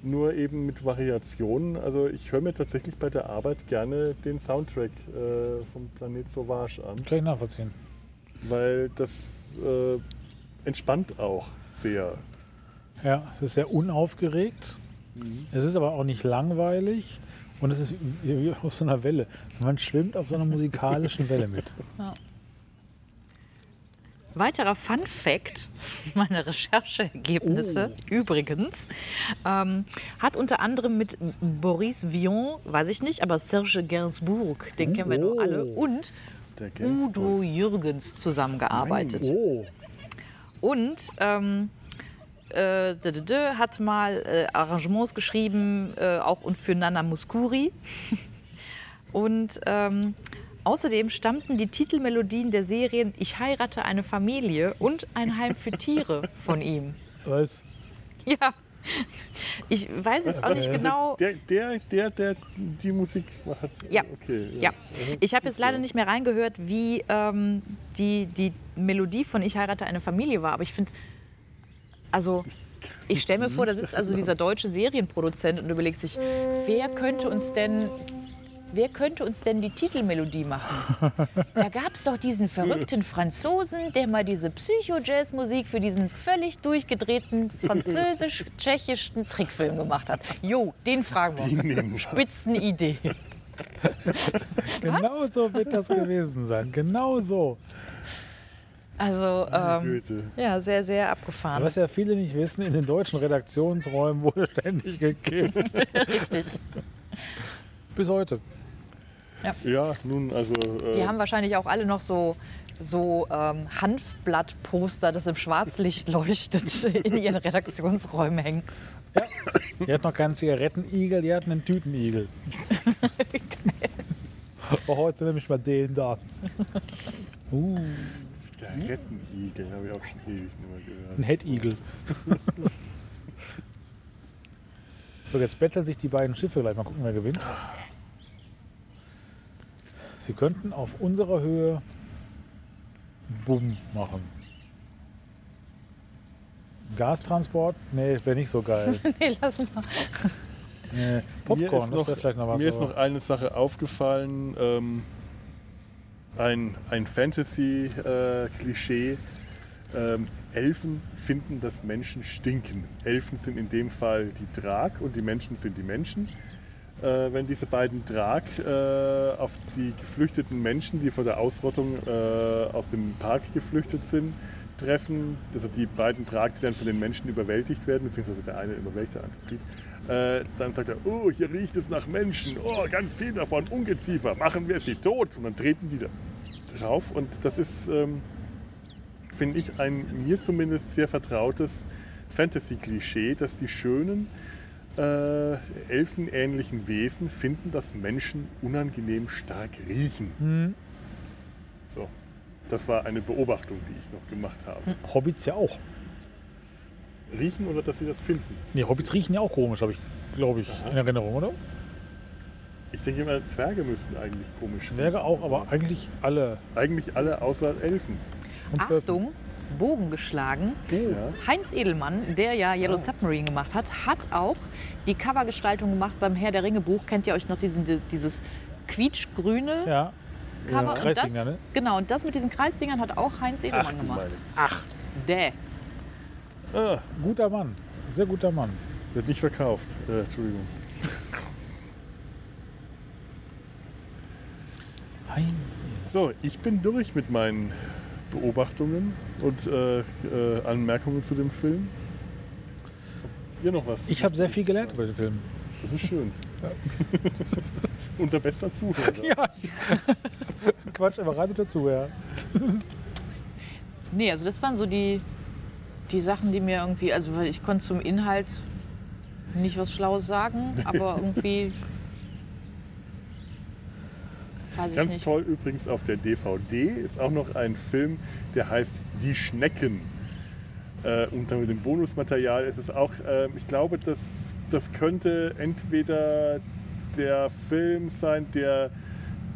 Nur eben mit Variationen. Also ich höre mir tatsächlich bei der Arbeit gerne den Soundtrack äh, vom Planet Sauvage an, Kann ich nachvollziehen. weil das äh, entspannt auch sehr. Ja, es ist sehr unaufgeregt. Es ist aber auch nicht langweilig. Und es ist wie auf so einer Welle. Man schwimmt auf so einer musikalischen Welle mit. Weiterer Fun Fact meiner Rechercheergebnisse übrigens ähm, hat unter anderem mit Boris Vian, weiß ich nicht, aber Serge Gainsbourg, den kennen wir Oh. alle, und Udo. Jürgens zusammengearbeitet. Oh, Und ähm, äh, d- d- d- hat mal äh, Arrangements geschrieben, äh, auch und für Nana Muscuri. und ähm, außerdem stammten die Titelmelodien der Serien Ich heirate eine Familie und Ein Heim für Tiere von ihm. was? Ja. Ich weiß jetzt auch nicht Also genau. Der, der, der, der die Musik hat. Ja. Okay, Ja, ich habe jetzt leider nicht mehr reingehört, wie ähm, die, die Melodie von Ich heirate eine Familie war, aber ich finde, also ich stelle mir vor, da sitzt also dieser deutsche Serienproduzent und überlegt sich, wer könnte uns denn, wer könnte uns denn die Titelmelodie machen? Da gab es doch diesen verrückten Franzosen, der mal diese Psycho-Jazz-Musik für diesen völlig durchgedrehten französisch-tschechischen Trickfilm gemacht hat. Jo, den fragen wir. wir. Spitzenidee. Genau so wird das gewesen sein. Genau so. Also, ähm, ja, sehr, sehr Aber abgefahren. was ja viele nicht wissen, in den deutschen Redaktionsräumen wurde ständig gekifft. Richtig. Bis heute. Ja, nun, also. Äh, Die haben wahrscheinlich auch alle noch so, so ähm, Hanfblattposter, das im Schwarzlicht leuchtet, in ihren Redaktionsräumen hängen. Die hat noch keinen Zigarettenigel, die hat einen Tütenigel. oh, heute nehme ich mal den da. Uh, Zigarettenigel habe ich auch schon ewig nicht mehr gehört. ein Head-Igel. so, jetzt betteln sich die beiden Schiffe gleich. Mal gucken, wer gewinnt. Sie könnten auf unserer Höhe Bumm machen. Gastransport? Nee, wäre nicht so geil. nee, lass mal. Nee. Mir Popcorn, ist das noch- wäre vielleicht noch was. Mir ist aber- noch eine Sache aufgefallen. Ähm, ein ein Fantasy-Klischee. ähm, Elfen finden, dass Menschen stinken. Elfen sind in dem Fall die Drag und die Menschen sind die Menschen. Äh, wenn diese beiden Drag äh, auf die geflüchteten Menschen, die vor der Ausrottung äh, aus dem Park geflüchtet sind, treffen, also die beiden Drag, die dann von den Menschen überwältigt werden, beziehungsweise der eine überwältigt, der andere flieht, äh, dann sagt er, oh, hier riecht es nach Menschen, oh, ganz viel davon, Ungeziefer, machen wir sie tot. Und dann treten die da drauf und das ist, ähm, finde ich, ein mir zumindest sehr vertrautes Fantasy-Klischee, dass die schönen, äh, elfenähnlichen Wesen finden, dass Menschen unangenehm stark riechen. Hm. Das war eine Beobachtung, die ich noch gemacht habe. Hobbits ja auch. Riechen oder dass sie das finden? Nee, Hobbits riechen ja auch komisch, habe ich, glaube ich, in Erinnerung, oder? Ich denke immer, Zwerge müssten eigentlich komisch Zwerge auch, aber eigentlich alle. Eigentlich alle außer Elfen. Und. Achtung, Bogen geschlagen. Ja. Heinz Edelmann, der ja Yellow Submarine gemacht hat, hat auch die Covergestaltung gemacht beim Herr der Ringe Buch. Kennt ihr euch noch diesen, dieses quietschgrüne Ja, Cover? Und Kreisdinger, das, ne? Genau, und das mit diesen Kreisdingern hat auch Heinz Edelmann Ach gemacht. meine. Ach, Der. Ah, guter Mann. Sehr guter Mann. wird nicht verkauft. Äh, Entschuldigung. Heinz. So, ich bin durch mit meinen Beobachtungen und äh, äh, Anmerkungen zu dem Film. Habt ihr noch was? Ich habe sehr viel gelernt über den Film. Das ist schön. Unser bester Zuhörer. Ja. Quatsch, aber reitet dazu, ja. Nee, also das waren so die, die Sachen, die mir irgendwie, also weil ich konnte zum Inhalt nicht was Schlaues sagen, aber irgendwie weiß ich Ganz nicht. toll übrigens auf der DVD ist auch noch ein Film, der heißt Die Schnecken. Äh, und dann mit dem Bonusmaterial ist es auch, äh, ich glaube, das, das könnte entweder der Film sein, der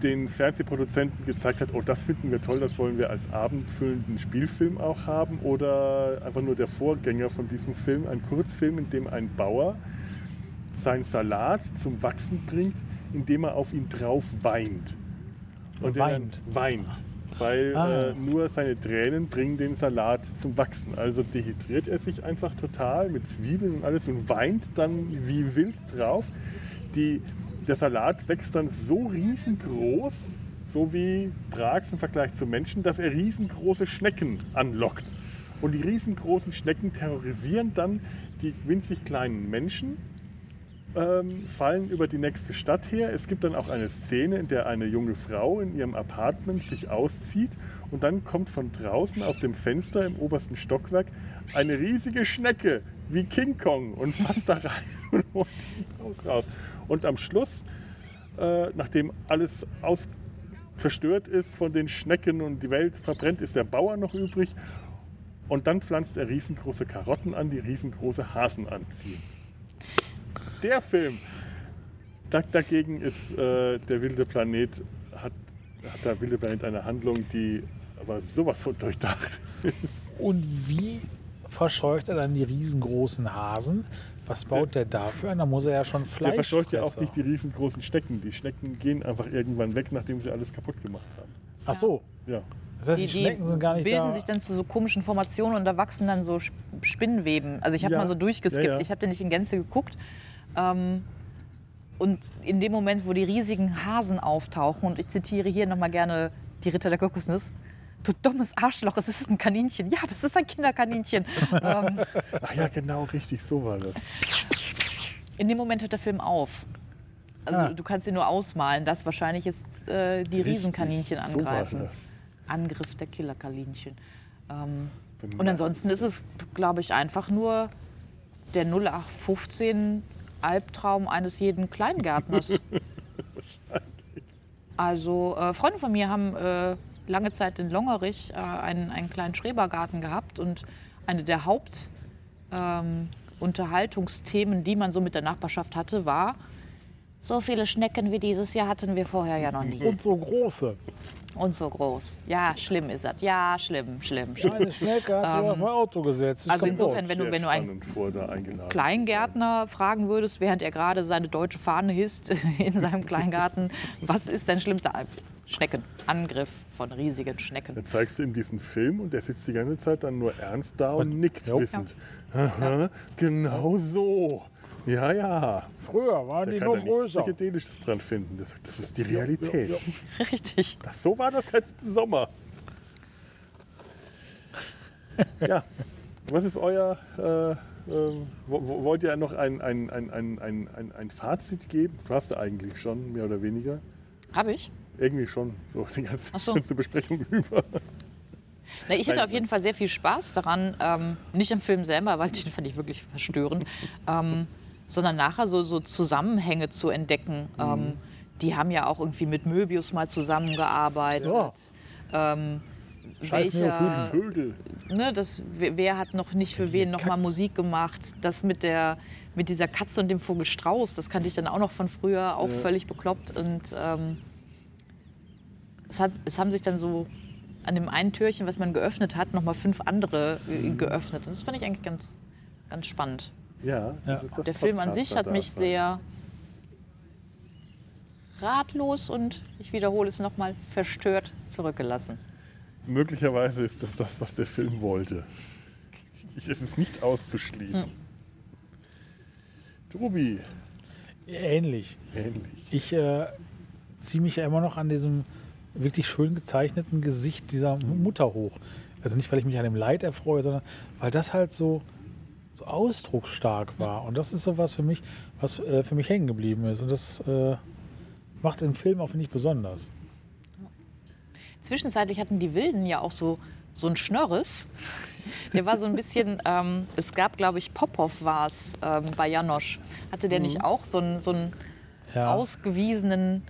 den Fernsehproduzenten gezeigt hat, oh, das finden wir toll, das wollen wir als abendfüllenden Spielfilm auch haben, oder einfach nur der Vorgänger von diesem Film, ein Kurzfilm, in dem ein Bauer seinen Salat zum Wachsen bringt, indem er auf ihn drauf weint. Und Weint. Weint. Weil Ah. äh, nur seine Tränen bringen den Salat zum Wachsen. Also dehydriert er sich einfach total mit Zwiebeln und alles und weint dann wie wild drauf. Die, der Salat wächst dann so riesengroß, so wie Drax im Vergleich zu Menschen, dass er riesengroße Schnecken anlockt. Und die riesengroßen Schnecken terrorisieren dann die winzig kleinen Menschen ähm, fallen über die nächste Stadt her. Es gibt dann auch eine Szene, in der eine junge Frau in ihrem Apartment sich auszieht und dann kommt von draußen aus dem Fenster im obersten Stockwerk eine riesige Schnecke wie King Kong und fasst da rein und holt Haus raus. Und am Schluss, äh, nachdem alles aus zerstört ist von den Schnecken und die Welt verbrennt, ist der Bauer noch übrig. Und dann pflanzt er riesengroße Karotten an, die riesengroße Hasen anziehen der Film. Da, dagegen ist äh, der wilde Planet, hat, hat der wilde Planet eine Handlung, die aber sowas von durchdacht ist. Und wie verscheucht er dann die riesengroßen Hasen? Was baut der dafür an? Da muss er ja schon Fleisch Der verscheucht ja auch nicht die riesengroßen Schnecken. Die Schnecken gehen einfach irgendwann weg, nachdem sie alles kaputt gemacht haben. Ach so. Ja. Das heißt, Die, die, Schnecken sind gar nicht bilden da. sich dann zu so komischen Formationen und da wachsen dann so Sp- Spinnenweben. Also ich habe Ja. mal so durchgeskippt. Ja, ja. Ich habe den nicht in Gänze geguckt. Ähm, und in dem Moment, wo die riesigen Hasen auftauchen, und ich zitiere hier nochmal gerne die Ritter der Kokosnuss, du dummes Arschloch, es ist ein Kaninchen. Ja, aber es ist ein Kinderkaninchen. ähm, Ach ja, genau, richtig, so war das. in dem Moment hört der Film auf. Also Ah. du kannst dir nur ausmalen, dass wahrscheinlich jetzt äh, die Richtig, Riesenkaninchen So war angreifen. das. Angriff der Killerkaninchen. Ähm, und ansonsten ist es, glaube ich, einfach nur der 0815 Albtraum eines jeden Kleingärtners. Also äh, Freunde von mir haben äh, lange Zeit in Longerich äh, einen, einen kleinen Schrebergarten gehabt und eine der Hauptunterhaltungsthemen, ähm, die man so mit der Nachbarschaft hatte, war, so viele Schnecken wie dieses Jahr hatten wir vorher ja noch nie. Und so große. Und so groß. Ja, schlimm ist das. Ja, schlimm, schlimm, schlimm. Eine Schnecke hat sich auf mein Auto gesetzt. Ist also insofern, wenn du, wenn du einen vor, da Kleingärtner fragen würdest, während er gerade seine deutsche Fahne hisst in seinem Kleingarten, was ist dein schlimmster Al- Schnecken? Angriff von riesigen Schnecken. Dann zeigst du ihm diesen Film und der sitzt die ganze Zeit dann nur ernst da und nickt Ja. wissend. Aha, genau so. Ja, ja. Früher waren Da die kann noch er größer. Psychedelisches dran finden. Der sagt, das ist die Realität. ja. Richtig. Das, so war das letzten Sommer. ja, was ist euer. Äh, äh, wo- wo- wollt ihr noch ein, ein, ein, ein, ein, ein, ein Fazit geben? Du hast ja eigentlich schon, mehr oder weniger. Habe ich? Irgendwie schon, so die ganze, so. ganze Besprechung über. Na, ich hatte auf jeden Fall sehr viel Spaß daran, ähm, nicht im Film selber, weil den fand ich wirklich verstörend, ähm, sondern nachher so, so Zusammenhänge zu entdecken. Ähm, die haben ja auch irgendwie mit Möbius mal zusammengearbeitet. Ja. Ähm, Scheiß welcher, Vögel. ne, das, wer hat noch nicht für wen noch mal Musik gemacht? Das mit der mit dieser Katze und dem Vogel Strauß, das kannte ich dann auch noch von früher, auch völlig bekloppt. Und ähm, es, hat, es haben sich dann so an dem einen Türchen, was man geöffnet hat, noch mal fünf andere äh, geöffnet. Und das fand ich eigentlich ganz, ganz spannend. Ja, das Ja. ist das Der Film an sich hat mich sehr ratlos und ich wiederhole es noch mal verstört zurückgelassen. Möglicherweise ist das das, was der Film wollte. Ich- Es ist nicht auszuschließen. Tobi, Ähnlich. ähnlich. Ich äh, ziehe mich ja immer noch an diesem wirklich schön gezeichneten Gesicht dieser Mutter hoch. Also nicht, weil ich mich an dem Leid erfreue, sondern weil das halt so, so ausdrucksstark war. Und das ist so was für mich, was äh, für mich hängen geblieben ist. Und das äh, macht den Film auch, finde ich, besonders. Zwischenzeitlich hatten die Wilden ja auch so, so einen Schnörres. Der war so ein bisschen, ähm, es gab, glaube ich, Popov war es ähm, bei Janosch. Hatte der nicht auch so einen, so einen Ja. ausgewiesenen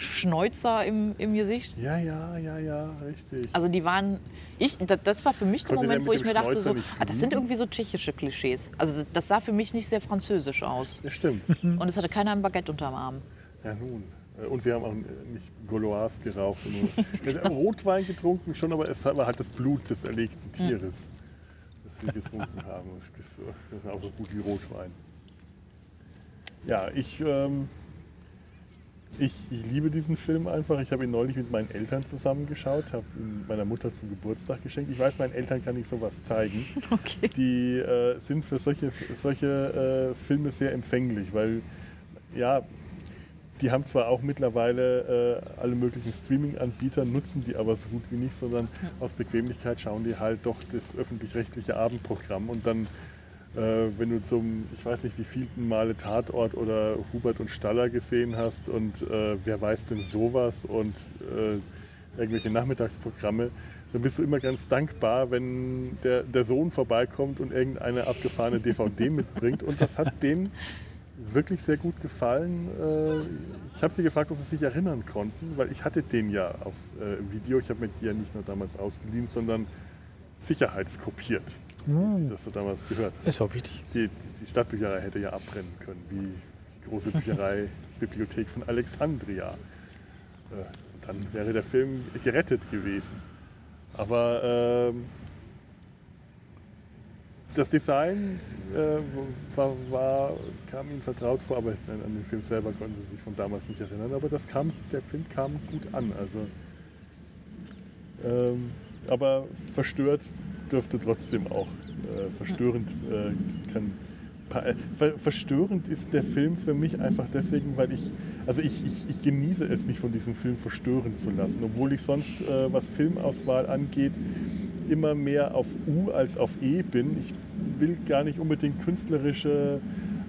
Schnäuzer im, im Gesicht? Ja, ja, ja, ja, richtig. Also die waren, ich, das, war für mich der Konnte Moment, wo ich mir dachte, so, ah, das sind irgendwie so tschechische Klischees. Also das sah für mich nicht sehr französisch aus. Ja, stimmt. Und es hatte keiner ein Baguette unterm Arm. Ja, nun. Und sie haben auch nicht Gauloise geraucht. Haben Rotwein getrunken schon, aber es war halt das Blut des erlegten Tieres, das sie getrunken haben. Das ist so- das ist auch so gut wie Rotwein. Ja, ich, ähm, ich, ich liebe diesen Film einfach. Ich habe ihn neulich mit meinen Eltern zusammengeschaut, habe ihn meiner Mutter zum Geburtstag geschenkt. Ich weiß, meinen Eltern kann ich sowas zeigen. Okay. Die äh, sind für solche, solche äh, Filme sehr empfänglich, weil ja, die haben zwar auch mittlerweile äh, alle möglichen Streaming-Anbieter, nutzen die aber so gut wie nicht, sondern aus Bequemlichkeit schauen die halt doch das öffentlich-rechtliche Abendprogramm und dann, äh, wenn du zum, ich weiß nicht wie vielten Male Tatort oder Hubert und Staller gesehen hast und äh, wer weiß denn sowas und äh, irgendwelche Nachmittagsprogramme, dann bist du immer ganz dankbar, wenn der, der Sohn vorbeikommt und irgendeine abgefahrene DVD mitbringt und das hat denen wirklich sehr gut gefallen. Äh, Ich habe sie gefragt, ob sie sich erinnern konnten, weil ich hatte den ja auf äh, Video. Ich habe mir die ja nicht nur damals ausgeliehen, sondern sicherheitskopiert, wie sich das so damals gehört. Ist auch wichtig. Die, die, die Stadtbücherei hätte ja abbrennen können, wie die große Bücherei Bibliothek von Alexandria. Äh, Dann wäre der Film gerettet gewesen. Aber ähm, das Design äh, war, war, kam ihnen vertraut vor, aber an den Film selber konnten sie sich von damals nicht erinnern. Aber das kam, der Film kam gut an. Also, ähm, aber verstört dürfte trotzdem auch. Äh, verstörend äh, kann. äh, Ver, verstörend ist der Film für mich einfach deswegen, weil ich, also ich, ich, ich genieße es, mich von diesem Film verstören zu lassen, obwohl ich sonst, äh, was Filmauswahl angeht, immer mehr auf U als auf E bin. Ich will gar nicht unbedingt künstlerische,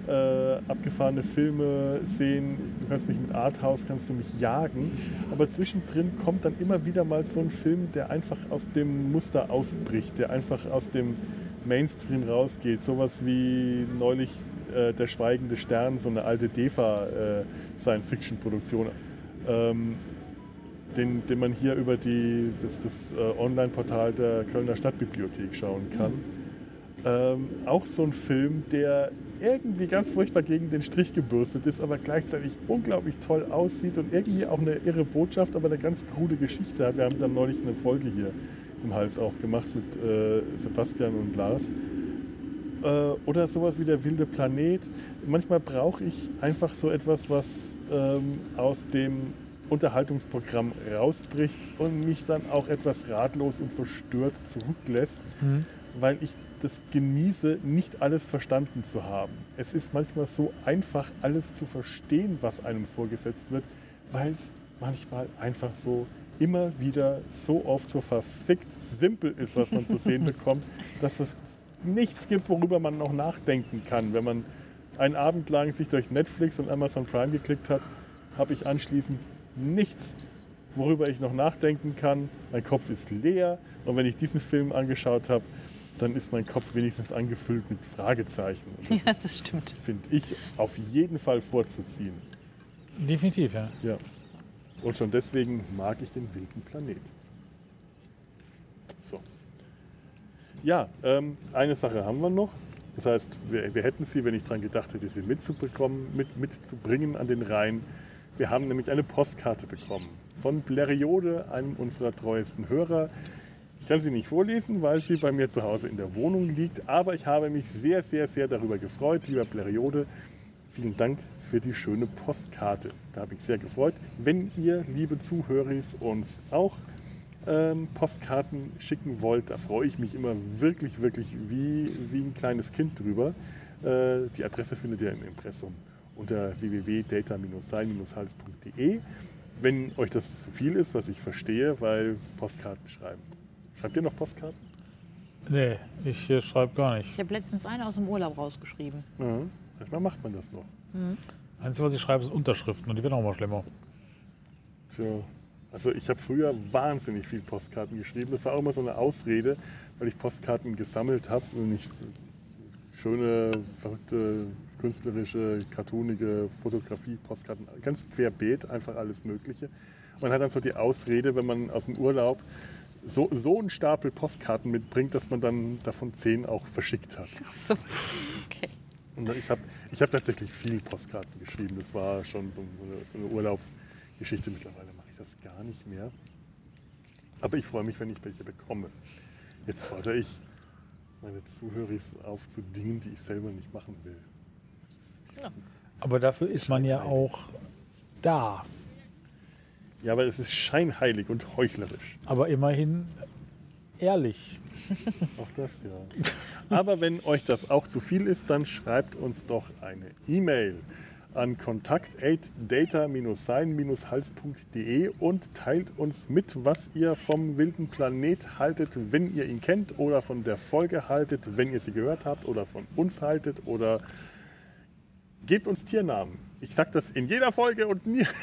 äh, abgefahrene Filme sehen. Du kannst mich mit Arthouse, kannst du mich jagen. Aber zwischendrin kommt dann immer wieder mal so ein Film, der einfach aus dem Muster ausbricht, der einfach aus dem Mainstream rausgeht. Sowas wie neulich äh, Der Schweigende Stern, so eine alte DEFA-Science-Fiction-Produktion, ähm, den, den man hier über die, das, das äh, Online-Portal der Kölner Stadtbibliothek schauen kann. Ähm, auch so ein Film, der irgendwie ganz furchtbar gegen den Strich gebürstet ist, aber gleichzeitig unglaublich toll aussieht und irgendwie auch eine irre Botschaft, aber eine ganz krude Geschichte hat. Wir haben dann neulich eine Folge hier im Hals auch gemacht mit äh, Sebastian und Lars. Äh, oder sowas wie der wilde Planet. Manchmal brauche ich einfach so etwas, was ähm, aus dem Unterhaltungsprogramm rausbricht und mich dann auch etwas ratlos und verstört zurücklässt, weil ich das genieße, nicht alles verstanden zu haben. Es ist manchmal so einfach, alles zu verstehen, was einem vorgesetzt wird, weil es manchmal einfach so immer wieder so oft so verfickt simpel ist, was man zu sehen bekommt, dass es nichts gibt, worüber man noch nachdenken kann. Wenn man einen Abend lang sich durch Netflix und Amazon Prime geklickt hat, habe ich anschließend nichts, worüber ich noch nachdenken kann. Mein Kopf ist leer und wenn ich diesen Film angeschaut habe, dann ist mein Kopf wenigstens angefüllt mit Fragezeichen. Das Ja, das stimmt. finde ich auf jeden Fall vorzuziehen. Definitiv, ja. Ja. Und schon deswegen mag ich den wilden Planet. So. Ja, ähm, eine Sache haben wir noch. Das heißt, wir, wir hätten sie, wenn ich daran gedacht hätte, sie mitzubekommen, mit, mitzubringen an den Rhein. Wir haben nämlich eine Postkarte bekommen von Bleriode, einem unserer treuesten Hörer. Kann sie nicht vorlesen, weil sie bei mir zu Hause in der Wohnung liegt, aber ich habe mich sehr, sehr, sehr darüber gefreut, lieber Bleriode. Vielen Dank für die schöne Postkarte. Da habe ich sehr gefreut. Wenn ihr, liebe Zuhörer, uns auch ähm, Postkarten schicken wollt, da freue ich mich immer wirklich, wirklich wie, wie ein kleines Kind drüber. Äh, die Adresse findet ihr im Impressum unter www.data-sein-hals.de. Wenn euch das zu viel ist, was ich verstehe, weil Postkarten schreiben. Schreibt ihr noch Postkarten? Nee, ich äh, schreibe gar nicht. Ich habe letztens eine aus dem Urlaub rausgeschrieben. Ja. Manchmal macht man das noch. Einzige, was ich schreibe, sind Unterschriften und die werden auch mal schlimmer. Tja. Also ich habe früher wahnsinnig viel Postkarten geschrieben. Das war auch immer so eine Ausrede, weil ich Postkarten gesammelt habe und ich schöne, verrückte, künstlerische, cartoonige Fotografie, Postkarten, ganz querbeet, einfach alles Mögliche. Man hat dann so die Ausrede, wenn man aus dem Urlaub so, so einen Stapel Postkarten mitbringt, dass man dann davon zehn auch verschickt hat. Ach so. Okay. Und ich habe ich hab tatsächlich viel Postkarten geschrieben. Das war schon so eine, so eine Urlaubsgeschichte. Mittlerweile mache ich das gar nicht mehr. Aber ich freue mich, wenn ich welche bekomme. Jetzt fordere ich meine Zuhörer auf zu Dingen, die ich selber nicht machen will. Aber dafür ist man ja auch da. Ja, aber es ist scheinheilig und heuchlerisch. Aber immerhin ehrlich. Auch das ja. Aber wenn euch das auch zu viel ist, dann schreibt uns doch eine E-Mail an kontakt@data-sein-hals.de und teilt uns mit, was ihr vom wilden Planet haltet, wenn ihr ihn kennt oder von der Folge haltet, wenn ihr sie gehört habt oder von uns haltet oder gebt uns Tiernamen. Ich sage das in jeder Folge und nie.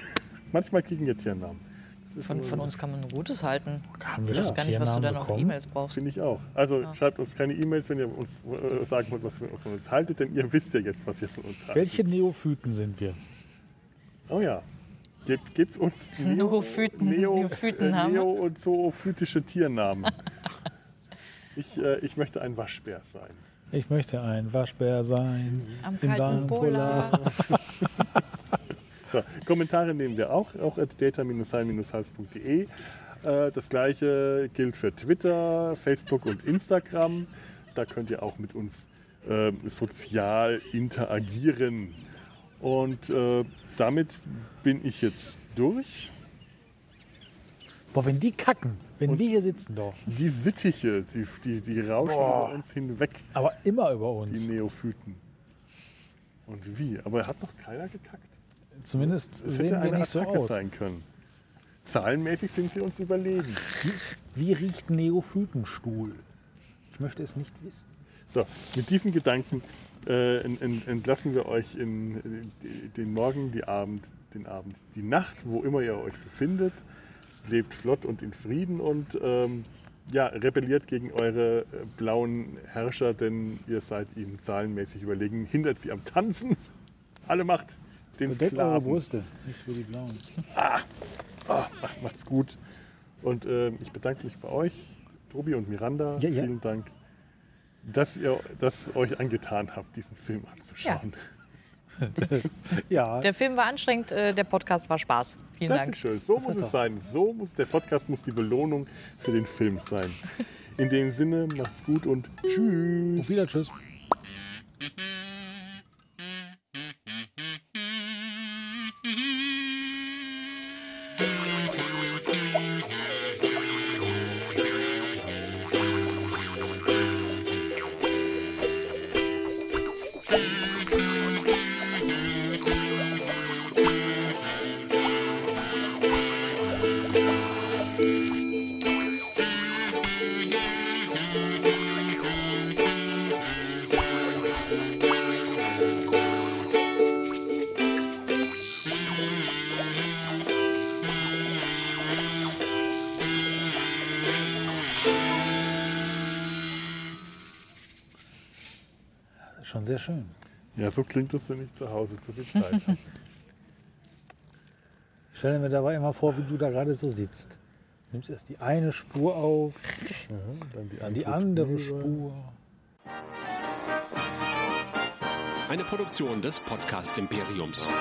manchmal kriegen wir Tiernamen. Das ist Von, so- von uns kann man nur Gutes halten. Haben wir Ich weiß gar nicht, was du da noch? E-Mails brauchst. Finde ich auch. Also schreibt uns keine E-Mails, wenn ihr uns äh, sagen wollt, was ihr von uns haltet, denn ihr wisst ja jetzt, was ihr von uns haltet. Welche Neophyten sind wir? Oh ja. Gebt, gebt uns Neo, Neophyten- Neo, Neophyten äh, haben Neo und zoophytische Tiernamen. Ich, äh, ich möchte ein Waschbär sein. Ich möchte ein Waschbär sein. Am Im kalten Polar. So, Kommentare nehmen wir auch, auch at data-sein-hals.de. Äh, das gleiche gilt für Twitter, Facebook und Instagram. Da könnt ihr auch mit uns äh, sozial interagieren. Und äh, damit bin ich jetzt durch. Boah, wenn die kacken, wenn wir hier sitzen doch. Die Sittiche, die, die, die rauschen Boah. über uns hinweg, Aber immer über die uns. Neophyten. Und wie? Aber hat noch keiner gekackt. Zumindest Das sehen hätte wir eine nicht so Attacke aus. sein können. Zahlenmäßig sind sie uns überlegen. Wie riecht Neophytenstuhl? Ich möchte es nicht wissen. So, mit diesen Gedanken äh, en- en- entlassen wir euch in, in den Morgen, die Abend, den Abend, die Nacht, wo immer ihr euch befindet. Lebt flott und in Frieden und ähm, ja, rebelliert gegen eure äh, blauen Herrscher, denn ihr seid ihnen zahlenmäßig überlegen. Hindert sie am Tanzen. Alle Macht den Bedeckt eure Sklaven. Brüste, nicht für die Blauen. Ah, macht, macht's gut. Und ähm, ich bedanke mich bei euch, Tobi und Miranda. Ja, ja. Vielen Dank, dass ihr das euch angetan habt, diesen Film anzuschauen. Ja, Der Film war anstrengend, äh, der Podcast war Spaß. Vielen Das Dank. ist schön. So Das muss es doch- sein. So muss der Podcast muss die Belohnung für den Film sein. In dem Sinne, macht's gut und tschüss. auf wieder tschüss. Ja, so klingt es, wenn ich zu Hause zu viel Zeit habe. Stell mir dabei immer vor, wie du da gerade so sitzt. Du nimmst erst die eine Spur auf, Dann die dann die andere, andere. Spur. Eine Produktion des Podcast Imperiums.